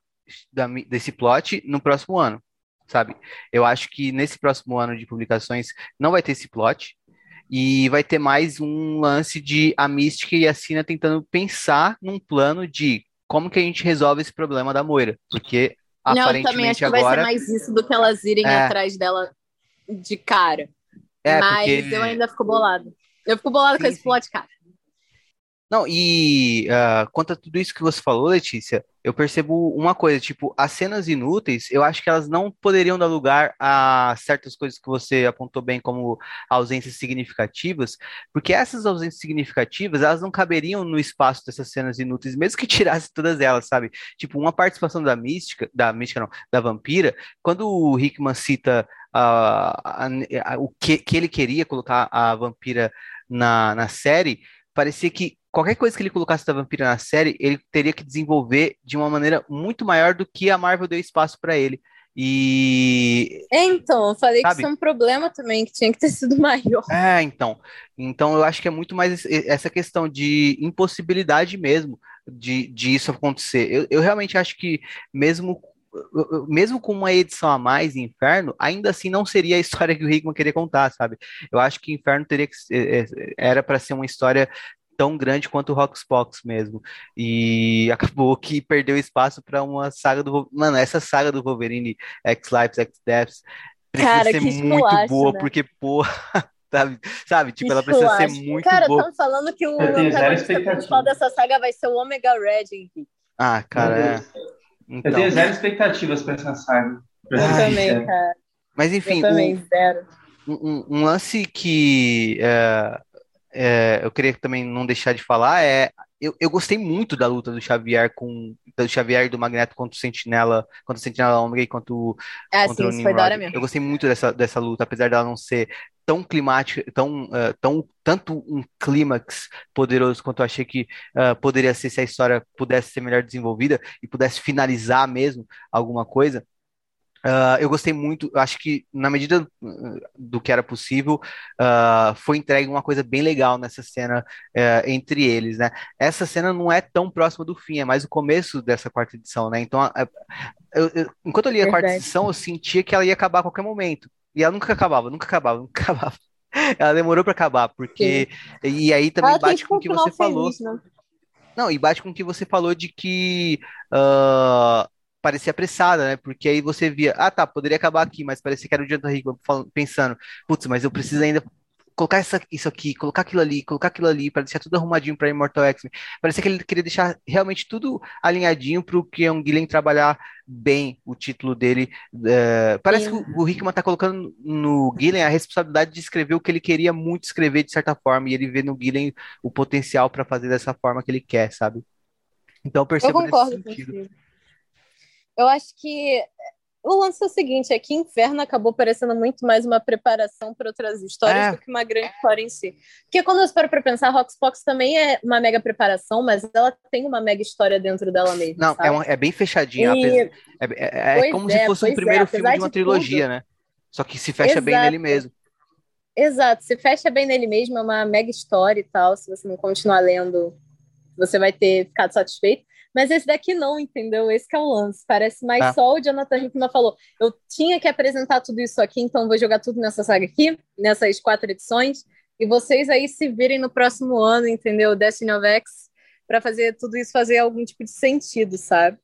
da, desse plot no próximo ano, sabe? Eu acho que nesse próximo ano de publicações não vai ter esse plot e vai ter mais um lance de a Mística e a Sina tentando pensar num plano de como que a gente resolve esse problema da Moira? Porque não, aparentemente também acho que agora... vai ser mais isso do que elas irem é... atrás dela de cara. É, Mas porque... eu ainda fico bolado. Eu fico bolado com esse plot, cara. Não, e uh, quanto a tudo isso que você falou, Letícia, eu percebo uma coisa, tipo, as cenas inúteis, eu acho que elas não poderiam dar lugar a certas coisas que você apontou bem como ausências significativas, porque essas ausências significativas, elas não caberiam no espaço dessas cenas inúteis, mesmo que tirasse todas elas, sabe? Tipo, uma participação da mística, da mística não, da vampira, quando o Hickman cita uh, a, a, o que, que ele queria colocar a vampira na, na série, parecia que qualquer coisa que ele colocasse da Vampira na série, ele teria que desenvolver de uma maneira muito maior do que a Marvel deu espaço para ele. E. Então, eu falei Sabe? que isso é um problema também, que tinha que ter sido maior. É, então. Então, eu acho que é muito mais essa questão de impossibilidade mesmo de, de isso acontecer. Eu, eu realmente acho que, mesmo mesmo com uma edição a mais em Inferno, ainda assim não seria a história que o Hickman queria contar, sabe? Eu acho que Inferno teria que era para ser uma história tão grande quanto o Roxbox mesmo. E acabou que perdeu espaço para uma saga do. Mano, essa saga do Wolverine X-Lives, X-Deaths precisa Cara, ser muito boa, né? porque, porra. Sabe, sabe? Tipo, ela precisa ser muito cara, boa. Cara, estão falando que o antagonista principal dessa saga vai ser o Omega Red, Henrique. Ah, cara, é. Então... Eu tenho zero expectativas para essa saga. Eu também, cara. Mas enfim, eu também, o, zero. Um, um, lance que é, é, eu queria também não deixar de falar é eu, eu gostei muito da luta do Xavier com do Xavier do Magneto contra o Sentinela, contra o Sentinela Ômega e contra o, é, contra sim, o Nimrod. mesmo. Eu gostei muito dessa, dessa luta, apesar dela não ser tão climática, tão, uh, tão tanto um clímax poderoso quanto eu achei que uh, poderia ser se a história pudesse ser melhor desenvolvida e pudesse finalizar mesmo alguma coisa. Uh, eu gostei muito, acho que na medida do que era possível, uh, foi entregue uma coisa bem legal nessa cena uh, entre eles, né? Essa cena não é tão próxima do fim, é mais o começo dessa quarta edição, né? Então, eu, eu, enquanto eu li a quarta edição, eu sentia que ela ia acabar a qualquer momento. E ela nunca acabava, nunca acabava, nunca acabava. Ela demorou para acabar, porque. Sim. E aí também ela bate com o que você feliz, falou. Né? Não, e bate com o que você falou de que uh, parecia apressada, né? Porque aí você via, ah, tá, poderia acabar aqui, mas parecia que era o Jonathan Hickman pensando, putz, mas eu preciso ainda colocar essa, isso aqui, colocar aquilo ali, colocar aquilo ali, para deixar tudo arrumadinho para Immortal X-Men. Parecia que ele queria deixar realmente tudo alinhadinho para o Keon Gillen trabalhar bem o título dele. É, parece Sim. que o, o Hickman está colocando no Gillen a responsabilidade de escrever o que ele queria muito escrever de certa forma, e ele vê no Gillen o potencial para fazer dessa forma que ele quer, sabe? Então eu percebo eu concordo nesse sentido. Eu acho que o lance é o seguinte, é que Inferno acabou parecendo muito mais uma preparação para outras histórias é. do que uma grande história em si. Porque quando eu paro para pensar, Roxbox também é uma mega preparação, mas ela tem uma mega história dentro dela mesma. Não, é, uma, é, bem fechadinha. E... É, é, é como se é, fosse o primeiro filme de uma de trilogia, tudo. né? Só que se fecha Exato. bem nele mesmo. Exato, se fecha bem nele mesmo, é uma mega história e tal. Se você não continuar lendo, você vai ter ficado satisfeito. Mas esse daqui não, entendeu? Esse é o lance. Parece mais ah. só o Jonathan Hickman falou. Eu tinha que apresentar tudo isso aqui, então vou jogar tudo nessa saga aqui, nessas quatro edições. E vocês aí se virem no próximo ano, entendeu? Destiny of X, para fazer tudo isso fazer algum tipo de sentido, sabe?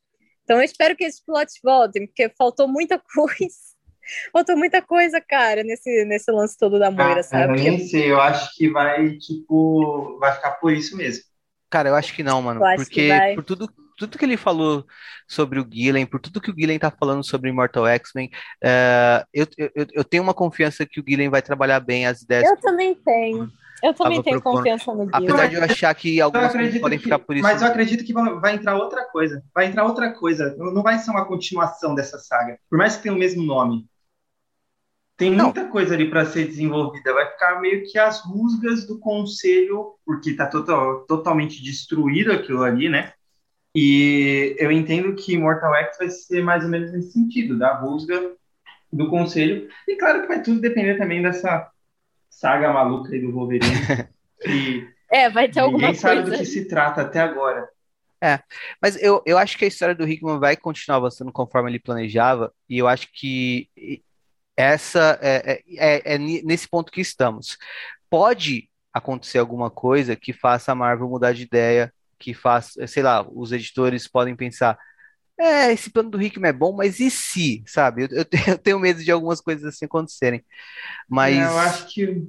Então eu espero que esses plots voltem, porque faltou muita coisa. faltou muita coisa, cara, nesse, nesse lance todo da Moira, ah, sabe? Eu nem sei, eu acho que vai, tipo, vai ficar por isso mesmo. Cara, eu acho que não, mano. Porque por tudo, tudo que ele falou sobre o Gillen, por tudo que o Gillen tá falando sobre Immortal X-Men, uh, eu, eu, eu tenho uma confiança que o Gillen vai trabalhar bem as ideias. Eu também tenho. Eu também tenho propondo. confiança no Gillen. Apesar de eu achar que alguns podem que, ficar por isso. Mas eu acredito que vai entrar outra coisa. Vai entrar outra coisa. Não vai ser uma continuação dessa saga. Por mais que tenha o mesmo nome. Tem muita não. coisa ali para ser desenvolvida. Vai ficar meio que as rusgas do conselho, porque está total, totalmente destruído aquilo ali, né? E eu entendo que Mortal X vai ser mais ou menos nesse sentido, da rusga do conselho. E claro que vai tudo depender também dessa saga maluca aí do Wolverine. que é, vai ter alguma ninguém sabe do que se trata até agora. É, mas eu, eu acho que a história do Hickman vai continuar avançando conforme ele planejava, e eu acho que essa é, é, é, é nesse ponto que estamos. Pode acontecer alguma coisa que faça a Marvel mudar de ideia, que faça, sei lá, os editores podem pensar, é, esse plano do Hickman é bom, mas e se, sabe? Eu, eu, eu tenho medo de algumas coisas assim acontecerem. Mas é, eu acho que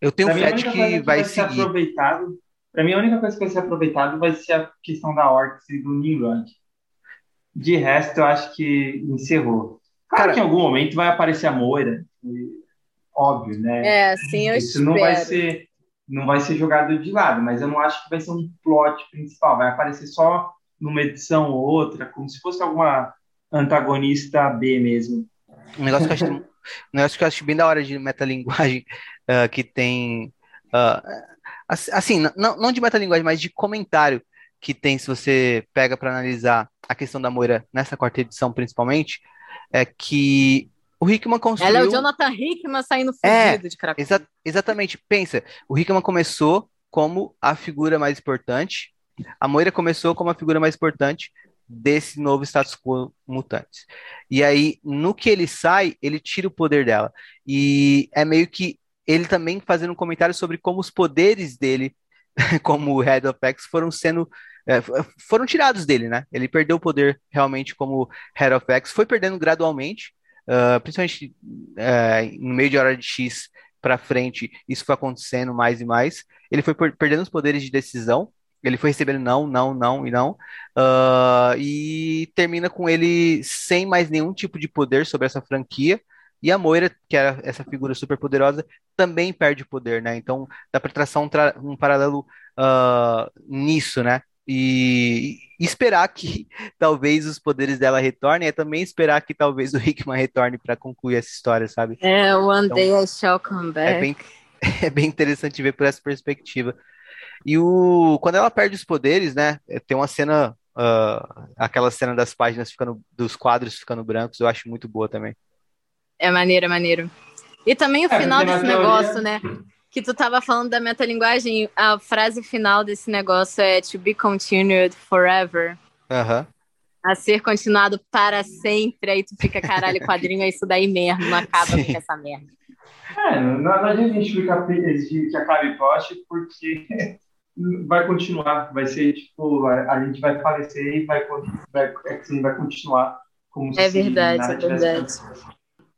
eu tenho fé de que, que vai, vai seguir. aproveitado. Para mim, a única coisa que vai ser aproveitado vai ser a questão da Orcs e do Nimrod. De resto, eu acho que encerrou. Claro Cara, que em algum momento vai aparecer a Moira, óbvio, né? É, sim, eu Isso espero. não vai ser não vai ser jogado de lado, mas eu não acho que vai ser um plot principal, vai aparecer só numa edição ou outra, como se fosse alguma antagonista B mesmo. Um negócio que eu acho, um negócio que eu acho bem da hora de metalinguagem uh, que tem. Uh, assim, não, não de metalinguagem, mas de comentário que tem, se você pega para analisar a questão da Moira nessa quarta edição, principalmente, é que o Hickman construiu... Ela é o Jonathan Hickman saindo fugido é, de Cracóvia. Exa exatamente. Pensa, o Hickman começou como a figura mais importante, a Moira começou como a figura mais importante desse novo status quo mutantes. E aí, no que ele sai, ele tira o poder dela. E é meio que ele também fazendo um comentário sobre como os poderes dele, como o Head of X, foram sendo é, foram tirados dele, né? Ele perdeu o poder realmente como Head of X, foi perdendo gradualmente, uh, principalmente uh, no meio de hora de X para frente, isso foi acontecendo mais e mais. Ele foi perdendo os poderes de decisão, ele foi recebendo não, não, não e não, uh, e termina com ele sem mais nenhum tipo de poder sobre essa franquia. E a Moira, que era essa figura super poderosa, também perde poder, né? Então dá para traçar um, tra um paralelo uh, nisso, né? E, esperar que talvez os poderes dela retornem, é também esperar que talvez o Hickman retorne para concluir essa história, sabe? É, one então, day I shall come back. É bem, é bem interessante ver por essa perspectiva. E o, quando ela perde os poderes, né? É, tem uma cena, uh, aquela cena das páginas ficando, dos quadros ficando brancos, eu acho muito boa também. É maneiro, é maneiro. E também o é, final desse teoria... negócio, né? Que tu tava falando da metalinguagem, a frase final desse negócio é to be continued forever. Uhum. A ser continuado para sempre. Aí tu fica, caralho, quadrinho é isso daí mesmo, não acaba Sim. com essa merda. É, não adianta a gente ficar exigir que acabe poste, porque vai continuar, vai ser tipo, a, gente vai falecer e vai, vai, vai continuar como é verdade, é verdade.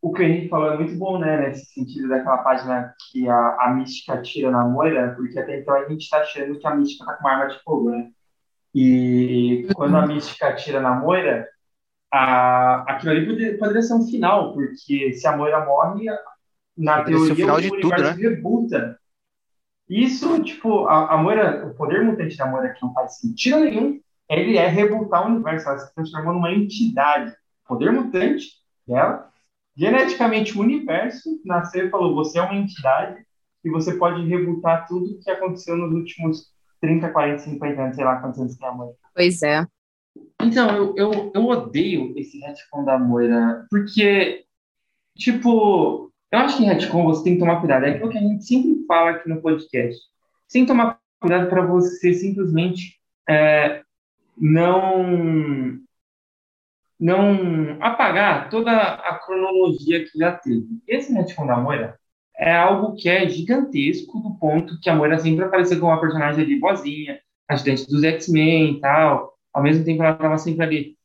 O que o Henrique falou é muito bom, né? Nesse sentido daquela página que a, a mística tira na Moira, porque até então a gente está achando que a mística tá com uma arma de fogo, né? E quando a mística tira na Moira, a, aquilo ali poderia, poderia ser um final, porque se a Moira morre, na Poderia o teoria final o de tudo, universo rebuta. Isso, tipo, a, a Moira, o poder mutante da Moira que não faz sentido nenhum, ele é rebutar o universo, ela se transformou numa entidade. O poder mutante dela, geneticamente o universo nasceu e falou, você é uma entidade e você pode rebutar tudo que aconteceu nos últimos 30, 40, 50 anos, sei lá quantos anos tem a Moira. Pois é. Então, eu, eu, eu odeio esse retcon da Moira, porque, tipo, eu acho que em retcon você tem que tomar cuidado. É aquilo que a gente sempre fala aqui no podcast. Você tem que tomar cuidado para você simplesmente é, não não apagar toda a cronologia que já teve. Esse retcon da Moira é algo que é gigantesco do ponto que a Moira sempre apareceu como uma personagem ali boazinha, ajudante dos X-Men e tal. Ao mesmo tempo ela estava sempre ali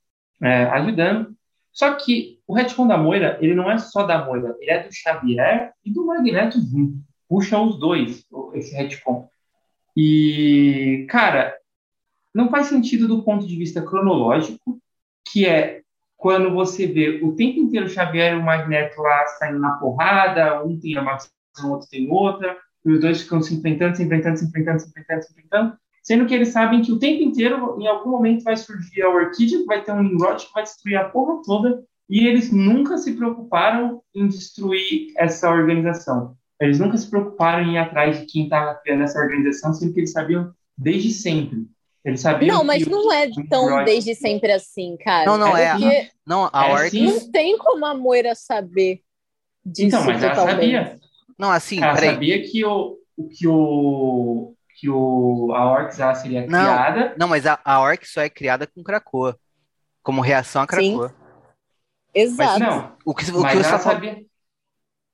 é, ajudando. Só que o retcon da Moira, ele não é só da Moira, ele é do Xavier e do Magneto junto. Puxa os dois, esse retcon. E, cara, não faz sentido do ponto de vista cronológico, que é quando você vê o tempo inteiro o Xavier e o Magneto lá saindo na porrada, um tem a maçã, o outro tem outra, e os dois ficam se enfrentando, se enfrentando, se enfrentando, se enfrentando, se enfrentando, sendo que eles sabem que o tempo inteiro, em algum momento, vai surgir a Orquídea, que vai ter um Nimrod que vai destruir a porra toda, e eles nunca se preocuparam em destruir essa organização. Eles nunca se preocuparam em ir atrás de quem estava criando essa organização, sendo que eles sabiam desde sempre. Eles sabiam Não, mas não é tão Nimrod- desde sempre assim, cara. Não, não, é. Porque Não, a É, Orc. sim. não tem como a Moira saber disso Então, mas ela totalmente. sabia. Não, assim, Ela peraí. sabia que o que o que o a Orcs ela seria Não. criada. Não, mas a, a Orc só é criada com Krakoa. Como reação a Sim. Krakoa. Exato. Não, O que, o que mas você ela sabia.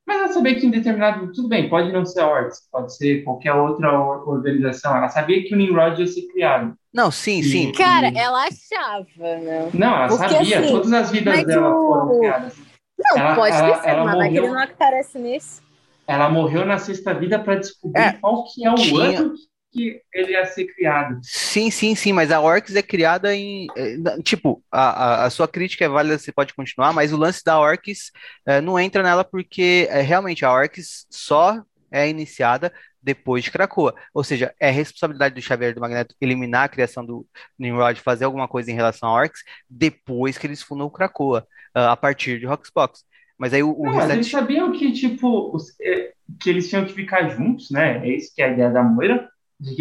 Mas ela sabia que em determinado tudo bem, pode não ser a Orcs, pode ser qualquer outra or- organização. Ela sabia que o Nimrod ia ser criado. Não, sim, E- sim. Cara, e- ela achava, né? Não, ela Porque, sabia. assim, Todas as vidas dela o- foram criadas. Não, Ela- pode ela- sido, ela mas que ele morreu- não aparece nisso. Ela morreu na sexta vida para descobrir É, qual que é o tinha- ano que ele ia ser criado. Sim, sim, sim, mas a Orcs é criada em. eh, Tipo, a, a, sua crítica é válida, você pode continuar, mas o lance da Orcs eh, não entra nela porque eh, realmente a Orcs só é iniciada depois de Krakoa. Ou seja, é responsabilidade do Xavier do Magneto eliminar a criação do Nimrod, fazer alguma coisa em relação a Orcs depois que eles fundam o Krakoa, ah, a partir de Roxbox. Mas aí o, o Não, mas eles restante. sabiam que, tipo, os- é, que eles tinham que ficar juntos, né? É isso que é a ideia da Moira.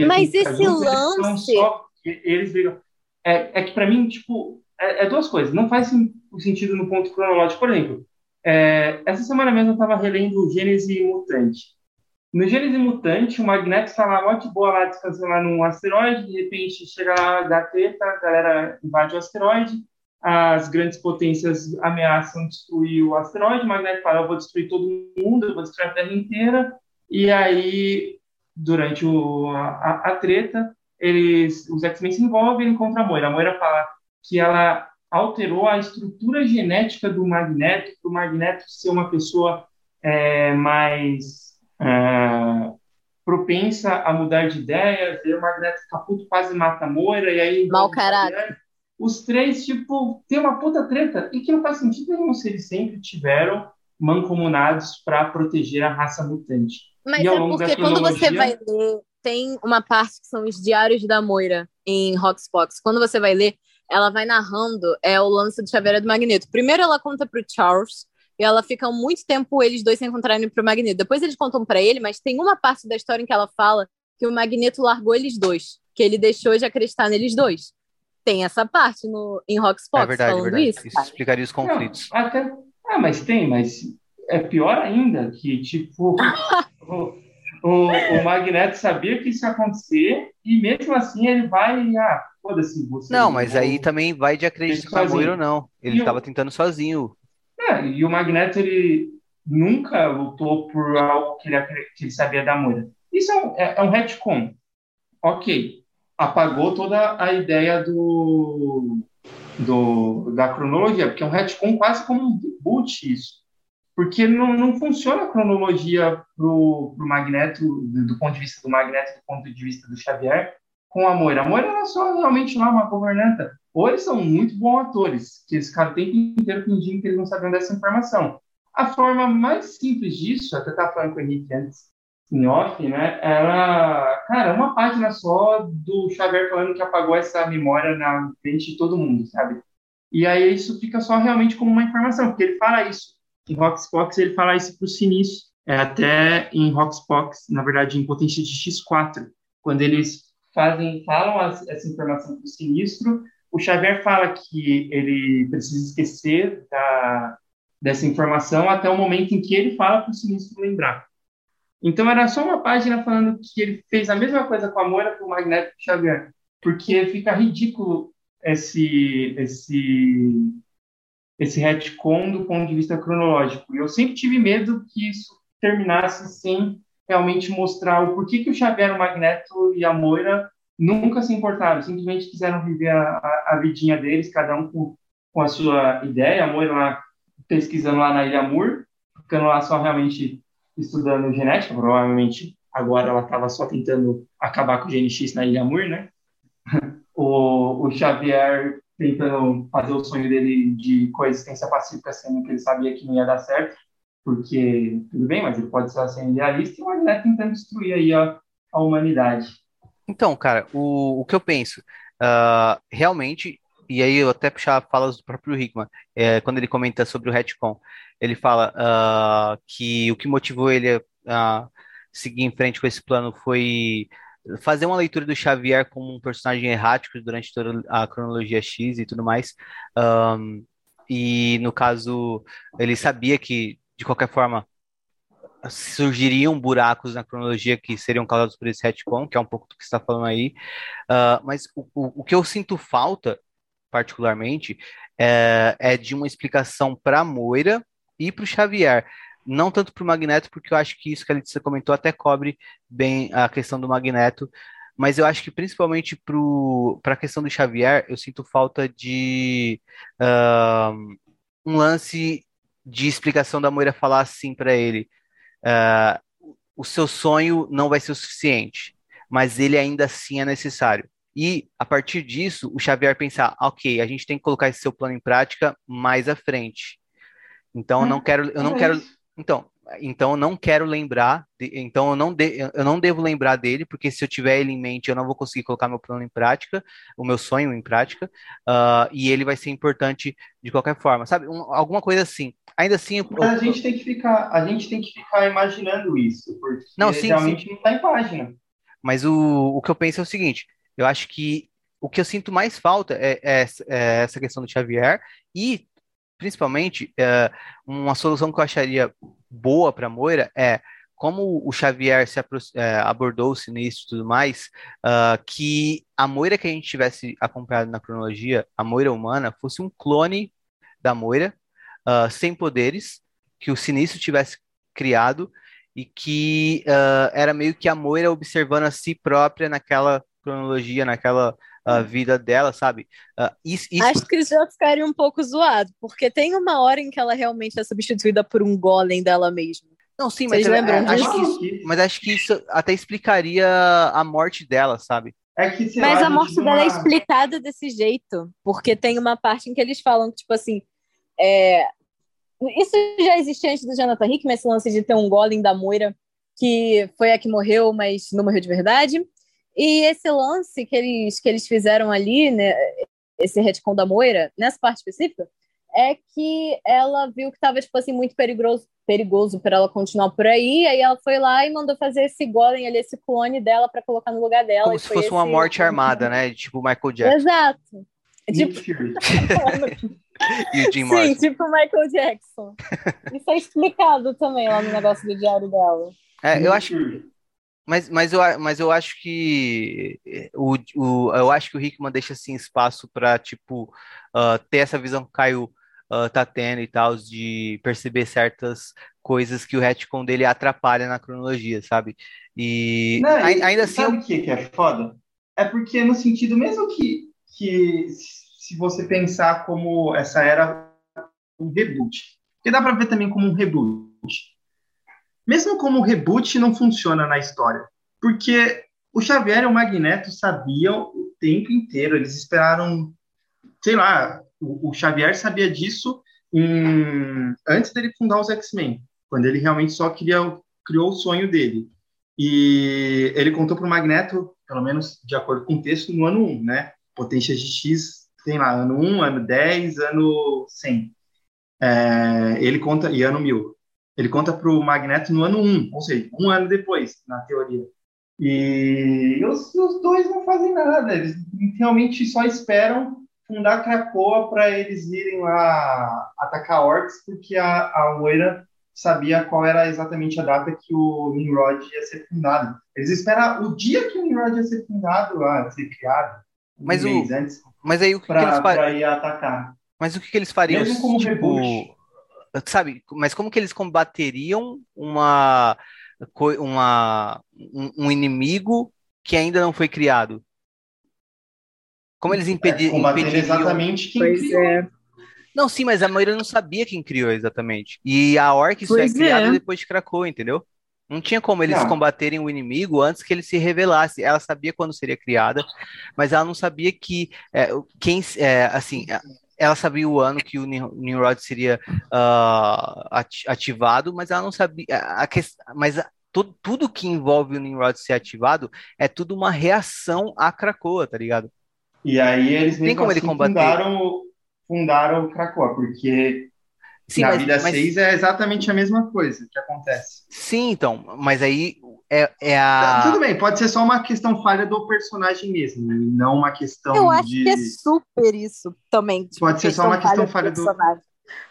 Mas esse juntos, lance- só- eles brigam. É, é que, pra mim, tipo, é, é duas coisas. Não faz sen- sentido no ponto cronológico. Por exemplo, é, essa semana mesmo eu tava relendo o Gênese Mutante. No Gênese Mutante, o Magneto tá lá, mó de boa lá, descansando lá num asteroide, de repente chega lá, dá treta, a galera invade o asteroide, as grandes potências ameaçam destruir o asteroide, o Magneto fala, eu vou destruir todo mundo, eu vou destruir a Terra inteira, e aí, durante o, a, a- treta, eles, os X-Men se envolvem e encontram a Moira. A Moira fala que ela alterou a estrutura genética do Magneto, para o Magneto ser uma pessoa é, mais é, propensa a mudar de ideias, e aí o Magneto fica puto, quase mata a Moira, e aí... Mau caráter. Os três, tipo, tem uma puta treta, e que não faz sentido nenhum se eles sempre tiveram mancomunados para proteger a raça mutante. Mas E é porque quando você vai ler, tem uma parte que são os diários da Moira em Roxbox. Quando você vai ler, ela vai narrando é o lance do Xavier do Magneto. Primeiro ela conta pro Charles e ela fica muito tempo eles dois se encontrarem pro Magneto. Depois eles contam pra ele, mas tem uma parte da história em que ela fala que o Magneto largou eles dois, que ele deixou de acreditar neles dois. Tem essa parte no em Roxbox É verdade, é falando verdade. isso. Isso cara. explicaria os conflitos. Não, até, ah, mas tem, mas é pior ainda que, tipo, o, o, o Magneto sabia que isso ia acontecer e mesmo assim ele vai, ah, foda-se você. Não, mas eu- aí também vai de acreditar sozinho. Moira ou não. Ele estava tentando sozinho. É, e o Magneto, ele nunca lutou por algo que ele, que ele sabia da Moira. Isso é um, é, é um retcon. Ok. Apagou toda a ideia do, do, da cronologia, porque é um retcon quase como um reboot isso. Porque não, não funciona a cronologia para o Magneto, do, do, ponto de vista do Magneto, do ponto de vista do Xavier, com a Moira. A Moira era só realmente lá uma governanta. Ou eles são muito bons atores, que eles ficaram o tempo inteiro fingindo que eles não sabiam dessa informação. A forma mais simples disso, até estava falando com o Henrique antes, em off, né? Era, cara, uma página só do Xavier falando que apagou essa memória na frente de todo mundo, sabe? E aí isso fica só realmente como uma informação, porque ele fala isso em Roxbox ele fala isso para o Sinistro, é, até em Roxbox, na verdade, em potência de X4, quando eles fazem, falam as, essa informação para o Sinistro, o Xavier fala que ele precisa esquecer da, dessa informação até o momento em que ele fala para o Sinistro lembrar. Então era só uma página falando que ele fez a mesma coisa com a Moira, com o Magneto e o Xavier, porque fica ridículo esse, esse esse retcon do ponto de vista cronológico. E eu sempre tive medo que isso terminasse sem realmente mostrar o porquê que o Xavier, o Magneto e a Moira nunca se importaram, simplesmente quiseram viver a, a, a vidinha deles, cada um com, com a sua ideia. A Moira lá pesquisando lá na Ilha Moore, ficando lá só realmente estudando genética, provavelmente agora ela estava só tentando acabar com o GNX na Ilha Moore, né? o, o Xavier tentando fazer o sonho dele de coexistência pacífica, sendo que ele sabia que não ia dar certo, porque tudo bem, mas ele pode ser assim idealista e o Magneto tentando destruir aí a, a humanidade. Então, cara, o, o que eu penso, uh, realmente, e aí eu até puxar falas do próprio Hickman, é, quando ele comenta sobre o retcon, ele fala uh, que o que motivou ele a seguir em frente com esse plano foi fazer uma leitura do Xavier como um personagem errático durante toda a cronologia X e tudo mais. Um, e no caso, ele sabia que, de qualquer forma, surgiriam buracos na cronologia que seriam causados por esse retcon, que é um pouco do que está falando aí. Uh, mas o, o, o, que eu sinto falta, particularmente, é, é de uma explicação para Moira e para o Xavier não tanto para o Magneto, porque eu acho que isso que a Letícia comentou até cobre bem a questão do Magneto, mas eu acho que principalmente para a questão do Xavier, eu sinto falta de uh, um lance de explicação da Moira falar assim para ele: uh, o seu sonho não vai ser o suficiente, mas ele ainda assim é necessário. E a partir disso, o Xavier pensar, ok, a gente tem que colocar esse seu plano em prática mais à frente. Então, eu não hum, quero, eu não é quero, então, então eu não quero lembrar, de, então eu não, de, eu não devo lembrar dele, porque se eu tiver ele em mente, eu não vou conseguir colocar meu plano em prática, o meu sonho em prática, uh, e ele vai ser importante de qualquer forma, sabe? Um, alguma coisa assim. Ainda assim, eu, Mas a gente tem que ficar, a gente tem que ficar imaginando isso, porque não, sim, realmente sim. não está em página. Mas o, o que eu penso é o seguinte: eu acho que o que eu sinto mais falta é, é, é essa questão do Xavier e principalmente, é, uma solução que eu acharia boa para Moira é como o Xavier se é, abordou o sinistro e tudo mais, uh, que a Moira que a gente tivesse acompanhado na cronologia, a Moira humana, fosse um clone da Moira, uh, sem poderes, que o sinistro tivesse criado e que uh, era meio que a Moira observando a si própria naquela cronologia, naquela a vida dela, sabe? Uh, isso, isso... Acho que isso já ficaria um pouco zoado, porque tem uma hora em que ela realmente é substituída por um golem dela mesma. Não, sim, mas, é, acho que isso, mas acho que isso até explicaria a morte dela, sabe? É que, mas lá, a morte dela é explicada desse jeito, porque tem uma parte em que eles falam que, tipo assim, é... isso já existia antes do Jonathan Hickman, esse lance de ter um golem da Moira, que foi a que morreu, mas não morreu de verdade. E esse lance que eles, que eles fizeram ali, né, esse retcon da Moira, nessa parte específica, é que ela viu que estava tipo assim, muito perigoso perigoso para ela continuar por aí, aí ela foi lá e mandou fazer esse golem ali, esse clone dela para colocar no lugar dela. Como se fosse esse... uma morte armada, né? Tipo Michael Jackson. Exato. Tipo... e o Jim Sim, tipo Michael Jackson. Isso é explicado também lá no negócio do diário dela. É, eu acho que mas, mas, eu, mas eu acho que o, o, eu acho que o Hickman deixa assim espaço para tipo uh, ter essa visão que o Caio uh, tá tendo e tal, de perceber certas coisas que o retcon dele atrapalha na cronologia, sabe? E Não, ainda assim. Sabe o que, que é foda? É porque no sentido, mesmo que, que se você pensar como essa era um reboot, Porque dá para ver também como um reboot. Mesmo como reboot não funciona na história, porque o Xavier e o Magneto sabiam o tempo inteiro, eles esperaram, sei lá, o, o Xavier sabia disso em, antes dele fundar os X-Men, quando ele realmente só queria criou o sonho dele. E ele contou para o Magneto, pelo menos de acordo com o texto, no ano 1, né? Potência de X, tem lá, ano 1, ano 10, ano 100. É, ele conta, e ano 1000. Ele conta para o Magneto no ano 1, ou seja, um ano depois, na teoria. E os, os dois não fazem nada, eles realmente só esperam fundar Krakoa para eles irem lá atacar orcs, porque a, a Moira sabia qual era exatamente a data que o Nimrod ia ser fundado. Eles esperam o dia que o Nimrod ia ser fundado, a ser criado, um Mas, o, mês antes, mas aí o que, que eles fariam? Mas o que, que eles fariam? Mesmo como tipo, reboot. Sabe? Mas como que eles combateriam uma, uma um, um inimigo que ainda não foi criado? Como eles impedi É, impediriam? exatamente quem Pois criou. é. Não, sim, mas a maioria não sabia quem criou exatamente. E a Orc só é Pois criada é. depois de Krakoa, entendeu? Não tinha como eles Não. combaterem o inimigo antes que ele se revelasse. Ela sabia quando seria criada, mas ela não sabia que é, quem, é, assim, ela sabia o ano que o Nim- Nimrod seria ati- ativado, mas ela não sabia. A, mas a- tudo, tudo que envolve o Nimrod ser ativado é tudo uma reação à Krakoa, tá ligado? E aí eles mesmo como ele assim combater. fundaram, fundaram o Krakoa, porque Sim, na mas- vida mas- 6 é exatamente a mesma coisa que acontece. Sim, então, mas aí é, é a. Tudo bem, pode ser só uma questão falha do personagem mesmo, e não uma questão Eu acho de. que é super isso também. tipo, Pode ser só uma questão falha do- personagem.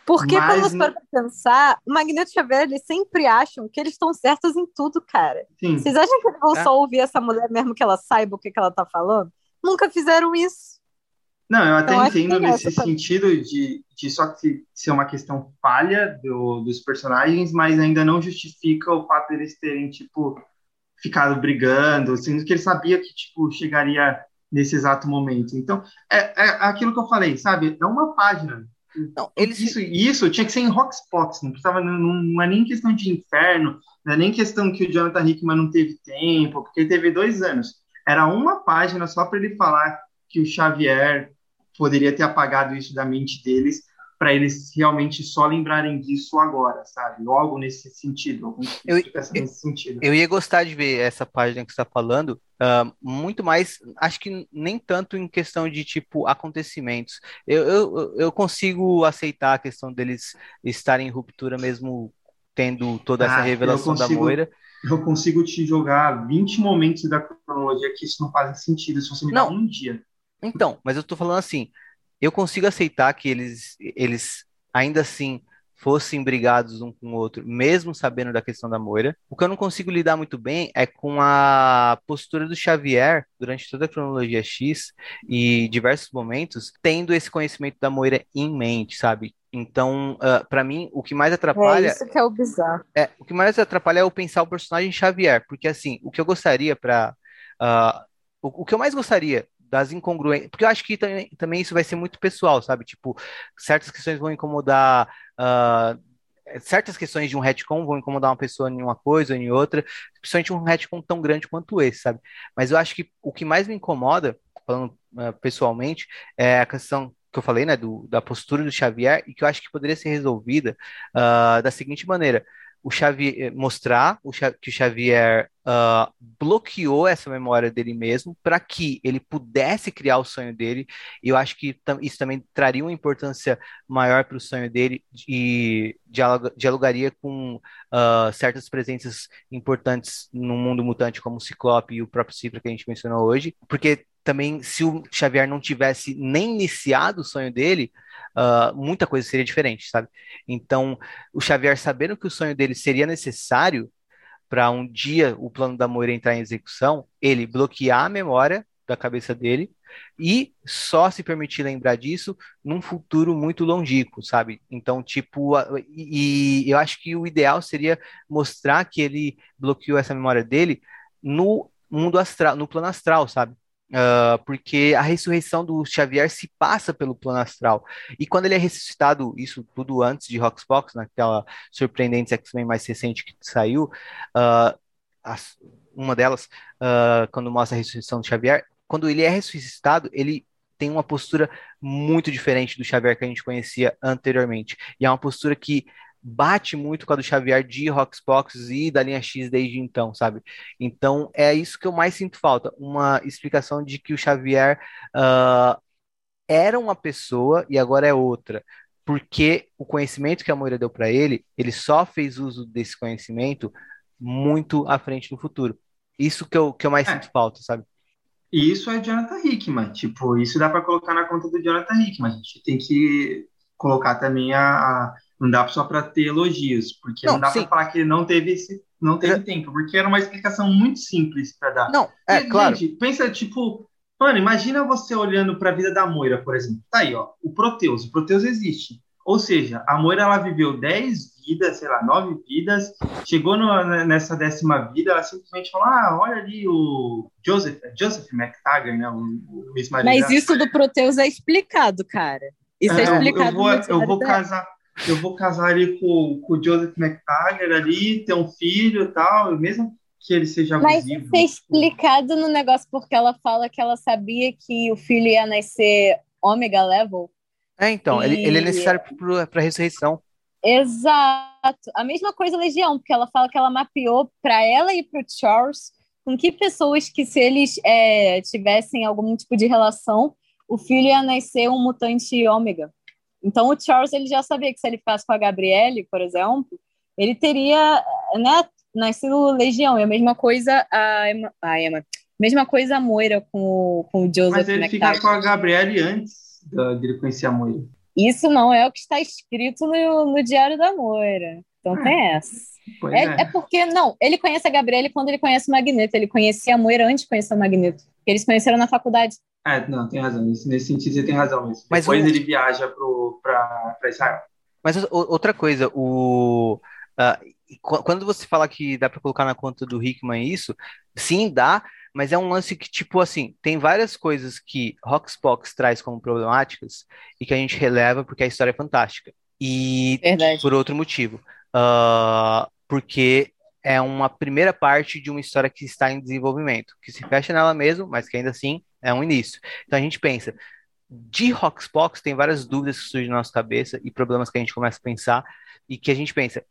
Porque Mas quando você para pensar, o Magneto e o Xavier, eles sempre acham que eles estão certos em tudo, cara. Sim. Vocês acham que eles vão É. só ouvir essa mulher mesmo que ela saiba o que, que ela tá falando? Nunca fizeram isso. Não, eu até Então, entendo nesse essa sentido de, de só que ser uma questão falha do- dos personagens, mas ainda não justifica o fato deles terem, tipo, ficado brigando, sendo que ele sabia que, tipo, chegaria nesse exato momento. Então, é, é aquilo que eu falei, sabe? É uma página. Não, eles. Isso, isso tinha que ser em Rockspots, não precisava, não, não é nem questão de inferno, não é nem questão que o Jonathan Hickman não teve tempo, porque ele teve dois anos. Era uma página só para ele falar que o Xavier poderia ter apagado isso da mente deles, para eles realmente só lembrarem disso agora, sabe? Logo nesse sentido, alguma Eu- nesse sentido. Eu ia gostar de ver essa página que você está falando, ah, muito mais, acho que nem tanto em questão de tipo acontecimentos. Eu, eu, eu consigo aceitar a questão deles estarem em ruptura mesmo tendo toda essa Ah, revelação da consigo- Moira. Eu consigo te jogar 20 momentos da cronologia que isso não faz sentido se você me Não. dá um dia. Então, mas eu tô falando assim, eu consigo aceitar que eles, eles ainda assim fossem brigados um com o outro, mesmo sabendo da questão da Moira. O que eu não consigo lidar muito bem é com a postura do Xavier durante toda a cronologia X e diversos momentos, tendo esse conhecimento da Moira em mente, sabe? Então, ah, pra mim, o que mais É atrapalha isso que é o bizarro. é, o que mais atrapalha é eu pensar o personagem Xavier, porque assim, o que eu gostaria para o, o que eu mais gostaria das incongruências, porque eu acho que também, também isso vai ser muito pessoal, sabe? Tipo, certas questões vão incomodar, ah, certas questões de um retcon vão incomodar uma pessoa em uma coisa ou em outra, principalmente um retcon tão grande quanto esse, sabe? Mas eu acho que o que mais me incomoda, falando ah, pessoalmente, é a questão que eu falei, né, do, da postura do Xavier, e que eu acho que poderia ser resolvida ah, da seguinte maneira: o Xavier mostrar o que o Xavier ah, bloqueou essa memória dele mesmo para que ele pudesse criar o sonho dele. E eu acho que isso também traria uma importância maior para o sonho dele e dialoga- dialogaria com ah, certas presenças importantes no mundo mutante, como o Ciclope e o próprio Cipra que a gente mencionou hoje, porque também se o Xavier não tivesse nem iniciado o sonho dele, ah, muita coisa seria diferente, sabe? Então, o Xavier sabendo que o sonho dele seria necessário para um dia o plano da Moira entrar em execução, ele bloquear a memória da cabeça dele e só se permitir lembrar disso num futuro muito longínquo, sabe? Então, tipo, e, e eu acho que o ideal seria mostrar que ele bloqueou essa memória dele no mundo astral, no plano astral, sabe? Uh, porque a ressurreição do Xavier se passa pelo plano astral. E quando ele é ressuscitado, isso tudo antes de Roxbox, naquela surpreendente X-Men mais recente que saiu, uh, as, uma delas, uh, quando mostra a ressurreição do Xavier, quando ele é ressuscitado, ele tem uma postura muito diferente do Xavier que a gente conhecia anteriormente. E é uma postura que bate muito com a do Xavier de Roxbox e da linha X desde então, sabe? Então é isso que eu mais sinto falta, uma explicação de que o Xavier uh, era uma pessoa e agora é outra. Porque o conhecimento que a Moira deu para ele, ele só fez uso desse conhecimento muito à frente no futuro. Isso que eu, que eu mais é. sinto falta, sabe? E isso é Jonathan Hickman, tipo, isso dá para colocar na conta do Jonathan Hickman. A gente tem que colocar também a, a não dá só para ter elogios, porque não, não dá para falar que ele não teve esse, não teve é. tempo, porque era uma explicação muito simples para dar. Não, é e, claro. Gente, pensa tipo, mano, imagina você olhando para a vida da Moira, por exemplo. Tá aí, ó, o Proteus, o Proteus existe. Ou seja, a Moira ela viveu 10 vidas, sei lá, 9 vidas, chegou no, nessa décima vida, ela simplesmente falou: "Ah, olha ali o Joseph, Joseph McTaggart, né, o, o Mas isso do Proteus é explicado, cara. Isso é, é explicado. Eu vou, eu vou casar eu vou casar ali com, com o Joseph McTaggart ali, ter um filho e tal, mesmo que ele seja abusivo. Mas isso é explicado no negócio porque ela fala que ela sabia que o filho ia nascer ômega level. É, então, e... ele, ele é necessário para a ressurreição. Exato. A mesma coisa Legião, porque ela fala que ela mapeou para ela e para o Charles com que pessoas que, se eles é, tivessem algum tipo de relação, o filho ia nascer um mutante ômega. Então o Charles ele já sabia que se ele ficasse com a Gabriele, por exemplo, ele teria né, nascido Legião. E a mesma coisa a Emma, a Emma mesma coisa a Moira com o, com o Joseph Mas ele fica com a Gabriele antes de conhecer a Moira. Isso não é o que está escrito no, no Diário da Moira. Então é. tem essa. É, é. é, porque, não, ele conhece a Gabriele quando ele conhece o Magneto. Ele conhecia a Moira antes de conhecer o Magneto. Eles conheceram na faculdade. É, não, tem razão. Nesse, nesse sentido, você tem razão mesmo. Mas Depois o... ele viaja para Israel. Mas outra coisa, o. Uh, quando você fala que dá para colocar na conta do Hickman isso, sim, dá, mas é um lance que, tipo assim, tem várias coisas que Roxbox traz como problemáticas e que a gente releva porque a história é fantástica. E Verdade. por outro motivo. Uh, porque é uma primeira parte de uma história que está em desenvolvimento, que se fecha nela mesmo, mas que ainda assim é um início. Então a gente pensa, de Roxbox tem várias dúvidas que surgem na nossa cabeça e problemas que a gente começa a pensar e que a gente pensa,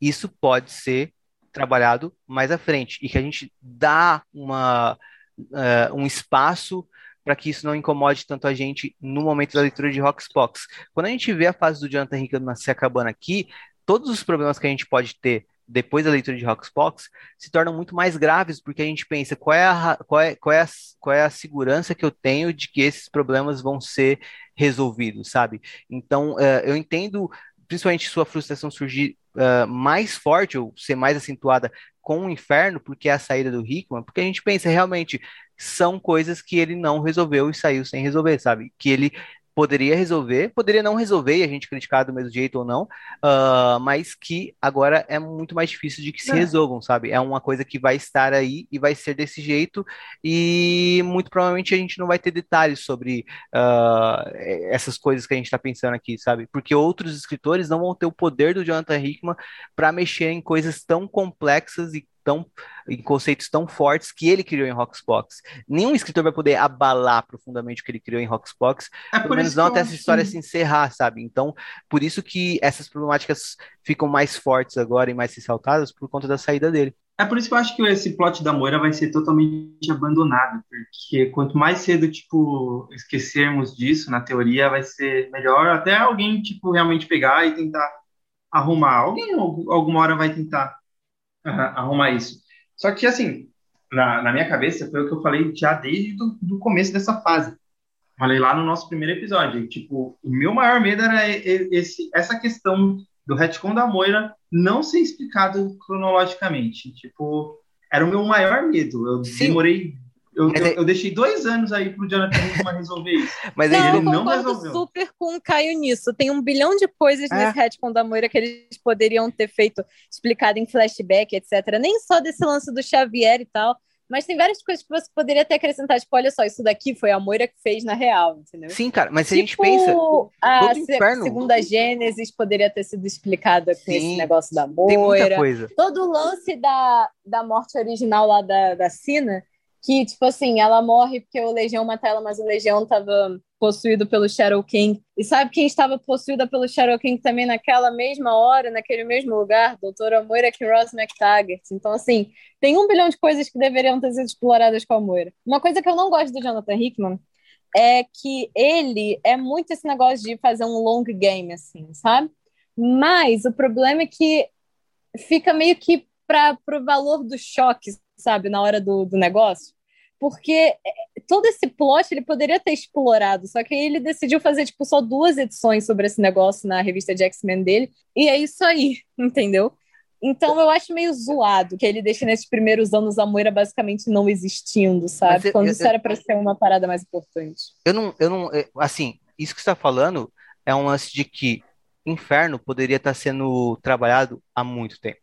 isso pode ser trabalhado mais à frente e que a gente dá uma, uh, um espaço para que isso não incomode tanto a gente no momento da leitura de Roxbox. Quando a gente vê a fase do Jonathan Hickman se acabando aqui, todos os problemas que a gente pode ter depois da leitura de Roxbox, se tornam muito mais graves, porque a gente pensa qual é a, qual é, qual é a, qual é a segurança que eu tenho de que esses problemas vão ser resolvidos, sabe? Então, uh, eu entendo principalmente sua frustração surgir uh, mais forte ou ser mais acentuada com o inferno, porque é a saída do Hickman, porque a gente pensa realmente são coisas que ele não resolveu e saiu sem resolver, sabe? Que ele poderia resolver, poderia não resolver e a gente criticar do mesmo jeito ou não, uh, mas que agora é muito mais difícil de que se é. resolvam, sabe? É uma coisa que vai estar aí e vai ser desse jeito e muito provavelmente a gente não vai ter detalhes sobre uh, essas coisas que a gente está pensando aqui, sabe? Porque outros escritores não vão ter o poder do Jonathan Hickman para mexer em coisas tão complexas e tão em conceitos tão fortes que ele criou em Roxbox. Nenhum escritor vai poder abalar profundamente o que ele criou em Roxbox, é pelo menos não até essa história se encerrar, sabe? Então, por isso que essas problemáticas ficam mais fortes agora e mais ressaltadas por conta da saída dele. É por isso que eu acho que esse plot da Moira vai ser totalmente abandonado, porque quanto mais cedo, tipo, esquecermos disso, na teoria, vai ser melhor até alguém, tipo, realmente pegar e tentar arrumar. Alguém alguma hora vai tentar arrumar isso. Só que, assim, na, na minha cabeça, foi o que eu falei já desde o do começo dessa fase. Falei lá no nosso primeiro episódio. Tipo, o meu maior medo era esse, essa questão do retcon da Moira não ser explicado cronologicamente. Tipo, era o meu maior medo. Eu Sim. demorei eu, eu, é- eu, deixei dois anos aí pro Jonathan Hickman resolver isso. Mas não, ele não resolveu. super com o Caio nisso. Tem um bilhão de coisas é. nesse retcon da Moira que eles poderiam ter feito explicado em flashback, etc. Nem só desse lance do Xavier e tal, Mas tem várias coisas que você poderia ter acrescentado. Tipo, olha só, isso daqui foi a Moira que fez na real, entendeu? Sim, cara, mas se a gente Tipo, pensa. a inferno- segunda Gênesis poderia ter sido explicada com esse negócio da Tem muita Moira. coisa. Todo o lance da, da morte original lá da, da Sina, que, tipo assim, ela morre porque o Legião mata ela, mas o Legião tava possuído pelo Shadow King. E sabe quem estava possuída pelo Shadow King também naquela mesma hora, naquele mesmo lugar? Doutora Moira que Ross McTaggart. Então, assim, tem um bilhão de coisas que deveriam ter sido exploradas com a Moira. Uma coisa que eu não gosto do Jonathan Hickman é que ele é muito esse negócio de fazer um long game, assim, sabe? Mas o problema é que fica meio que para o valor do choque, sabe, na hora do, do negócio. Porque é, todo esse plot ele poderia ter explorado, só que aí ele decidiu fazer tipo só duas edições sobre esse negócio na revista de X-Men dele, e é isso aí, entendeu? Então eu acho meio zoado que ele deixa nesses primeiros anos a Moira basicamente não existindo, sabe? Eu- Quando eu- isso era para ser uma parada mais importante. Eu não, eu não, é, assim, isso que você está falando é um lance de que Inferno poderia estar sendo trabalhado há muito tempo.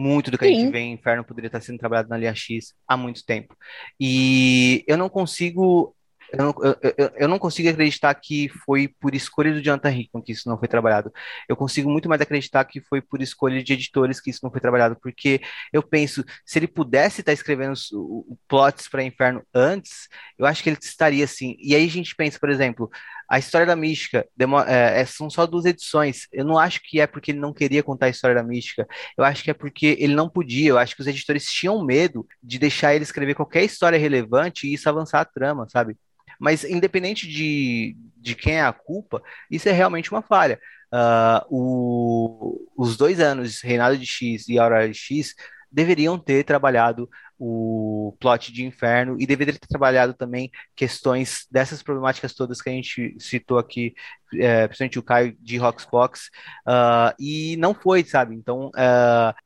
Muito do que a gente Sim. vê em Inferno poderia estar sendo trabalhado na linha X há muito tempo. E eu não consigo, eu não, eu, eu- não consigo acreditar que foi por escolha do Jonathan Hickman que isso não foi trabalhado. Eu consigo muito mais acreditar que foi por escolha de editores que isso não foi trabalhado, porque eu penso, se ele pudesse estar escrevendo os o plots para Inferno antes, eu acho que ele estaria assim. E aí a gente pensa, por exemplo, a história da Mística é, é, são só duas edições. Eu não acho que é porque ele não queria contar a história da Mística. Eu acho que é porque ele não podia. Eu acho que os editores tinham medo de deixar ele escrever qualquer história relevante e isso avançar a trama, sabe? Mas independente de, de quem é a culpa, isso é realmente uma falha. Ah, o- os dois anos, Reinado de X e Aurora de X, deveriam ter trabalhado o plot de Inferno e deveria ter trabalhado também questões dessas problemáticas todas que a gente citou aqui, é, principalmente o Caio de Roxbox, ah, e não foi, sabe? Então,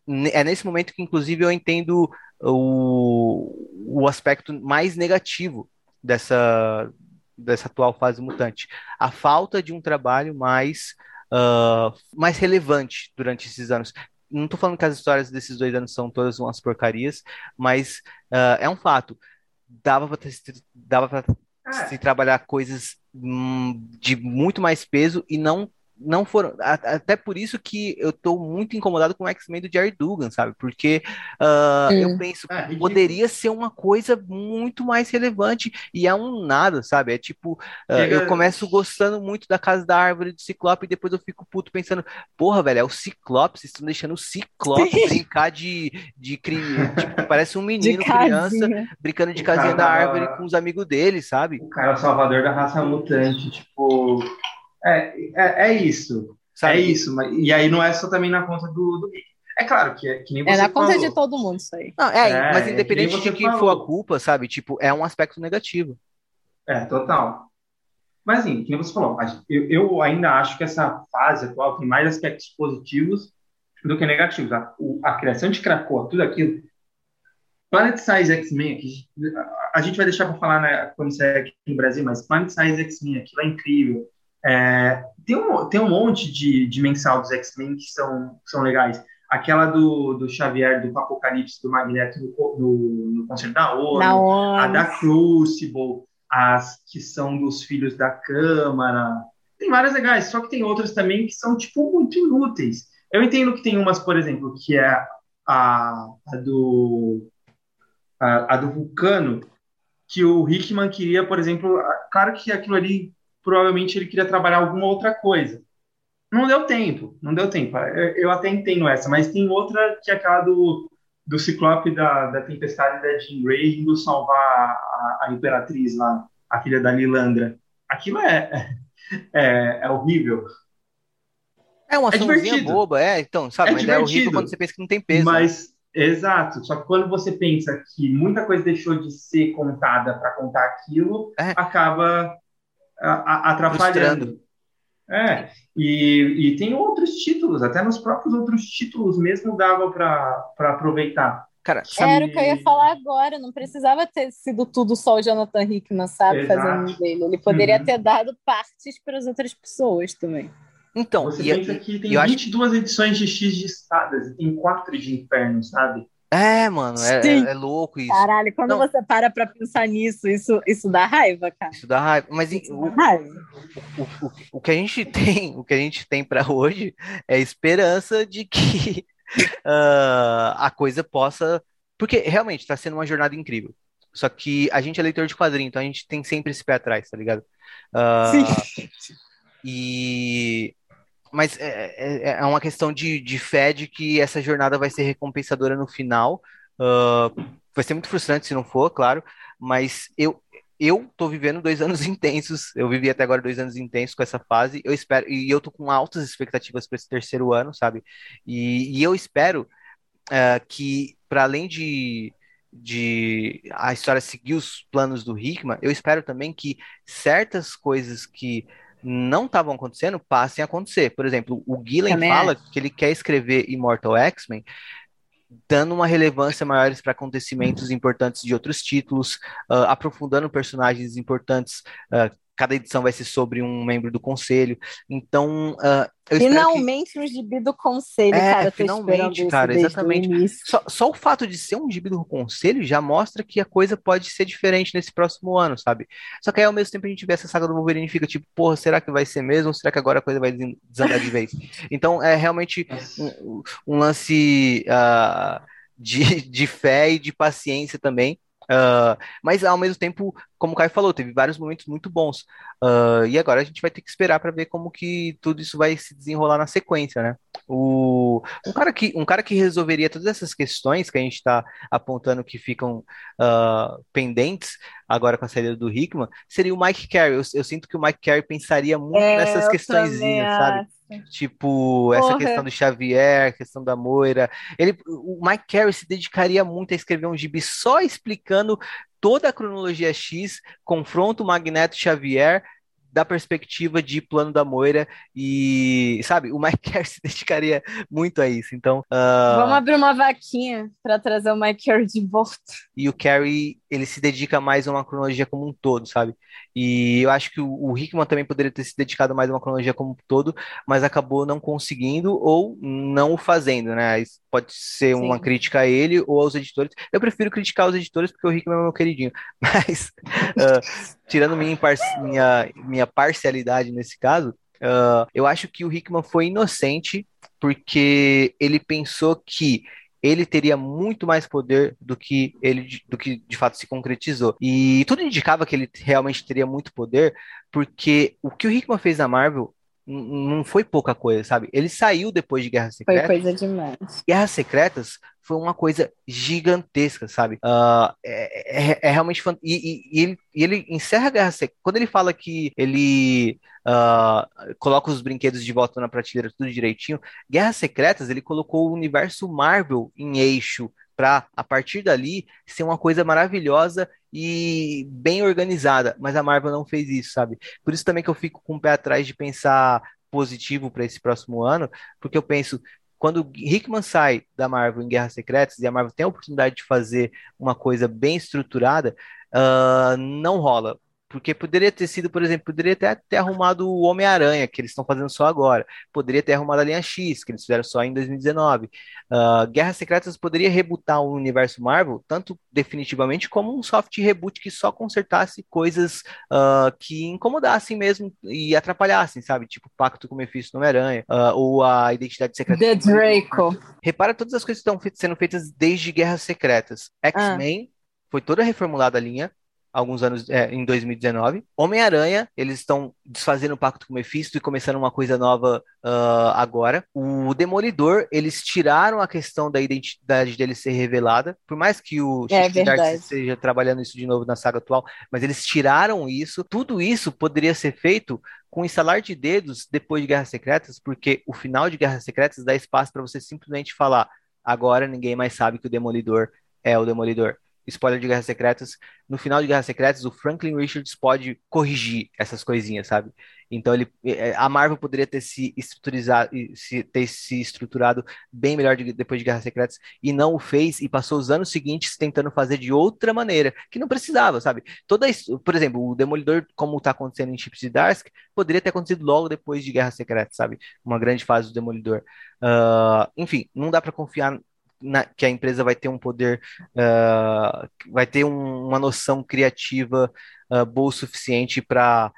ne- é nesse momento que, inclusive, eu entendo o, o aspecto mais negativo dessa, dessa atual fase mutante. A falta de um trabalho mais, ah, mais relevante durante esses anos. Não estou falando que as histórias desses dois anos são todas umas porcarias, mas ah, é um fato. Dava para dava para É, se trabalhar coisas hum, de muito mais peso e não não foram até por isso que eu tô muito incomodado com o X-Men do Jerry Dugan, sabe? Porque ah, Sim. eu penso ridículo. poderia ser uma coisa muito mais relevante e é um nada, sabe? É tipo, ah, Chega- eu começo gostando muito da Casa da Árvore do Ciclope e depois eu fico puto pensando, porra, velho, é o Ciclope, vocês estão deixando o Ciclope brincar de, de tipo, parece um menino, criança, brincando de casinha da árvore com os amigos dele, sabe? O cara é o salvador da raça mutante, tipo. É, é, é isso. Sabe? É isso. Mas, e aí não é só também na conta do, do. É claro que, é, que nem você É na conta falou. de todo mundo isso aí. Não, é, É, mas é que independente nem de você quem for falou. a culpa, sabe? Tipo, é um aspecto negativo. É, total. Mas assim, que nem você falou, eu, eu ainda acho que essa fase atual tem mais aspectos positivos do que negativos. A, o- a criação de Krakoa, tudo aquilo. Planet Size X-Men a gente vai deixar para falar né, quando sair aqui no Brasil, mas Planet Size X-Men aquilo é incrível. É, tem, um, tem um monte de, de mensal dos X-Men que são, são legais. Aquela do, do Xavier, do Apocalipse, do Magneto no, no, no concerto da ONU a da Crucible, as que são dos filhos da Câmara. Tem várias legais, só que tem outras também que são, tipo, muito inúteis. Eu entendo que tem umas, por exemplo, que é a, a do a, a do Vulcano, que o Hickman queria, por exemplo, claro que aquilo ali, provavelmente ele queria trabalhar alguma outra coisa. Não deu tempo, não deu tempo. Eu, até entendo essa, mas tem outra que é aquela do, do Ciclope da, da Tempestade da Jean Grey indo salvar a, a Imperatriz lá, a filha da Lilandra. Aquilo é, é, é horrível, É uma É boba, é, então, sabe? É mas é horrível quando você pensa que não tem peso. né? mas exato. Só que quando você pensa que muita coisa deixou de ser contada para contar aquilo, É. acaba atrapalhando. É, e, e tem outros títulos, até nos próprios outros títulos mesmo dava para aproveitar. Cara, sabe? Era o que eu ia falar agora, não precisava ter sido tudo só o Jonathan Hickman, sabe, Exato. fazendo dele. Ele poderia Uhum. ter dado partes para as outras pessoas também. Então, Você e, pensa que tem e eu acho 22 edições de X de espadas e tem 4 de inferno, sabe? É, mano, é, é- é louco isso. Caralho, quando Não. você para pra pensar nisso, isso, isso dá raiva, cara. Isso dá raiva. Mas Isso o, dá raiva. o, o, o que a gente tem, o que a gente tem para hoje é esperança de que ah, a coisa possa. Porque realmente está sendo uma jornada incrível. Só que a gente é leitor de quadrinho, então a gente tem sempre esse pé atrás, tá ligado? Ah, Sim. E. Mas é, é, é uma questão de, de fé de que essa jornada vai ser recompensadora no final. Ah, vai ser muito frustrante se não for, claro. Mas eu, eu tô vivendo dois anos intensos. Eu vivi até agora dois anos intensos com essa fase. Eu espero. E eu tô com altas expectativas para esse terceiro ano, sabe? E, e eu espero ah, que, para além de. De a história seguir os planos do Hickman, eu espero também que certas coisas que não estavam acontecendo passem a acontecer. Por exemplo, o Gillen Também fala que ele quer escrever Immortal X-Men dando uma relevância maior para acontecimentos importantes de outros títulos, ah, aprofundando personagens importantes. ah, cada edição vai ser sobre um membro do conselho. Então, eu espero que Finalmente um gibi do conselho, É, cara. Finalmente, cara, exatamente. só, só o fato de ser um gibi do conselho já mostra que a coisa pode ser diferente nesse próximo ano, sabe? Só que aí ao mesmo tempo a gente vê essa saga do Wolverine e fica tipo, porra, será que vai ser mesmo? Será que agora a coisa vai des- desandar de vez? Então é realmente um, um lance ah, de, de fé e de paciência também. Ah, mas ao mesmo tempo, como o Caio falou, teve vários momentos muito bons. Ah, e agora a gente vai ter que esperar para ver como que tudo isso vai se desenrolar na sequência, né? O, um cara que, um cara que resolveria todas essas questões que a gente está apontando que ficam ah, pendentes agora com a saída do Hickman seria o Mike Carey. Eu, eu sinto que o Mike Carey pensaria muito É, nessas questõezinhas, também sabe? Tipo, essa Porra. questão do Xavier, questão da Moira. Ele, o Mike Carey se dedicaria muito a escrever um gibi só explicando toda a cronologia X, confronta o Magneto Xavier da perspectiva de plano da Moira e, sabe, o Mike Carey se dedicaria muito a isso. Então, ah, Vamos abrir uma vaquinha pra trazer o Mike Carey de volta. e o Carey, ele se dedica mais a uma cronologia como um todo, sabe? E eu acho que o, Hickman também poderia ter se dedicado mais a uma cronologia como um todo, mas acabou não conseguindo ou não o fazendo, né? Isso pode ser uma Sim. crítica a ele ou aos editores. Eu prefiro criticar os editores porque o Hickman é meu queridinho. Mas, ah, tirando minha, impar- minha, minha parcialidade nesse caso, ah, eu acho que o Hickman foi inocente porque ele pensou que ele teria muito mais poder do que ele do que de fato se concretizou. E tudo indicava que ele realmente teria muito poder, porque o que o Hickman fez na Marvel não foi pouca coisa, sabe? Ele saiu depois de Guerra Foi Secreta. coisa demais. Guerras Secretas foi uma coisa gigantesca, sabe? Ah, é, é- é realmente fan... e, e- e ele, e ele encerra a Guerra Secreta. Quando ele fala que ele ah, coloca os brinquedos de volta na prateleira, tudo direitinho, Guerras Secretas ele colocou o universo Marvel em eixo para a partir dali ser uma coisa maravilhosa e bem organizada. Mas a Marvel não fez isso, sabe? Por isso também que eu fico com o pé atrás de pensar positivo para esse próximo ano, porque eu penso quando Hickman sai da Marvel em Guerras Secretas e a Marvel tem a oportunidade de fazer uma coisa bem estruturada, ah, não rola. Porque poderia ter sido, por exemplo, poderia até ter arrumado o Homem-Aranha, que eles estão fazendo só agora. Poderia ter arrumado a linha X, que eles fizeram só em 2019. Ah, Guerras Secretas poderia rebootar o universo Marvel, tanto definitivamente como um soft reboot que só consertasse coisas ah, que incomodassem mesmo e atrapalhassem, sabe? Tipo o Pacto com o Mephisto no Homem-Aranha, ah, ou a Identidade Secreta The. Draco. Repara todas as coisas que estão sendo feitas desde Guerras Secretas. X-Men foi toda reformulada a linha, alguns anos é, em 2019. Homem-Aranha, eles estão desfazendo o pacto com o Mephisto e começando uma coisa nova ah, agora. O Demolidor, eles tiraram a questão da identidade dele ser revelada, por mais que o É Darcy verdade. esteja trabalhando isso de novo na saga atual, mas eles tiraram isso. Tudo isso poderia ser feito com um instalar de dedos depois de Guerras Secretas, porque o final de Guerras Secretas dá espaço para você simplesmente falar: agora ninguém mais sabe que o Demolidor é o Demolidor. Spoiler de Guerras Secretas. No final de Guerras Secretas, o Franklin Richards pode corrigir essas coisinhas, sabe? Então ele, eh, a Marvel poderia ter se estruturizado, se, ter se estruturado bem melhor de- depois de Guerras Secretas e não o fez e passou os anos seguintes tentando fazer de outra maneira, que não precisava, sabe? Toda isso, por exemplo, o Demolidor, como está acontecendo em Chips de Darsk, poderia ter acontecido logo depois de Guerras Secretas, sabe? Uma grande fase do Demolidor. Ah, enfim, não dá para confiar na- que a empresa vai ter um poder, ah, vai ter um- uma noção criativa ah, boa o suficiente para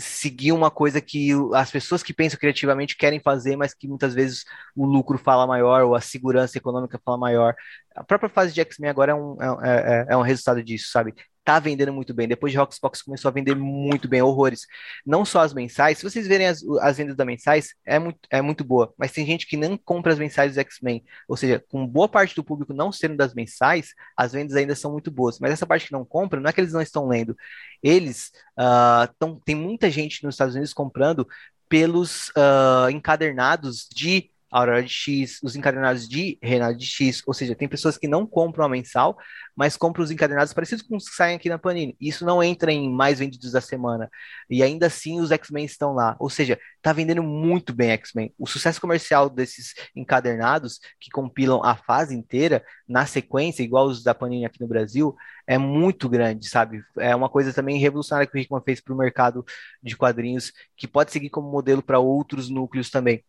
seguir uma coisa que as pessoas que pensam criativamente querem fazer, mas que muitas vezes o lucro fala maior ou a segurança econômica fala maior. A própria fase de X-Men agora é um, é, é- é um resultado disso, sabe? Tá vendendo muito bem. Depois de Roxbox começou a vender muito bem, horrores. Não só as mensais, se vocês verem as, as vendas da mensais, é muito, é muito boa, mas tem gente que não compra as mensais dos X-Men. Ou seja, com boa parte do público não sendo das mensais, as vendas ainda são muito boas. Mas essa parte que não compra, não é que eles não estão lendo. Eles ah, tão, tem muita gente nos Estados Unidos comprando pelos ah, encadernados de Aurora de X, os encadernados de Reinaldo de X, ou seja, tem pessoas que não compram a mensal, mas compram os encadernados parecidos com os que saem aqui na Panini. Isso não entra em mais vendidos da semana. E ainda assim os X-Men estão lá. Ou seja, tá vendendo muito bem X-Men. O sucesso comercial desses encadernados que compilam a fase inteira na sequência, igual os da Panini aqui no Brasil, é muito grande, sabe? É uma coisa também revolucionária que o Hickman fez para o mercado de quadrinhos, que pode seguir como modelo para outros núcleos também.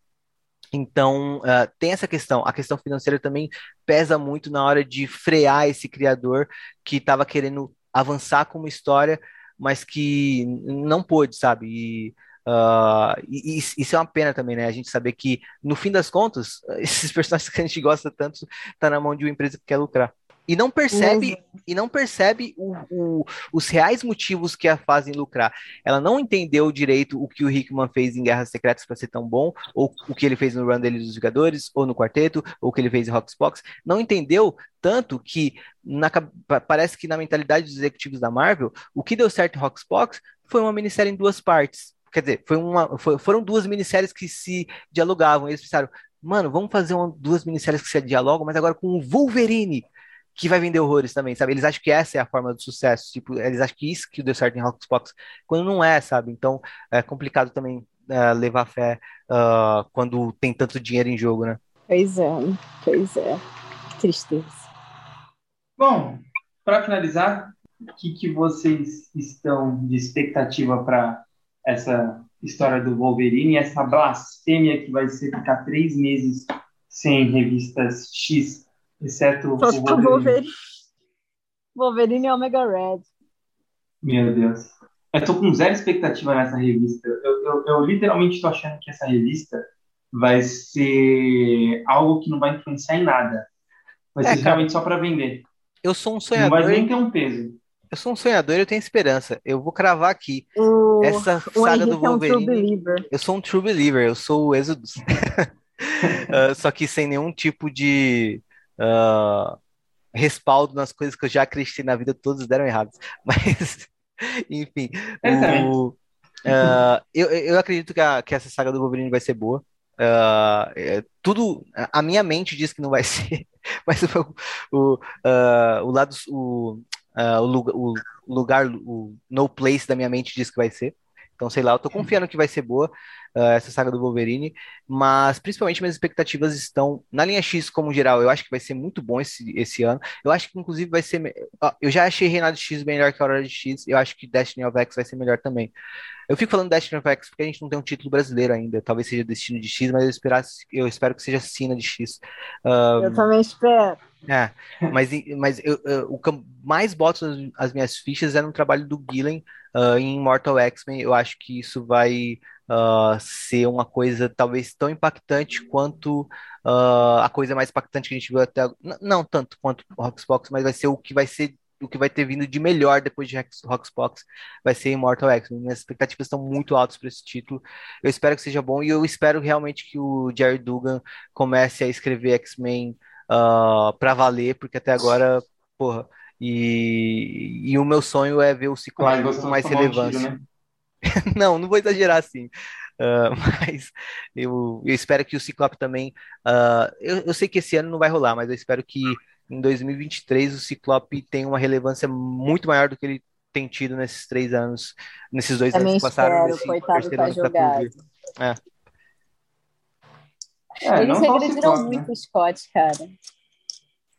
Então, ah, tem essa questão. A questão financeira também pesa muito na hora de frear esse criador que estava querendo avançar com uma história, mas que não pôde, sabe? E, e- e isso é uma pena também, né? A gente saber que, no fim das contas, esses personagens que a gente gosta tanto tá na mão de uma empresa que quer lucrar. E não percebe, e não percebe o- o- os reais motivos que a fazem lucrar. Ela não entendeu direito o que o Hickman fez em Guerras Secretas para ser tão bom, ou o que ele fez no run dele dos Vingadores, ou no Quarteto, ou o que ele fez em Roxbox. Não entendeu tanto que na parece que na mentalidade dos executivos da Marvel, o que deu certo em Roxbox foi uma minissérie em duas partes. Quer dizer, foi uma, foi- foram duas minisséries que se dialogavam. Eles pensaram, mano, vamos fazer uma- duas minisséries que se dialogam, mas agora com o Wolverine que vai vender horrores também, sabe? Eles acham que essa é a forma do sucesso, tipo, eles acham que isso que deu certo em Roxbox, quando não é, sabe? Então é complicado também é, levar fé ah, quando tem tanto dinheiro em jogo, né? Pois é, pois é. Que tristeza. Bom, para finalizar, o que, que vocês estão de expectativa para essa história do Wolverine, essa blasfêmia que vai ser ficar três meses sem revistas X, exceto o Só for Wolverine? Wolverine. Wolverine e Omega Red. Meu Deus. Eu tô com zero expectativa nessa revista. Eu, eu, eu literalmente tô achando que essa revista vai ser algo que não vai influenciar em nada. Vai É, ser cara. realmente só para vender. Eu sou um Não sonhador, vai nem ter um peso. eu sou um sonhador e eu tenho esperança. Eu vou cravar aqui. O, Essa o saga do Henrique é um true Wolverine. believer. Eu sou um true believer, eu sou o Exodus. Ah, só que sem nenhum tipo de ah, respaldo nas coisas que eu já acreditei na vida, todas deram errados. Mas, enfim, o, ah, eu, eu acredito que, a- que essa saga do Wolverine vai ser boa. Ah, é, tudo, a minha mente diz que não vai ser, mas o, o, ah, o lado, o, o lugar, o lugar, o no place da minha mente diz que vai ser. Então, sei lá, eu tô confiando que vai ser boa ah, essa saga do Wolverine, mas principalmente minhas expectativas estão na linha X como geral. Eu acho que vai ser muito bom esse, esse ano. Eu acho que inclusive vai ser. eu já achei Reinado X melhor que a Aurora de X. Eu acho que Destiny of X vai ser melhor também. Eu fico falando Destiny of X porque a gente não tem um título brasileiro ainda. Talvez seja Destino de X, mas eu, esperasse, eu espero que seja Sina de X. Ah, Eu também espero. é, mas, mas eu, eu- o que mais boto as, as minhas fichas é no trabalho do Gillen ah, em Immortal X-Men. Eu acho que isso vai ah, ser uma coisa talvez tão impactante quanto ah, a coisa mais impactante que a gente viu até. n- Não tanto quanto o Roxbox, mas vai ser o que vai ser. O que vai ter vindo de melhor depois de Roxbox vai ser Immortal X-Men. Minhas expectativas estão muito altas para esse título. Eu espero que seja bom e eu espero realmente que o Jerry Dugan comece a escrever X-Men ah, pra valer, porque até agora, porra. E, e o meu sonho é ver o Ciclope com mais um tiro, relevância. né? Não, não vou exagerar assim. Ah, mas eu, eu espero que o Ciclope também. ah, eu, eu sei que esse ano não vai rolar, mas eu espero que em 2023 o Ciclope tenha uma relevância muito maior do que ele tem tido nesses três anos, nesses dois Também anos que passaram, espero, coitado, tá tá jogado. É. É, Eles regrediram Ciclope, muito né? o Scott, cara.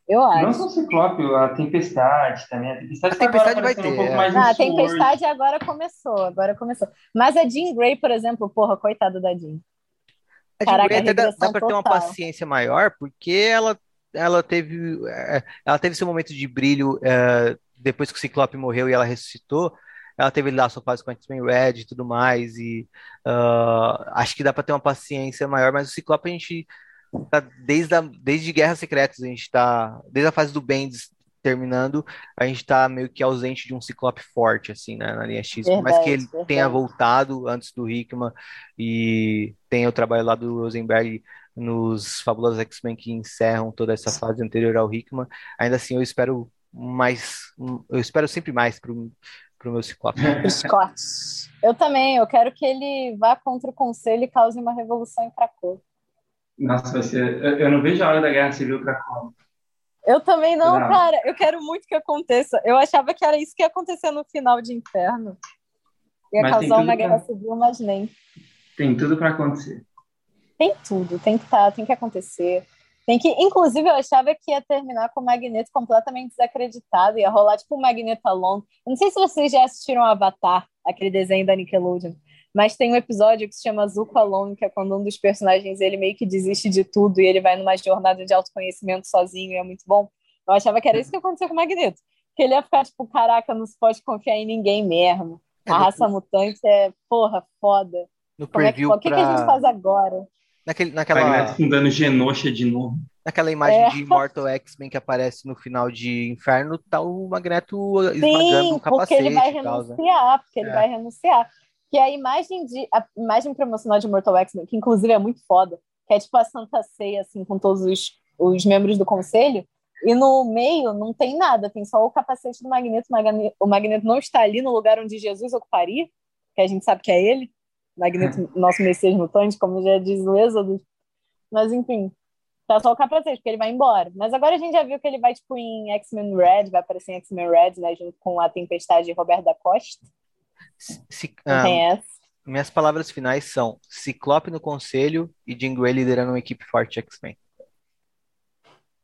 Eu Não acho. só o Ciclope, a Tempestade também. A Tempestade, A agora Tempestade vai aparecendo um ter, pouco é. mais Ah, a Tempestade agora começou, agora começou. Mas a Jean Grey, por exemplo, porra, coitada da Jean. A Caraca, Jean Grey até dá, dá pra ter uma paciência maior, porque ela ela teve, é, ela teve seu momento de brilho é, depois que o Ciclope morreu e ela ressuscitou. Ela teve lá sua fase com a X-Men Red e tudo mais, e uh, acho que dá pra ter uma paciência maior, mas o Ciclope a gente tá desde, a, desde Guerras Secretas, a gente tá, desde a fase do Bendis terminando, a gente tá meio que ausente de um Ciclope forte, assim, né, na linha X. Por mais que ele Verdade, tenha voltado antes do Hickman e tenha o trabalho lá do Rosenberg nos Fabulosos X-Men que encerram toda essa fase anterior ao Hickman, ainda assim eu espero mais, eu espero sempre mais pro, pro meu Ciclope. Scott. Eu também, eu quero que ele vá contra o conselho e cause uma revolução em Krakow. Nossa, vai ser. Eu, eu não vejo a hora da guerra civil pra como. Eu também não, Não. cara. Eu quero muito que aconteça. Eu achava que era isso que ia acontecer no final de Inferno. Ia Mas causar uma pra- guerra civil, mas nem. Tem tudo pra acontecer. Tem tudo, tem que tá, tem que acontecer. Tem que, inclusive, eu achava que ia terminar com o Magneto completamente desacreditado, ia rolar tipo o Magneto Alone. Eu não sei se vocês já assistiram Avatar, aquele desenho da Nickelodeon, mas tem um episódio que se chama Zuko Alone, que é quando um dos personagens ele meio que desiste de tudo e ele vai numa jornada de autoconhecimento sozinho, e é muito bom. Eu achava que era isso que aconteceu com o Magneto. Que ele ia ficar tipo, caraca, não se pode confiar em ninguém mesmo. É, A no- raça mutante é, porra, foda. No Como é que, preview o que, que a gente pra- faz agora? naquele, Magneto naquela, fundando Genosha de novo. naquela imagem É. de Immortal X-Men que aparece no final de Inferno, tá o Magneto esmagando Sim, o porque ele vai capacete tal, né? renunciar, porque ele É. vai renunciar. Que a imagem de a imagem promocional de Mortal X-Men, que inclusive é muito foda, que é tipo a Santa Ceia assim com todos os, os membros do conselho, e no meio não tem nada, tem só o capacete do Magneto, o Magneto, não está ali no lugar onde Jesus ocuparia, que a gente sabe que é ele, Magneto, nosso Messias mutante, como já diz o Êxodo. Mas enfim, tá só o capacete, porque ele vai embora. Mas agora a gente já viu que ele vai, tipo, em X-Men Red, vai aparecer em X-Men Red, né, junto com a Tempestade de Roberto da Costa. Se- ah, tem essa. minhas palavras finais são Ciclope no conselho e Jean Grey liderando uma equipe forte X-Men.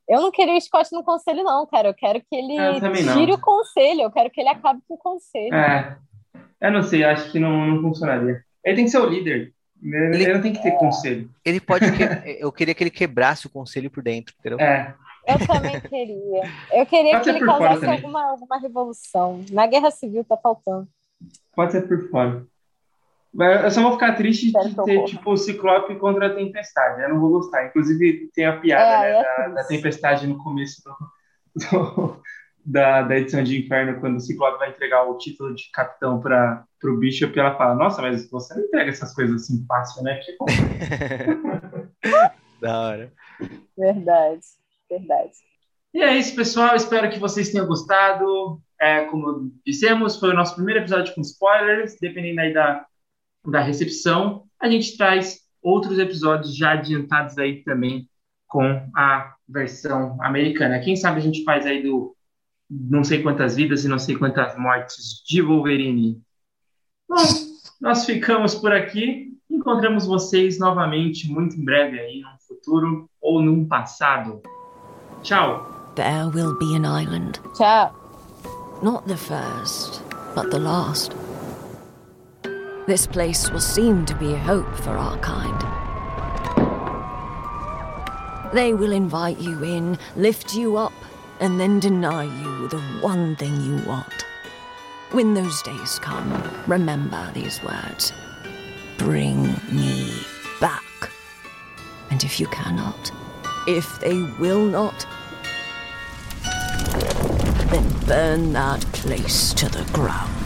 Eu não queria o Scott no conselho, não, cara. Eu quero que ele não. tire o conselho. Eu quero que ele acabe com o conselho. É. Eu não sei, acho que não, não funcionaria. Ele tem que ser o líder. Ele, Ele- não tem que ter conselho. Ele pode que... eu queria que ele quebrasse o conselho por dentro, entendeu? É. Eu também queria. Eu queria Pode que ele causasse alguma, alguma revolução. Na Guerra Civil tá faltando. Pode ser por fora. Mas Eu só vou ficar triste de ter, tipo, o Ciclope contra a Tempestade. Eu não vou gostar. Inclusive, tem a piada, É, né, é da, da Tempestade no começo do- do- da, da edição de Inferno, quando o Ciclope vai entregar o título de capitão para o Bishop, e ela fala, nossa, mas você não entrega essas coisas assim fácil, né? Que bom. Da hora. Verdade. Verdade. E é isso, pessoal. Espero que vocês tenham gostado. É, como dissemos, foi o nosso primeiro episódio com spoilers. Dependendo aí da, da recepção, a gente traz outros episódios já adiantados aí também com a versão americana. Quem sabe a gente faz aí do não sei quantas vidas e não sei quantas mortes de Wolverine. Bom, nós ficamos por aqui. Encontramos vocês novamente muito em breve aí, num futuro ou num passado. Tchau! There will be an island. Not the first, but the last. This place will seem to be a hope for our kind. They will invite you in, lift you up, and then deny you the one thing you want. When those days come, remember these words Bring me back. And if you cannot, if they will not, burn that place to the ground.